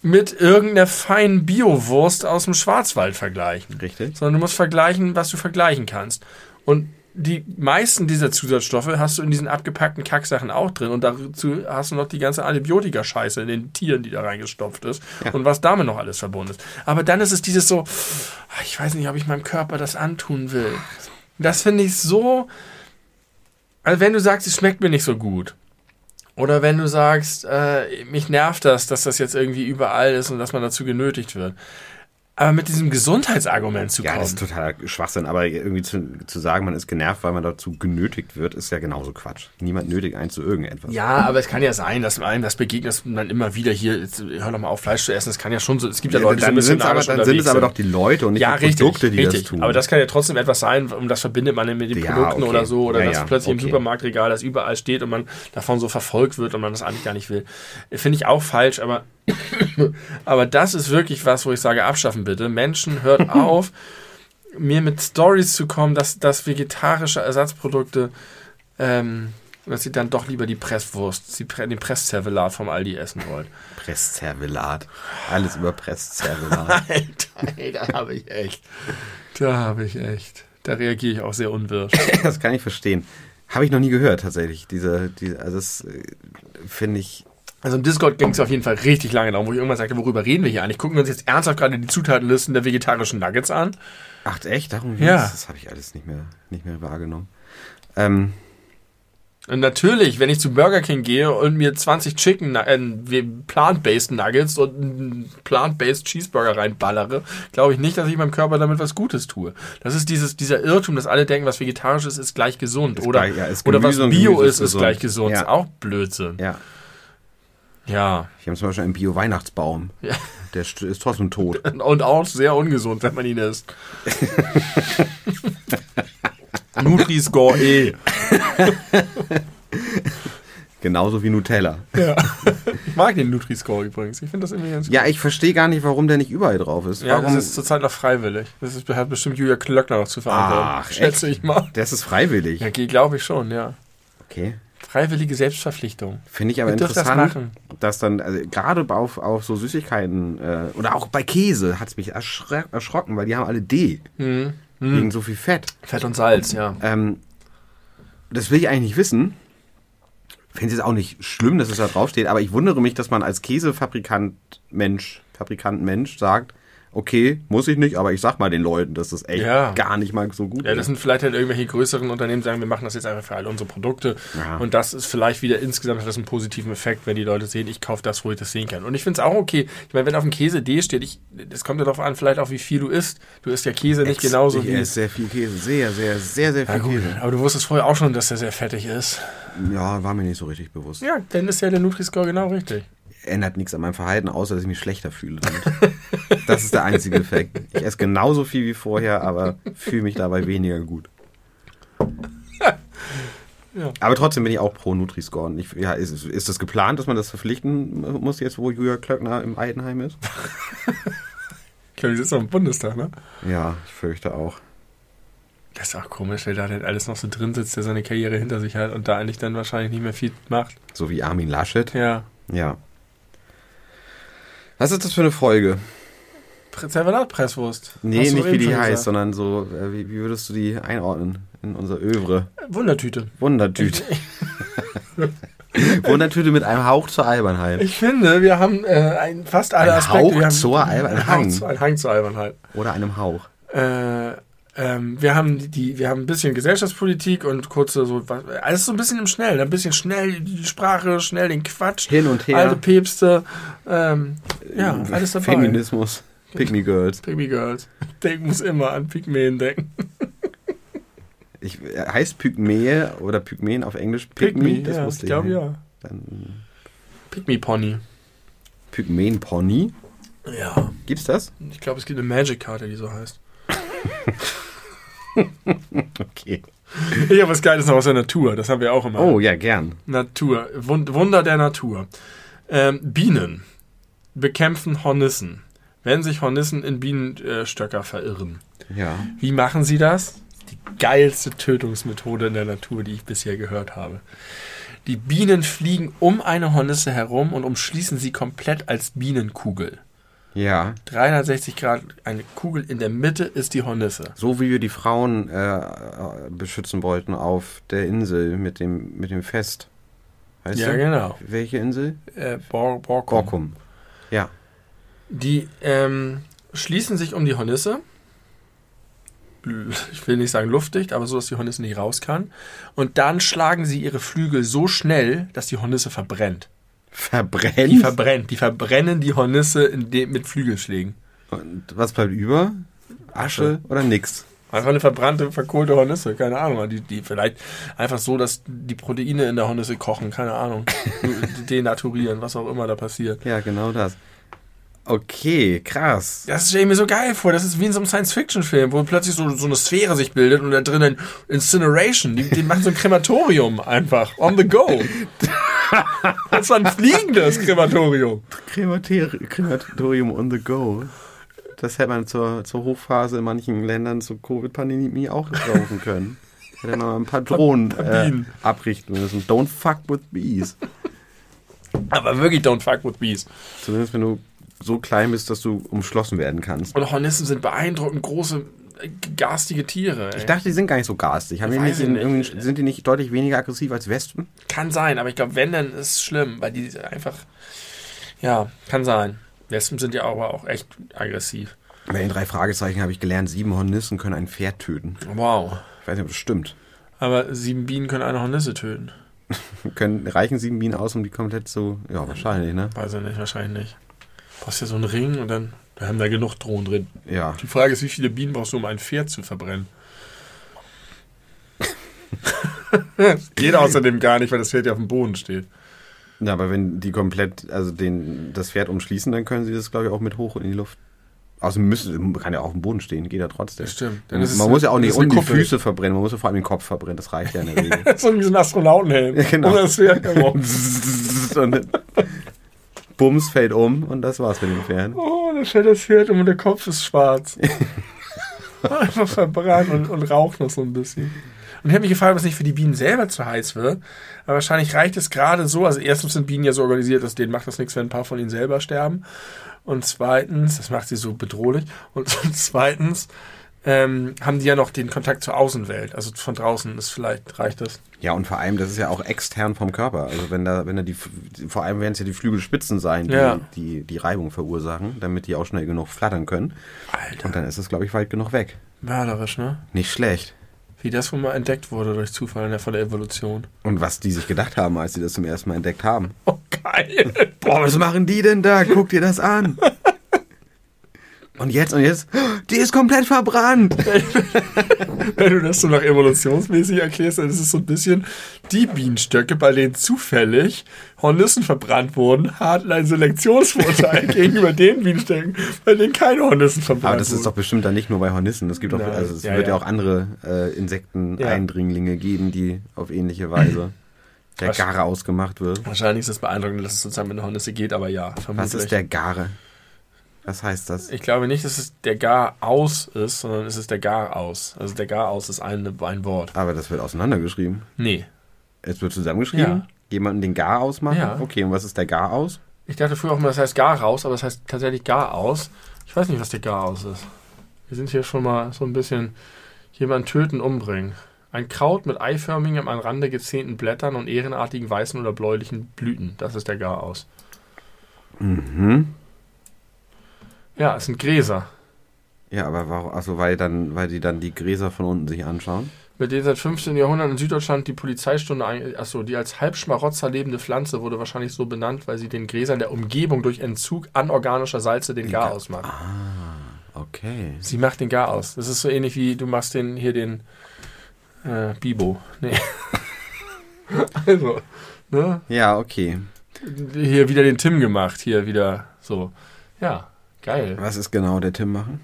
Speaker 2: mit irgendeiner feinen Biowurst aus dem Schwarzwald vergleichen.
Speaker 1: Richtig.
Speaker 2: Sondern du musst vergleichen, was du vergleichen kannst. Und die meisten dieser Zusatzstoffe hast du in diesen abgepackten Kacksachen auch drin. Und dazu hast du noch die ganze Antibiotika-Scheiße in den Tieren, die da reingestopft ist. Und was damit noch alles verbunden ist. Aber dann ist es dieses so, ah, ich weiß nicht, ob ich meinem Körper das antun will. Das finde ich so. Also wenn du sagst, es schmeckt mir nicht so gut. Oder wenn du sagst, äh, mich nervt das, dass das jetzt irgendwie überall ist und dass man dazu genötigt wird. Aber mit diesem Gesundheitsargument zu
Speaker 1: Ja,
Speaker 2: kommen.
Speaker 1: das ist totaler Schwachsinn. Aber irgendwie zu, zu sagen, man ist genervt, weil man dazu genötigt wird, ist ja genauso Quatsch. Niemand nötigt einen zu irgendetwas.
Speaker 2: Ja, aber es kann ja sein, dass einem das begegnet, dass man immer wieder hier, jetzt, hör doch mal auf, Fleisch zu essen. Es kann ja schon so, es gibt ja Leute, die so ein
Speaker 1: dann
Speaker 2: bisschen
Speaker 1: sind, aber, dann sind es aber doch die Leute und nicht
Speaker 2: ja,
Speaker 1: die
Speaker 2: richtig,
Speaker 1: Produkte, die
Speaker 2: richtig.
Speaker 1: das tun.
Speaker 2: Aber das kann ja trotzdem etwas sein, um das verbindet man mit den
Speaker 1: Ja,
Speaker 2: Produkten
Speaker 1: okay.
Speaker 2: oder so, oder
Speaker 1: Ja,
Speaker 2: dass
Speaker 1: ja,
Speaker 2: plötzlich
Speaker 1: okay.
Speaker 2: im Supermarktregal das überall steht und man davon so verfolgt wird und man das eigentlich gar nicht will. Finde ich auch falsch, aber, aber das ist wirklich was, wo ich sage, abschaffen bitte. Menschen, hört auf, mir mit Stories zu kommen, dass, dass vegetarische Ersatzprodukte, ähm, dass ihr dann doch lieber die Presswurst, die, den Presszervelat vom Aldi essen wollt.
Speaker 1: Presszervelat. Alles über Presszervelat.
Speaker 2: Alter, ey, da habe ich echt. Da habe ich echt. Da reagiere ich auch sehr unwirsch.
Speaker 1: das kann ich verstehen. Habe ich noch nie gehört, tatsächlich. Diese, diese also das äh, finde ich.
Speaker 2: Also im Discord ging es auf jeden Fall richtig lange darum, wo ich irgendwann sagte, worüber reden wir hier eigentlich? Gucken wir uns jetzt ernsthaft gerade die Zutatenlisten der vegetarischen Nuggets an?
Speaker 1: Ach, echt? Darum
Speaker 2: Ja.
Speaker 1: geht's? Das habe ich alles nicht mehr, nicht mehr wahrgenommen. Ähm,
Speaker 2: Und natürlich, wenn ich zu Burger King gehe und mir 20 Chicken, äh, Plant-Based Nuggets und einen Plant-Based Cheeseburger reinballere, glaube ich nicht, dass ich meinem Körper damit was Gutes tue. Das ist dieses, dieser Irrtum, dass alle denken, was vegetarisch ist, ist gleich gesund.
Speaker 1: Ist
Speaker 2: oder,
Speaker 1: gleich- ja, ist
Speaker 2: oder was Bio ist
Speaker 1: ist gesund.
Speaker 2: gleich gesund.
Speaker 1: Ja.
Speaker 2: Ist auch Blödsinn.
Speaker 1: ja.
Speaker 2: Ja.
Speaker 1: Wir haben zum Beispiel einen Bio-Weihnachtsbaum.
Speaker 2: Ja.
Speaker 1: Der st- ist trotzdem tot.
Speaker 2: Und auch sehr ungesund, wenn man ihn isst. Nutri-Score E.
Speaker 1: Genauso wie Nutella.
Speaker 2: Ja. Ich mag den Nutri-Score übrigens. Ich finde das irgendwie ganz
Speaker 1: Ja, ich verstehe gar nicht, warum der nicht überall drauf ist.
Speaker 2: Ja,
Speaker 1: warum?
Speaker 2: das ist zurzeit noch freiwillig. Das ist, hat bestimmt Julia Klöckner noch zu verantworten.
Speaker 1: Ach,
Speaker 2: schätze
Speaker 1: echt?
Speaker 2: ich mal.
Speaker 1: das ist freiwillig.
Speaker 2: Ja, glaube ich schon, ja.
Speaker 1: Okay.
Speaker 2: Freiwillige Selbstverpflichtung.
Speaker 1: Finde ich aber
Speaker 2: Ihr das
Speaker 1: interessant,
Speaker 2: machen.
Speaker 1: dass dann, also gerade auf, auf so Süßigkeiten äh, oder auch bei Käse hat es mich erschre erschrocken, weil die haben alle D.
Speaker 2: Mhm.
Speaker 1: Wegen so viel Fett.
Speaker 2: Fett und Salz, ja.
Speaker 1: Ähm, das will ich eigentlich nicht wissen. Finde es jetzt auch nicht schlimm, dass es da draufsteht, aber ich wundere mich, dass man als Käsefabrikant Mensch, Fabrikant Mensch sagt, okay, muss ich nicht, aber ich sag mal den Leuten, dass das echt
Speaker 2: Ja.
Speaker 1: gar nicht mal so gut
Speaker 2: Ja, das
Speaker 1: ist.
Speaker 2: sind vielleicht halt irgendwelche größeren Unternehmen, die sagen, wir machen das jetzt einfach für all unsere Produkte.
Speaker 1: Ja.
Speaker 2: Und das ist vielleicht wieder insgesamt hat das einen positiven Effekt, wenn die Leute sehen, ich kaufe das, wo ich das sehen kann. Und ich finde es auch okay. Ich meine, wenn auf dem Käse D steht, ich, das kommt ja darauf an, vielleicht auch wie viel du isst. Du isst ja Käse nicht genauso
Speaker 1: ich
Speaker 2: wie.
Speaker 1: esse sehr viel Käse, sehr, sehr, sehr, sehr viel
Speaker 2: Ja, gut,
Speaker 1: Käse.
Speaker 2: aber du wusstest vorher auch schon, dass der sehr fettig ist.
Speaker 1: Ja, war mir nicht so richtig bewusst.
Speaker 2: Ja, dann ist ja der Nutri-Score genau richtig.
Speaker 1: Ändert nichts an meinem Verhalten, außer dass ich mich schlechter fühle. das ist der einzige Effekt. Ich esse genauso viel wie vorher, aber fühle mich dabei weniger gut.
Speaker 2: Ja.
Speaker 1: Aber trotzdem bin ich auch pro Nutri-Score. Und Ich, ja, ist, ist das geplant, dass man das verpflichten muss, jetzt wo Julia Klöckner im Altenheim ist?
Speaker 2: Ich glaube, die sitzt doch im Bundestag, ne?
Speaker 1: Ja, ich fürchte auch.
Speaker 2: Das ist auch komisch, weil da halt alles noch so drin sitzt, der seine Karriere hinter sich hat und da eigentlich dann wahrscheinlich nicht mehr viel macht.
Speaker 1: So wie Armin Laschet.
Speaker 2: Ja.
Speaker 1: Ja. Was ist das für eine Folge?
Speaker 2: Servelatpresswurst.
Speaker 1: Nee, nicht wie die heißt,
Speaker 2: gesagt.
Speaker 1: sondern so, äh, wie, wie würdest du die einordnen in unser Övre?
Speaker 2: Wundertüte.
Speaker 1: Wundertüte. Wundertüte mit einem Hauch zur Albernheit.
Speaker 2: Ich finde, wir haben äh, ein, fast alle
Speaker 1: Ein
Speaker 2: Aspekte.
Speaker 1: Hauch zur Albern-
Speaker 2: ein
Speaker 1: Hang.
Speaker 2: Hang. Zu, ein Hang zur Albernheit.
Speaker 1: Oder einem Hauch.
Speaker 2: Äh, ähm, wir haben die- die, wir haben ein bisschen Gesellschaftspolitik und kurze so, was- alles so ein bisschen im Schnellen, ein bisschen schnell die Sprache, schnell den Quatsch,
Speaker 1: Hin und her.
Speaker 2: alte Päpste, ähm, ja, alles dabei.
Speaker 1: Feminismus. Me Girls.
Speaker 2: Baby Girls. Denk muss immer an Pygmäen denken.
Speaker 1: Ich, äh, heißt Pygmäe oder Pygmäen auf Englisch
Speaker 2: Pygmy,
Speaker 1: Das
Speaker 2: ja,
Speaker 1: wusste
Speaker 2: ich glaube
Speaker 1: nicht.
Speaker 2: ja.
Speaker 1: Dann
Speaker 2: Pygmy Pony.
Speaker 1: Pygmäen Pony.
Speaker 2: Ja.
Speaker 1: Gibt's das?
Speaker 2: Ich glaube, es gibt eine Magic-Karte, die so heißt.
Speaker 1: Okay.
Speaker 2: Ich habe was Geiles noch aus der Natur. Das haben wir auch immer.
Speaker 1: Oh, ja, gern.
Speaker 2: Natur. Wund Wunder der Natur. Ähm, Bienen bekämpfen Hornissen, wenn sich Hornissen in Bienenstöcker verirren.
Speaker 1: Ja.
Speaker 2: Wie machen sie das? Die geilste Tötungsmethode in der Natur, die ich bisher gehört habe. Die Bienen fliegen um eine Hornisse herum und umschließen sie komplett als Bienenkugel.
Speaker 1: Ja.
Speaker 2: 360 Grad, eine Kugel in der Mitte ist die Hornisse.
Speaker 1: So wie wir die Frauen äh, beschützen wollten auf der Insel mit dem, mit dem Fest. Weißt
Speaker 2: ja,
Speaker 1: du?
Speaker 2: genau.
Speaker 1: Welche Insel?
Speaker 2: Äh, Bor Borkum.
Speaker 1: Gorkum. Ja.
Speaker 2: Die ähm, schließen sich um die Hornisse. Ich will nicht sagen luftdicht, aber so, dass die Hornisse nicht raus kann. Und dann schlagen sie ihre Flügel so schnell, dass die Hornisse verbrennt. Die
Speaker 1: Verbrennt.
Speaker 2: verbrennt. Die verbrennen die Hornisse mit Flügelschlägen.
Speaker 1: Und was bleibt über? Asche oder nix?
Speaker 2: Einfach eine verbrannte, verkohlte Hornisse, keine Ahnung. Die, die vielleicht einfach so, dass die Proteine in der Hornisse kochen, keine Ahnung. Denaturieren, was auch immer da passiert.
Speaker 1: Ja, genau das. Okay, krass.
Speaker 2: Das stelle ich mir so geil vor. Das ist wie in so einem Science-Fiction-Film, wo plötzlich so, so eine Sphäre sich bildet und da drinnen Incineration. Die, die machen so ein Krematorium einfach. On the go. Das war ein fliegendes Krematorium.
Speaker 1: Krematori- Krematorium on the go. Das hätte man zur, zur Hochphase in manchen Ländern zur Covid-Pandemie auch brauchen können. Hätte man mal ein paar Drohnen äh, abrichten müssen. Don't fuck with bees.
Speaker 2: Aber wirklich don't fuck with bees.
Speaker 1: Zumindest wenn du so klein bist, dass du umschlossen werden kannst.
Speaker 2: Und Hornissen sind beeindruckend große, äh, garstige Tiere. Ey.
Speaker 1: Ich dachte, die sind gar nicht so garstig. Haben die nicht
Speaker 2: ich
Speaker 1: in,
Speaker 2: nicht.
Speaker 1: sind die nicht deutlich weniger aggressiv als Wespen?
Speaker 2: Kann sein, aber ich glaube, wenn, dann ist es schlimm, weil die einfach. Ja, kann sein. Wespen sind ja aber auch echt aggressiv.
Speaker 1: Bei den drei Fragezeichen habe ich gelernt, sieben Hornissen können ein Pferd töten.
Speaker 2: Wow.
Speaker 1: Ich weiß nicht, ob das stimmt.
Speaker 2: Aber sieben Bienen können eine Hornisse töten.
Speaker 1: Können, reichen sieben Bienen aus, um die komplett so... Ja, wahrscheinlich, ne?
Speaker 2: Weiß ich nicht, wahrscheinlich nicht. Du brauchst ja so einen Ring und dann. Da haben da genug Drohnen drin.
Speaker 1: Ja.
Speaker 2: Die Frage ist, wie viele Bienen brauchst du, um ein Pferd zu verbrennen? Das Geht außerdem gar nicht, weil das Pferd ja auf dem Boden steht.
Speaker 1: Ja, aber wenn die komplett, also den, das Pferd umschließen, dann können sie das, glaube ich, auch mit hoch in die Luft. Außerdem müssen, kann ja auch auf dem Boden stehen, geht ja trotzdem.
Speaker 2: Das stimmt. Dann
Speaker 1: Man
Speaker 2: ist es-
Speaker 1: muss ja auch nicht unten die
Speaker 2: Kuppel.
Speaker 1: Füße verbrennen, man muss ja vor allem den Kopf verbrennen, das reicht ja in der Regel.
Speaker 2: so wie so ein Astronautenhelm.
Speaker 1: Ja, genau.
Speaker 2: Und das Pferd, genau.
Speaker 1: Bums fällt um und das war's mit dem Pferd.
Speaker 2: Oh, dann fällt das Pferd um und der Kopf ist schwarz. Einfach verbrannt und, und raucht noch so ein bisschen. Und ich habe mich gefragt, ob es nicht für die Bienen selber zu heiß wird. Aber wahrscheinlich reicht es gerade so. Also erstens sind Bienen ja so organisiert, dass denen macht das nichts, wenn ein paar von ihnen selber sterben. Und zweitens, das macht sie so bedrohlich. Und zweitens ähm, haben die ja noch den Kontakt zur Außenwelt. Also von draußen ist vielleicht, reicht das.
Speaker 1: Ja, und vor allem, das ist ja auch extern vom Körper. Also wenn da, wenn da die, vor allem werden es ja die Flügelspitzen sein, die,
Speaker 2: Ja.
Speaker 1: die die Reibung verursachen, damit die auch schnell genug flattern können.
Speaker 2: Alter.
Speaker 1: Und dann ist es, glaube ich, weit genug weg.
Speaker 2: Mörderisch, ne?
Speaker 1: Nicht schlecht.
Speaker 2: Wie das wohl mal entdeckt wurde durch Zufall in der, von der Evolution.
Speaker 1: Und was die sich gedacht haben, als sie das zum ersten Mal entdeckt haben.
Speaker 2: Oh, geil.
Speaker 1: Boah, was machen die denn da? Guck dir das an. Und jetzt, und jetzt, die ist komplett verbrannt.
Speaker 2: Wenn du das so nach evolutionsmäßig erklärst, dann ist es so ein bisschen die Bienenstöcke, bei denen zufällig Hornissen verbrannt wurden, hatten einen Selektionsvorteil gegenüber den Bienenstöcken, bei denen keine Hornissen verbrannt
Speaker 1: Aber das ist doch
Speaker 2: wurden.
Speaker 1: bestimmt dann nicht nur bei Hornissen. Es gibt auch, also es
Speaker 2: Ja,
Speaker 1: wird ja,
Speaker 2: ja.
Speaker 1: auch andere äh,
Speaker 2: Ja.
Speaker 1: Insekteneindringlinge geben, die auf ähnliche Weise der Gare ausgemacht wird.
Speaker 2: Wahrscheinlich ist es beeindruckend, dass es sozusagen mit einer Hornisse geht, aber ja, vermutlich.
Speaker 1: Was ist der Gare? Was heißt das?
Speaker 2: Ich glaube nicht, dass es der Gar aus ist, sondern es ist der Gar aus. Also der Gar aus ist ein, ein Wort.
Speaker 1: Aber das wird auseinandergeschrieben.
Speaker 2: Nee.
Speaker 1: Es wird zusammengeschrieben.
Speaker 2: Ja.
Speaker 1: Jemanden den Gar ausmachen.
Speaker 2: Ja.
Speaker 1: Okay, und was ist der Gar aus?
Speaker 2: Ich dachte früher auch mal, das heißt Gar raus, aber es heißt tatsächlich Gar aus. Ich weiß nicht, was der Gar aus ist. Wir sind hier schon mal so ein bisschen jemanden töten, umbringen. Ein Kraut mit eiförmigen, am Rande gezähnten Blättern und ehrenartigen weißen oder bläulichen Blüten. Das ist der Gar aus.
Speaker 1: Mhm.
Speaker 2: Ja, es sind Gräser.
Speaker 1: Ja, aber warum? Also weil dann, weil die dann die Gräser von unten sich anschauen.
Speaker 2: Mit denen seit 15. Jahrhundert in Süddeutschland die Polizeistunde, achso, die als Halbschmarotzer lebende Pflanze wurde wahrscheinlich so benannt, weil sie den Gräsern der Umgebung durch Entzug anorganischer Salze den Gar ausmacht.
Speaker 1: Okay.
Speaker 2: Sie macht den Gar aus. Das ist so ähnlich wie du machst den hier den äh, Bibo. Nee. also, ne?
Speaker 1: Ja, okay.
Speaker 2: Hier wieder den Tim gemacht, hier wieder so. Ja, geil.
Speaker 1: Was ist genau der Tim machen?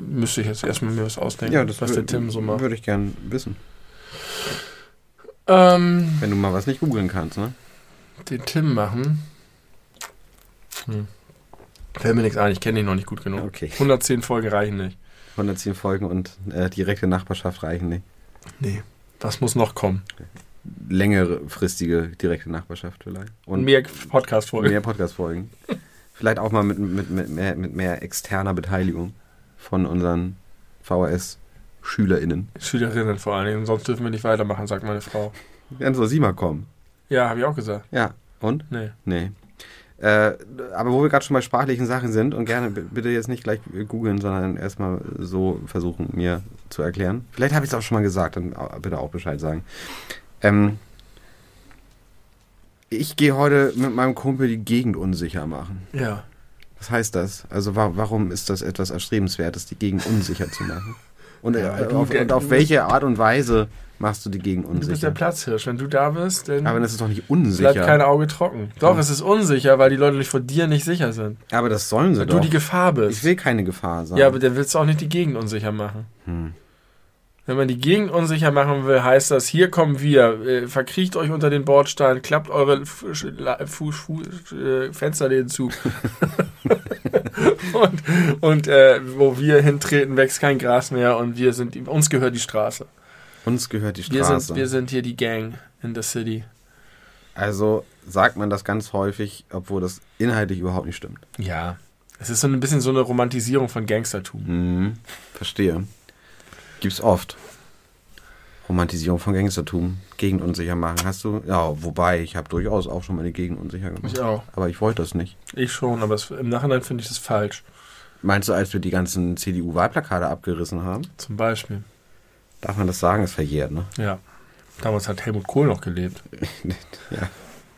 Speaker 2: Müsste ich jetzt erstmal mir was ausdenken, was der Tim so macht.
Speaker 1: Würde ich gern wissen.
Speaker 2: Ähm,
Speaker 1: Wenn du mal was nicht googeln kannst, ne?
Speaker 2: den Tim machen. Hm. Fällt mir nichts ein, ich kenne ihn noch nicht gut genug.
Speaker 1: Okay.
Speaker 2: 110 Folgen reichen nicht.
Speaker 1: 110 Folgen und äh, direkte Nachbarschaft reichen nicht.
Speaker 2: Nee. Was muss noch kommen?
Speaker 1: Längerfristige direkte Nachbarschaft vielleicht. Und
Speaker 2: mehr Podcast-Folgen.
Speaker 1: mehr Podcast-Folgen. Vielleicht auch mal mit, mit, mit, mehr, mit mehr externer Beteiligung von unseren VHS-SchülerInnen.
Speaker 2: Schülerinnen vor allen Dingen, sonst dürfen wir nicht weitermachen, sagt meine Frau.
Speaker 1: Dann soll sie mal kommen.
Speaker 2: Ja, habe ich auch gesagt.
Speaker 1: Ja, und?
Speaker 2: Nee.
Speaker 1: Nee. Äh, aber wo wir gerade schon bei sprachlichen Sachen sind und gerne bitte jetzt nicht gleich googeln, sondern erstmal so versuchen, mir zu erklären. Vielleicht habe ich es auch schon mal gesagt, dann bitte auch Bescheid sagen. Ähm, ich gehe heute mit meinem Kumpel die Gegend unsicher machen.
Speaker 2: Ja.
Speaker 1: Was heißt das? Also wa warum ist das etwas Erstrebenswertes, die Gegend unsicher zu machen? Und,
Speaker 2: Ja,
Speaker 1: äh, auf, und auf welche Art und Weise machst du die Gegend
Speaker 2: Du bist der
Speaker 1: unsicher?
Speaker 2: Platzhirsch. Wenn du da bist, dann
Speaker 1: Aber das ist doch nicht unsicher.
Speaker 2: bleibt kein Auge trocken. Doch,
Speaker 1: Ja.
Speaker 2: es ist unsicher, weil die Leute nicht vor dir nicht sicher sind.
Speaker 1: aber das sollen sie
Speaker 2: Weil
Speaker 1: doch.
Speaker 2: du die Gefahr bist.
Speaker 1: ich will keine Gefahr sein.
Speaker 2: ja, aber dann willst du auch nicht die Gegend unsicher machen.
Speaker 1: Hm.
Speaker 2: Wenn man die Gegend unsicher machen will, heißt das, hier kommen wir, äh, verkriecht euch unter den Bordstein, klappt eure F äh, Fensterläden zu. und und äh, wo wir hintreten, wächst kein Gras mehr und wir sind, uns gehört die Straße.
Speaker 1: Uns gehört die
Speaker 2: Wir
Speaker 1: Straße.
Speaker 2: sind, wir sind hier die Gang in the city.
Speaker 1: also sagt man das ganz häufig, obwohl das inhaltlich überhaupt nicht stimmt.
Speaker 2: Ja. Es ist so ein bisschen so eine Romantisierung von Gangstertum.
Speaker 1: Mhm. Verstehe. Gibt's oft. Romantisierung von Gangstertum, Gegend unsicher machen. Hast du? Ja, wobei, ich habe durchaus auch schon meine Gegend unsicher gemacht.
Speaker 2: Ich auch.
Speaker 1: Aber ich wollte das nicht.
Speaker 2: Ich schon, aber es, im Nachhinein finde ich das falsch.
Speaker 1: Meinst du, als wir die ganzen CDU-Wahlplakate abgerissen haben?
Speaker 2: Zum Beispiel.
Speaker 1: Darf man das sagen? Ist verjährt, ne?
Speaker 2: Ja. Damals hat Helmut Kohl noch gelebt.
Speaker 1: Ja.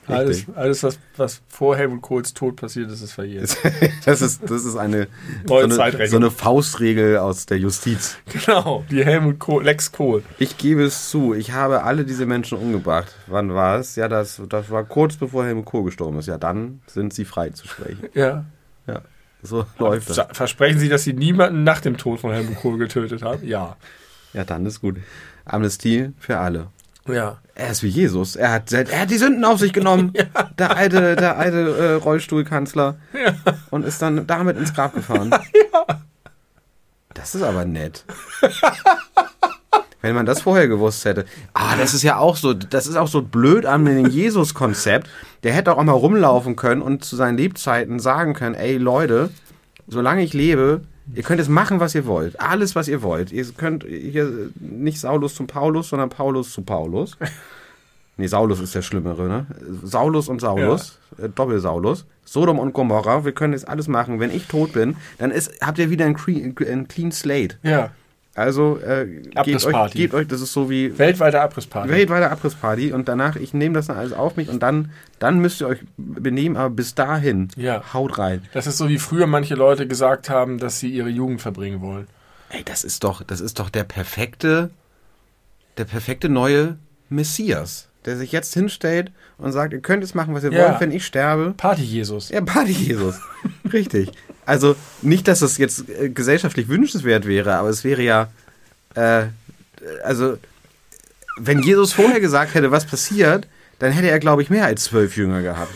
Speaker 2: Alles, alles was, was vor Helmut Kohls Tod passiert ist, ist verjährt.
Speaker 1: Das ist, das ist eine, so eine, so eine Faustregel aus der Justiz.
Speaker 2: Genau, die Helmut Kohl, Lex Kohl.
Speaker 1: Ich gebe es zu, ich habe alle diese Menschen umgebracht. Wann war es? Ja, das, das war kurz bevor Helmut Kohl gestorben ist. Ja, dann sind sie frei zu sprechen.
Speaker 2: Ja.
Speaker 1: So läuft das.
Speaker 2: Versprechen Sie, dass Sie niemanden nach dem Tod von Helmut Kohl getötet haben? Ja.
Speaker 1: Ja, dann ist gut. Amnestie für alle.
Speaker 2: Ja.
Speaker 1: Er ist wie Jesus. Er hat, er hat die Sünden auf sich genommen. Der alte, der alte äh, Rollstuhlkanzler.
Speaker 2: Ja.
Speaker 1: Und ist dann damit ins Grab gefahren. Das ist aber nett. Wenn man das vorher gewusst hätte. Ah, das ist ja auch so, das ist auch so blöd an dem Jesus-Konzept. Der hätte auch mal rumlaufen können und zu seinen Lebzeiten sagen können, ey Leute, solange ich lebe, ihr könnt jetzt machen, was ihr wollt. Alles, was ihr wollt. Ihr könnt hier nicht Saulus zum Paulus, sondern Paulus zu Paulus. Nee, Saulus ist der Schlimmere, ne? Saulus und Saulus, äh, Doppelsaulus. Sodom und Gomorra, wir können jetzt alles machen. Wenn ich tot bin, dann ist, habt ihr wieder ein, clean, ein clean Slate.
Speaker 2: Ja.
Speaker 1: Also äh, gebt, euch, gebt euch, das ist so wie
Speaker 2: Weltweite Abrissparty.
Speaker 1: weltweite Abrissparty und danach, ich nehme das dann alles auf mich und dann, dann müsst ihr euch benehmen, aber bis dahin,
Speaker 2: Ja.
Speaker 1: haut rein.
Speaker 2: Das ist so wie früher manche Leute gesagt haben, dass sie ihre Jugend verbringen wollen.
Speaker 1: Ey, das ist doch, das ist doch der perfekte, der perfekte neue Messias, der sich jetzt hinstellt und sagt, ihr könnt jetzt machen, was ihr
Speaker 2: Ja.
Speaker 1: wollt, wenn ich sterbe.
Speaker 2: Party-Jesus.
Speaker 1: Ja, Party-Jesus. Richtig. Also nicht, dass das jetzt äh, gesellschaftlich wünschenswert wäre, aber es wäre ja, äh, also wenn Jesus vorher gesagt hätte, was passiert, dann hätte er, glaube ich, mehr als zwölf Jünger gehabt.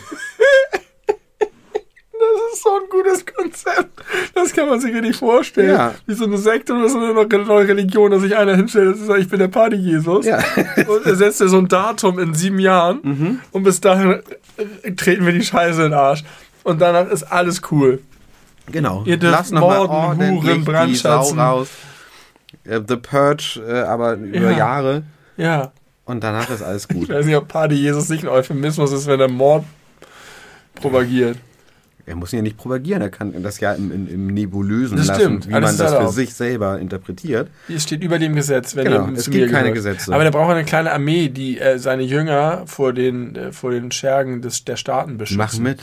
Speaker 2: Ist so ein gutes Konzept. Das kann man sich ja nicht vorstellen.
Speaker 1: Ja.
Speaker 2: Wie so eine Sekte oder so eine neue Religion, dass sich einer hinstellt und sagt, ich bin der Party-Jesus.
Speaker 1: Ja.
Speaker 2: Und er setzt ja so ein Datum in sieben Jahren und bis dahin äh, treten wir die Scheiße in den Arsch. Und danach ist alles cool.
Speaker 1: Genau.
Speaker 2: Ihr dürft
Speaker 1: Lass noch mal
Speaker 2: morden, Huren, brandschatzen.
Speaker 1: raus. Äh, The Purge, äh, aber über
Speaker 2: Ja.
Speaker 1: Jahre.
Speaker 2: Ja.
Speaker 1: Und danach ist alles
Speaker 2: Ich
Speaker 1: gut.
Speaker 2: weiß nicht, ob Party-Jesus nicht ein Euphemismus ist, wenn er Mord propagiert.
Speaker 1: Er muss ihn ja nicht propagieren, er kann das ja im, im, im Nebulösen
Speaker 2: Das
Speaker 1: lassen,
Speaker 2: stimmt,
Speaker 1: wie
Speaker 2: alles
Speaker 1: man das für
Speaker 2: erlaubt.
Speaker 1: sich selber interpretiert.
Speaker 2: Es steht über dem Gesetz, wenn
Speaker 1: Genau, es gibt keine
Speaker 2: gehört.
Speaker 1: Gesetze.
Speaker 2: Aber der braucht eine kleine Armee, die äh, seine Jünger vor den, äh, vor den Schergen des, der Staaten beschützen.
Speaker 1: Mach mit.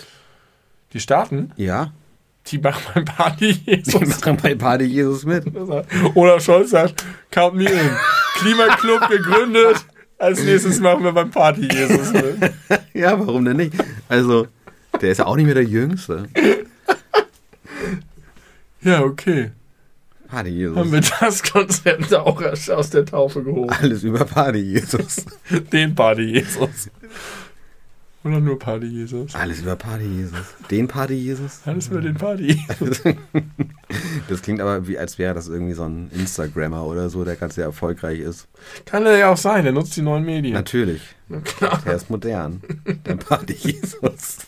Speaker 2: Die Staaten,
Speaker 1: Ja.
Speaker 2: die machen beim Party
Speaker 1: Die
Speaker 2: Jesus.
Speaker 1: machen bei Party Jesus mit.
Speaker 2: Oder Scholz sagt, count me in. Klimaclub gegründet. Als nächstes machen wir beim Party Jesus mit.
Speaker 1: Ja, warum denn nicht? Also, der ist ja auch nicht mehr der Jüngste.
Speaker 2: Ja, okay.
Speaker 1: Party
Speaker 2: Haben wir
Speaker 1: Jesus.
Speaker 2: das Konzept auch aus der Taufe gehoben.
Speaker 1: Alles über Party Jesus.
Speaker 2: Den Party Jesus. Oder nur Party Jesus.
Speaker 1: Alles über Party Jesus. Den Party Jesus?
Speaker 2: Alles über den Party.
Speaker 1: Das klingt aber wie, als wäre das irgendwie so ein Instagrammer oder so, der ganz sehr erfolgreich ist.
Speaker 2: Kann er ja auch sein, der nutzt die neuen Medien.
Speaker 1: Natürlich.
Speaker 2: Na klar.
Speaker 1: Der ist modern. Der Party Jesus.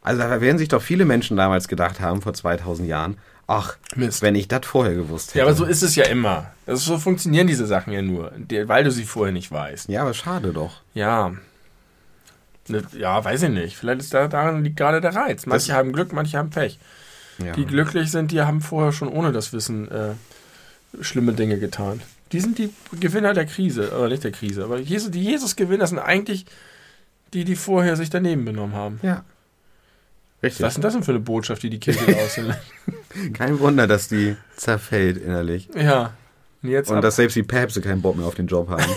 Speaker 1: Also da werden sich doch viele Menschen damals gedacht haben, vor 2000 Jahren, ach,
Speaker 2: Mist.
Speaker 1: wenn ich das vorher gewusst hätte.
Speaker 2: Ja, aber so ist es ja immer. Das ist, so funktionieren diese Sachen ja nur, weil du sie vorher nicht weißt.
Speaker 1: Ja, aber schade doch.
Speaker 2: Ja. Ne, Ja, weiß ich nicht. Vielleicht ist da, daran liegt gerade der Reiz. Manche
Speaker 1: Das-
Speaker 2: haben Glück, manche haben Pech.
Speaker 1: Ja.
Speaker 2: Die glücklich sind, die haben vorher schon ohne das Wissen äh, schlimme Dinge getan. Die sind die Gewinner der Krise, oder nicht der Krise, aber Jesus, die Jesus-Gewinner sind eigentlich die, die vorher sich daneben benommen haben.
Speaker 1: ja. Richtig.
Speaker 2: Was ist denn das denn für eine Botschaft, die die Kirche aussehen?
Speaker 1: Kein Wunder, dass die zerfällt innerlich.
Speaker 2: ja. Und jetzt
Speaker 1: Und dass selbst die Päpste keinen Bock mehr auf den Job haben.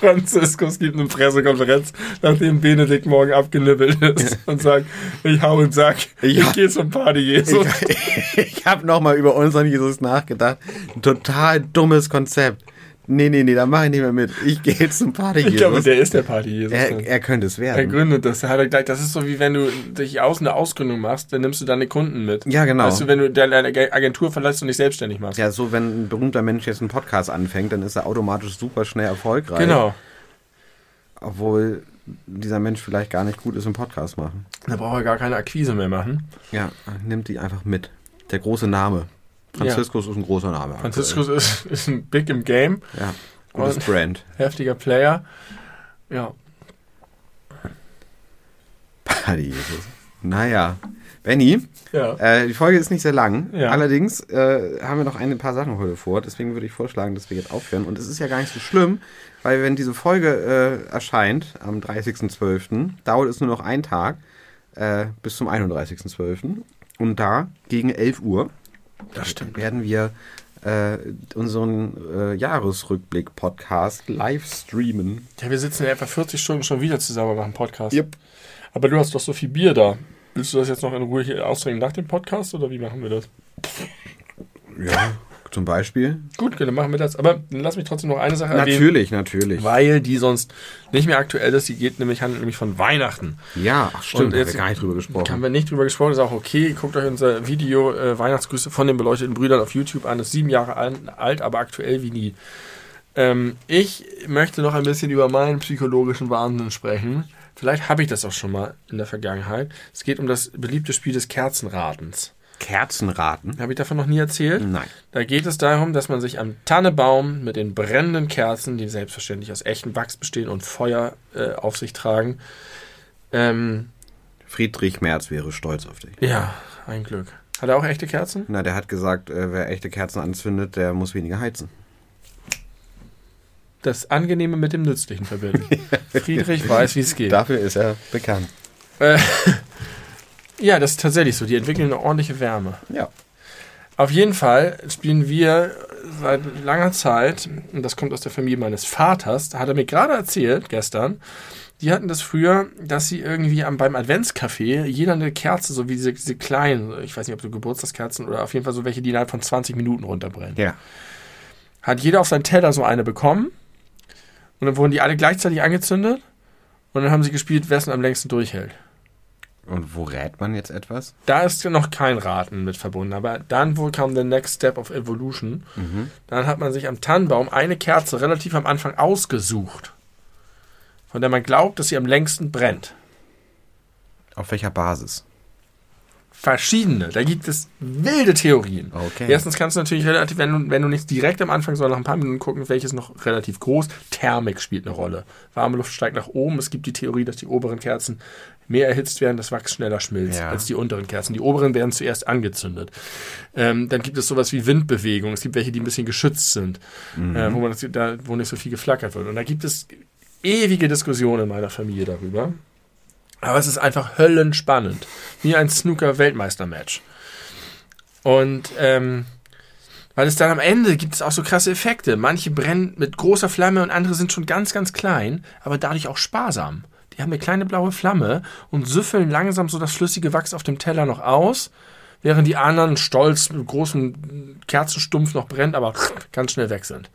Speaker 2: Franziskus gibt eine Pressekonferenz, nachdem Benedikt morgen abgenibbelt ist und sagt, ich hau und Sack, ich
Speaker 1: Ja.
Speaker 2: gehe zum Party Jesus.
Speaker 1: Ich, ich habe nochmal über unseren Jesus nachgedacht. Ein total dummes Konzept. Nee, nee, nee, da mache ich nicht mehr mit. Ich gehe jetzt zum Party
Speaker 2: Ich
Speaker 1: Jesus.
Speaker 2: glaube, der ist der Party Jesus.
Speaker 1: er, er könnte es
Speaker 2: Er
Speaker 1: werden.
Speaker 2: gründet das. Er hat er gleich, das ist so wie wenn du dich aus eine Ausgründung machst, dann nimmst du deine Kunden mit.
Speaker 1: Ja, genau.
Speaker 2: Weißt du, wenn du deine Agentur verlässt und dich selbstständig machst.
Speaker 1: Ja, so wenn ein berühmter Mensch jetzt einen Podcast anfängt, dann ist er automatisch super schnell erfolgreich.
Speaker 2: Genau.
Speaker 1: Obwohl dieser Mensch vielleicht gar nicht gut ist im Podcast machen.
Speaker 2: Da braucht er gar keine Akquise mehr machen.
Speaker 1: Ja, nimmt die einfach mit. Der große Name. Franziskus ist ein großer Name.
Speaker 2: Franziskus ist, ist ein Big im Game.
Speaker 1: Ja, gutes Brand.
Speaker 2: heftiger Player. Ja.
Speaker 1: Party Jesus. Naja. Benny,
Speaker 2: Ja.
Speaker 1: äh, die Folge ist nicht sehr lang.
Speaker 2: Ja.
Speaker 1: Allerdings äh, haben wir noch ein paar Sachen heute vor. Deswegen würde ich vorschlagen, dass wir jetzt aufhören. Und es ist ja gar nicht so schlimm, weil wenn diese Folge äh, erscheint am 30.12., dauert es nur noch einen Tag äh, bis zum 31.12. Und da gegen 11 Uhr
Speaker 2: Das stimmt.
Speaker 1: werden wir äh, unseren äh, Jahresrückblick-Podcast live streamen.
Speaker 2: Ja, wir sitzen ja etwa 40 Stunden schon wieder zusammen und machen Podcast.
Speaker 1: Yep.
Speaker 2: Aber du hast doch so viel Bier da. Willst du das jetzt noch in Ruhe hier austrinken nach dem Podcast oder wie machen wir das?
Speaker 1: Ja, zum Beispiel.
Speaker 2: Gut, dann machen wir das. Aber lass mich trotzdem noch eine Sache erwähnen.
Speaker 1: Natürlich, natürlich.
Speaker 2: Weil die sonst nicht mehr aktuell ist. Die geht nämlich, handelt nämlich von Weihnachten.
Speaker 1: Ja, ach stimmt,
Speaker 2: Und
Speaker 1: da haben wir gar nicht drüber gesprochen.
Speaker 2: Haben wir nicht drüber gesprochen, ist auch okay. Guckt euch unser Video äh, Weihnachtsgrüße von den beleuchteten Brüdern auf YouTube an. Ist sieben Jahre alt, alt aber aktuell wie nie. Ähm, ich möchte noch ein bisschen über meinen psychologischen Wahnsinn sprechen. Vielleicht habe ich das auch schon mal in der Vergangenheit. Es geht um das beliebte Spiel des Kerzenratens.
Speaker 1: Kerzenraten?
Speaker 2: Habe ich davon noch nie erzählt?
Speaker 1: Nein.
Speaker 2: Da geht es darum, dass man sich am Tannebaum mit den brennenden Kerzen, die selbstverständlich aus echtem Wachs bestehen und Feuer äh, auf sich tragen, ähm,
Speaker 1: Friedrich Merz wäre stolz auf dich.
Speaker 2: ja, ein Glück. Hat er auch echte Kerzen?
Speaker 1: Na, der hat gesagt, äh, wer echte Kerzen anzündet, der muss weniger heizen.
Speaker 2: Das Angenehme mit dem Nützlichen verbinden. Friedrich weiß, wie es geht.
Speaker 1: Dafür ist er bekannt.
Speaker 2: Äh, ja, das ist tatsächlich so. Die entwickeln eine ordentliche Wärme.
Speaker 1: Ja.
Speaker 2: Auf jeden Fall spielen wir seit langer Zeit, und das kommt aus der Familie meines Vaters, hat er mir gerade erzählt, gestern, die hatten das früher, dass sie irgendwie am, beim Adventscafé jeder eine Kerze, so wie diese, diese kleinen, ich weiß nicht, ob so Geburtstagskerzen oder auf jeden Fall so welche, die innerhalb von 20 Minuten runterbrennen.
Speaker 1: Ja.
Speaker 2: Hat jeder auf seinen Teller so eine bekommen und dann wurden die alle gleichzeitig angezündet und dann haben sie gespielt, wer es am längsten durchhält.
Speaker 1: Und wo rät man jetzt etwas?
Speaker 2: Da ist ja noch kein Raten mit verbunden, aber dann wohl kam der Next Step of Evolution. Dann hat man sich am Tannenbaum eine Kerze relativ am Anfang ausgesucht, von der man glaubt, dass sie am längsten brennt.
Speaker 1: Auf welcher Basis?
Speaker 2: Verschiedene, da gibt es wilde Theorien.
Speaker 1: Okay.
Speaker 2: Erstens kannst du natürlich relativ, wenn du, wenn du nicht direkt am Anfang, sondern nach ein paar Minuten gucken, welches noch relativ groß. Thermik spielt eine Rolle. Warme Luft steigt nach oben. Es gibt die Theorie, dass die oberen Kerzen mehr erhitzt werden, das Wachs schneller schmilzt
Speaker 1: Ja.
Speaker 2: als die unteren Kerzen. Die oberen werden zuerst angezündet. Ähm, dann gibt es sowas wie Windbewegung. Es gibt welche, die ein bisschen geschützt sind, äh, wo, man das, da, wo nicht so viel geflackert wird. Und da gibt es ewige Diskussionen in meiner Familie darüber. Aber es ist einfach höllenspannend. Wie ein Snooker-Weltmeister-Match. Und ähm, weil es dann am Ende gibt es auch so krasse Effekte. Manche brennen mit großer Flamme und andere sind schon ganz, ganz klein, aber dadurch auch sparsam. Die haben eine kleine blaue Flamme und süffeln langsam so das flüssige Wachs auf dem Teller noch aus, während die anderen stolz mit großem Kerzenstumpf noch brennt, aber ganz schnell weg sind.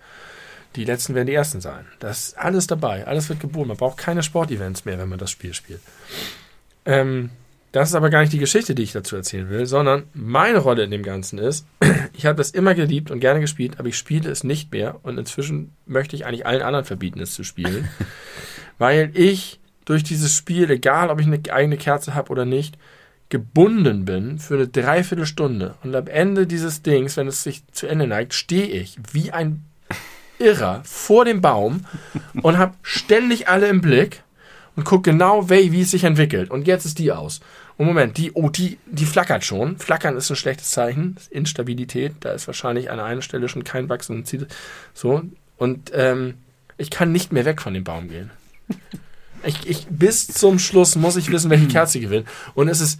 Speaker 2: Die letzten werden die ersten sein. Das ist alles dabei. Alles wird geboren. Man braucht keine Sportevents mehr, wenn man das Spiel spielt. Ähm, das ist aber gar nicht die Geschichte, die ich dazu erzählen will, sondern meine Rolle in dem Ganzen ist, ich habe das immer geliebt und gerne gespielt, aber ich spiele es nicht mehr und inzwischen möchte ich eigentlich allen anderen verbieten, es zu spielen, weil ich durch dieses Spiel, egal ob ich eine eigene Kerze habe oder nicht, gebunden bin für eine Dreiviertelstunde. Und am Ende dieses Dings, wenn es sich zu Ende neigt, stehe ich wie ein Irrer vor dem Baum und habe ständig alle im Blick und gucke genau, wie, es sich entwickelt. Und jetzt ist die aus. Und Moment, die, oh, die, die flackert schon. Flackern ist ein schlechtes Zeichen. Instabilität. Da ist wahrscheinlich an einer Stelle schon kein zieht- So. Und ähm, ich kann nicht mehr weg von dem Baum gehen. Ich, ich, bis zum Schluss muss ich wissen, welche Kerze gewinnt. Und es ist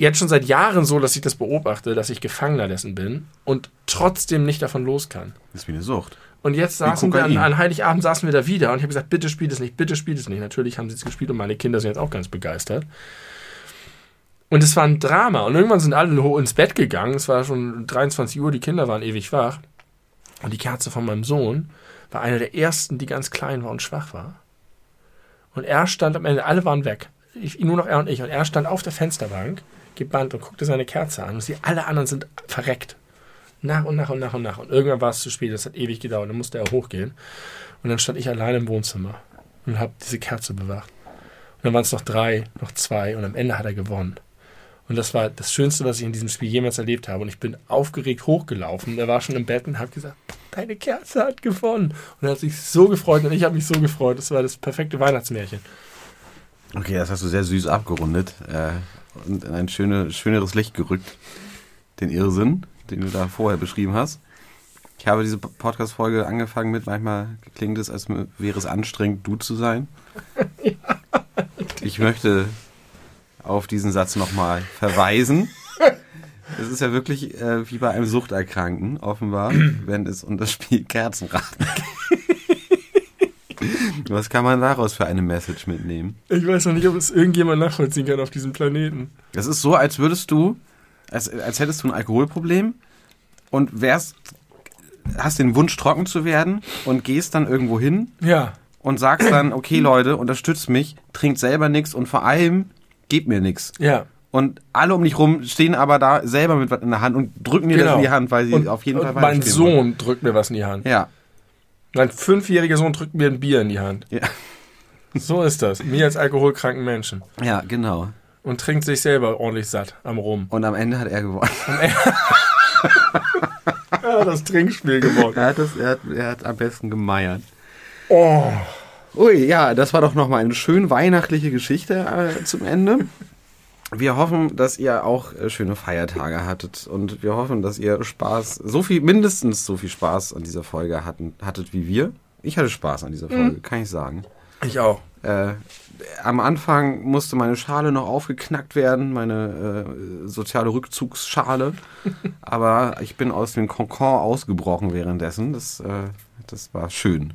Speaker 2: jetzt schon seit Jahren so, dass ich das beobachte, dass ich Gefangener dessen bin und trotzdem nicht davon los kann.
Speaker 1: Das ist wie eine Sucht.
Speaker 2: Und jetzt saßen wir an, an Heiligabend saßen wir da wieder und ich habe gesagt, bitte spielt es nicht, bitte spielt es nicht. Natürlich haben sie es gespielt und meine Kinder sind jetzt auch ganz begeistert. Und es war ein Drama. Und irgendwann sind alle ins Bett gegangen. Es war schon 23 Uhr, die Kinder waren ewig wach. Und die Kerze von meinem Sohn war eine der ersten, die ganz klein war und schwach war. Und er stand am Ende, alle waren weg. Ich, nur noch er und ich. Und er stand auf der Fensterbank, gebannt und guckte seine Kerze an. Und sie, alle anderen sind verreckt. Nach und nach und nach und nach. Und irgendwann war es zu spät. Das hat ewig gedauert. Dann musste er hochgehen. Und dann stand ich alleine im Wohnzimmer und habe diese Kerze bewacht. Und dann waren es noch drei, noch zwei. Und am Ende hat er gewonnen. Und das war das Schönste, was ich in diesem Spiel jemals erlebt habe. Und ich bin aufgeregt hochgelaufen. Er war schon im Bett und habe gesagt, deine Kerze hat gewonnen. Und er hat sich so gefreut und ich habe mich so gefreut. Das war das perfekte Weihnachtsmärchen.
Speaker 1: Okay, das hast du sehr süß abgerundet äh, in ein schöne, schöneres Licht gerückt. Den Irrsinn, den du da vorher beschrieben hast. Ich habe diese Podcast-Folge angefangen mit, manchmal klingt es, als wäre es anstrengend, du zu sein. Ich möchte auf diesen Satz nochmal verweisen. Es ist ja wirklich äh, wie bei einem Suchterkrankten, offenbar, wenn es um das Spiel Kerzenraten geht. Was kann man daraus für eine Message mitnehmen?
Speaker 2: Ich weiß noch nicht, ob es irgendjemand nachvollziehen kann auf diesem Planeten.
Speaker 1: Das ist so, als würdest du, als, als hättest du ein Alkoholproblem und wärst, hast den Wunsch trocken zu werden und gehst dann irgendwo hin
Speaker 2: Ja.
Speaker 1: und sagst dann, okay Leute, unterstützt mich, trinkt selber nichts und vor allem gebt mir nichts.
Speaker 2: Ja.
Speaker 1: Und alle um dich rum stehen aber da selber mit was in der Hand und drücken dir das in die Hand, weil sie
Speaker 2: Genau. und,
Speaker 1: auf jeden Fall
Speaker 2: Mein
Speaker 1: weiterspielen wollen.
Speaker 2: Sohn drückt mir was in die Hand.
Speaker 1: Ja.
Speaker 2: Mein fünfjähriger Sohn drückt mir ein Bier in die Hand.
Speaker 1: ja.
Speaker 2: So ist das. Mir als alkoholkranken Menschen.
Speaker 1: Ja, genau.
Speaker 2: Und trinkt sich selber ordentlich satt am Rum.
Speaker 1: Und am Ende hat er gewonnen.
Speaker 2: Ja, das Trinkspiel gewonnen.
Speaker 1: Er hat, das, er, hat, er hat am besten gemeiert.
Speaker 2: Oh.
Speaker 1: Ui, ja, das war doch nochmal eine schön weihnachtliche Geschichte äh, zum Ende. Wir hoffen, dass ihr auch äh, schöne Feiertage hattet und wir hoffen, dass ihr Spaß, so viel, mindestens so viel Spaß an dieser Folge hatten, hattet wie wir. Ich hatte Spaß an dieser Folge, kann ich sagen.
Speaker 2: Ich auch.
Speaker 1: Äh, am Anfang musste meine Schale noch aufgeknackt werden, meine äh, soziale Rückzugsschale. Aber ich bin aus dem Konkord ausgebrochen währenddessen. Das, äh, das war schön.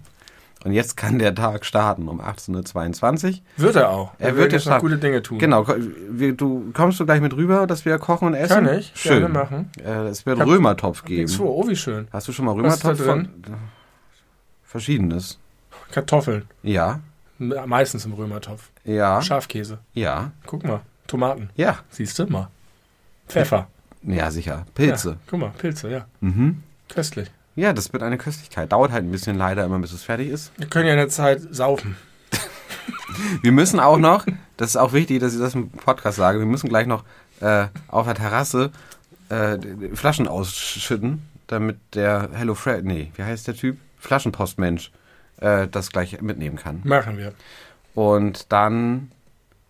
Speaker 1: Und jetzt kann der Tag starten um 18.22 Uhr.
Speaker 2: Wird er auch.
Speaker 1: Er
Speaker 2: Wir
Speaker 1: wird jetzt
Speaker 2: noch gute Dinge tun.
Speaker 1: Genau, wir, du kommst du gleich mit rüber, dass wir kochen und essen?
Speaker 2: Kann ich.
Speaker 1: Schön.
Speaker 2: Gerne machen.
Speaker 1: Äh, es wird
Speaker 2: hab
Speaker 1: Römertopf geben.
Speaker 2: Vor. Oh, wie schön.
Speaker 1: Hast du schon mal
Speaker 2: Was ist da
Speaker 1: Römertopf von? Verschiedenes.
Speaker 2: Kartoffeln.
Speaker 1: Ja,
Speaker 2: Meistens im Römertopf.
Speaker 1: ja,
Speaker 2: Schafkäse.
Speaker 1: ja,
Speaker 2: Guck mal. Tomaten.
Speaker 1: ja.
Speaker 2: Siehst du mal. Pfeffer.
Speaker 1: Ja, sicher. Pilze.
Speaker 2: Ja, guck mal, Pilze, ja.
Speaker 1: Mhm.
Speaker 2: Köstlich.
Speaker 1: Ja, das wird eine Köstlichkeit. Dauert halt ein bisschen leider immer, bis es fertig ist.
Speaker 2: Wir können ja in der Zeit saufen.
Speaker 1: Wir müssen auch noch, das ist auch wichtig, dass ich das im Podcast sage, wir müssen gleich noch äh, auf der Terrasse äh, Flaschen ausschütten, damit der Hello Fred, nee, wie heißt der Typ? Flaschenpostmensch, äh, das gleich mitnehmen kann.
Speaker 2: Machen wir.
Speaker 1: Und dann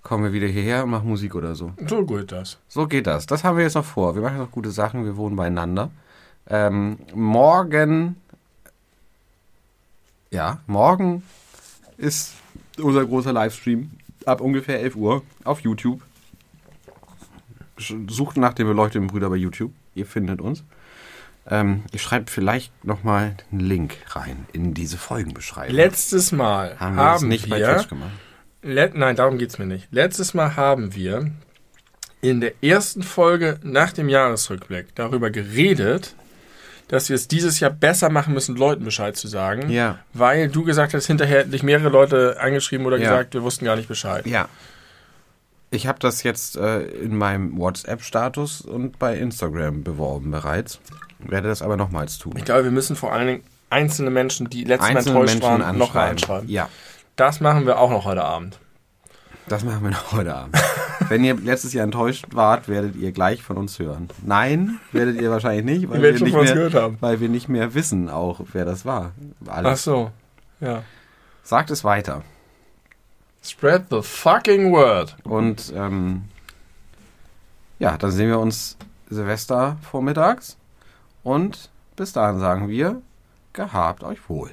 Speaker 1: kommen wir wieder hierher und machen Musik oder so.
Speaker 2: So gut das.
Speaker 1: So geht das. Das haben wir jetzt noch vor. Wir machen noch gute Sachen, wir wohnen beieinander. Ähm, morgen, ja, morgen ist unser großer Livestream ab ungefähr 11 Uhr auf YouTube. Sucht nach den beleuchteten Brüder bei YouTube. Ihr findet uns. Ähm, ich schreibe vielleicht nochmal einen Link rein in diese Folgenbeschreibung.
Speaker 2: Letztes Mal
Speaker 1: haben
Speaker 2: haben,
Speaker 1: wir das nicht bei
Speaker 2: wir
Speaker 1: Twitch gemacht.
Speaker 2: Let Nein, darum geht's mir nicht. Letztes Mal haben wir in der ersten Folge nach dem Jahresrückblick darüber geredet, dass wir es dieses Jahr besser machen müssen, Leuten Bescheid zu sagen.
Speaker 1: Ja.
Speaker 2: Weil du gesagt hast, hinterher hätten dich mehrere Leute angeschrieben oder
Speaker 1: Ja.
Speaker 2: gesagt, wir wussten gar nicht Bescheid.
Speaker 1: Ja. Ich habe das jetzt äh, in meinem WhatsApp-Status und bei Instagram beworben bereits. Werde das aber nochmals tun.
Speaker 2: Ich glaube, wir müssen vor allen Dingen einzelne Menschen, die letztes Mal enttäuscht
Speaker 1: Menschen
Speaker 2: waren, noch
Speaker 1: anschreiben. Ja,
Speaker 2: Das machen wir auch noch heute Abend.
Speaker 1: Das machen wir noch heute Abend. Wenn ihr letztes Jahr enttäuscht wart, werdet ihr gleich von uns hören. Nein, werdet ihr wahrscheinlich nicht, weil, wir nicht, mehr,
Speaker 2: gehört haben.
Speaker 1: weil wir nicht mehr wissen auch, wer das war.
Speaker 2: Ach
Speaker 1: Alles.
Speaker 2: so. Ja.
Speaker 1: Sagt es weiter.
Speaker 2: Spread the fucking word.
Speaker 1: Und ähm, ja, dann sehen wir uns Silvester vormittags. Und bis dahin sagen wir, gehabt euch wohl.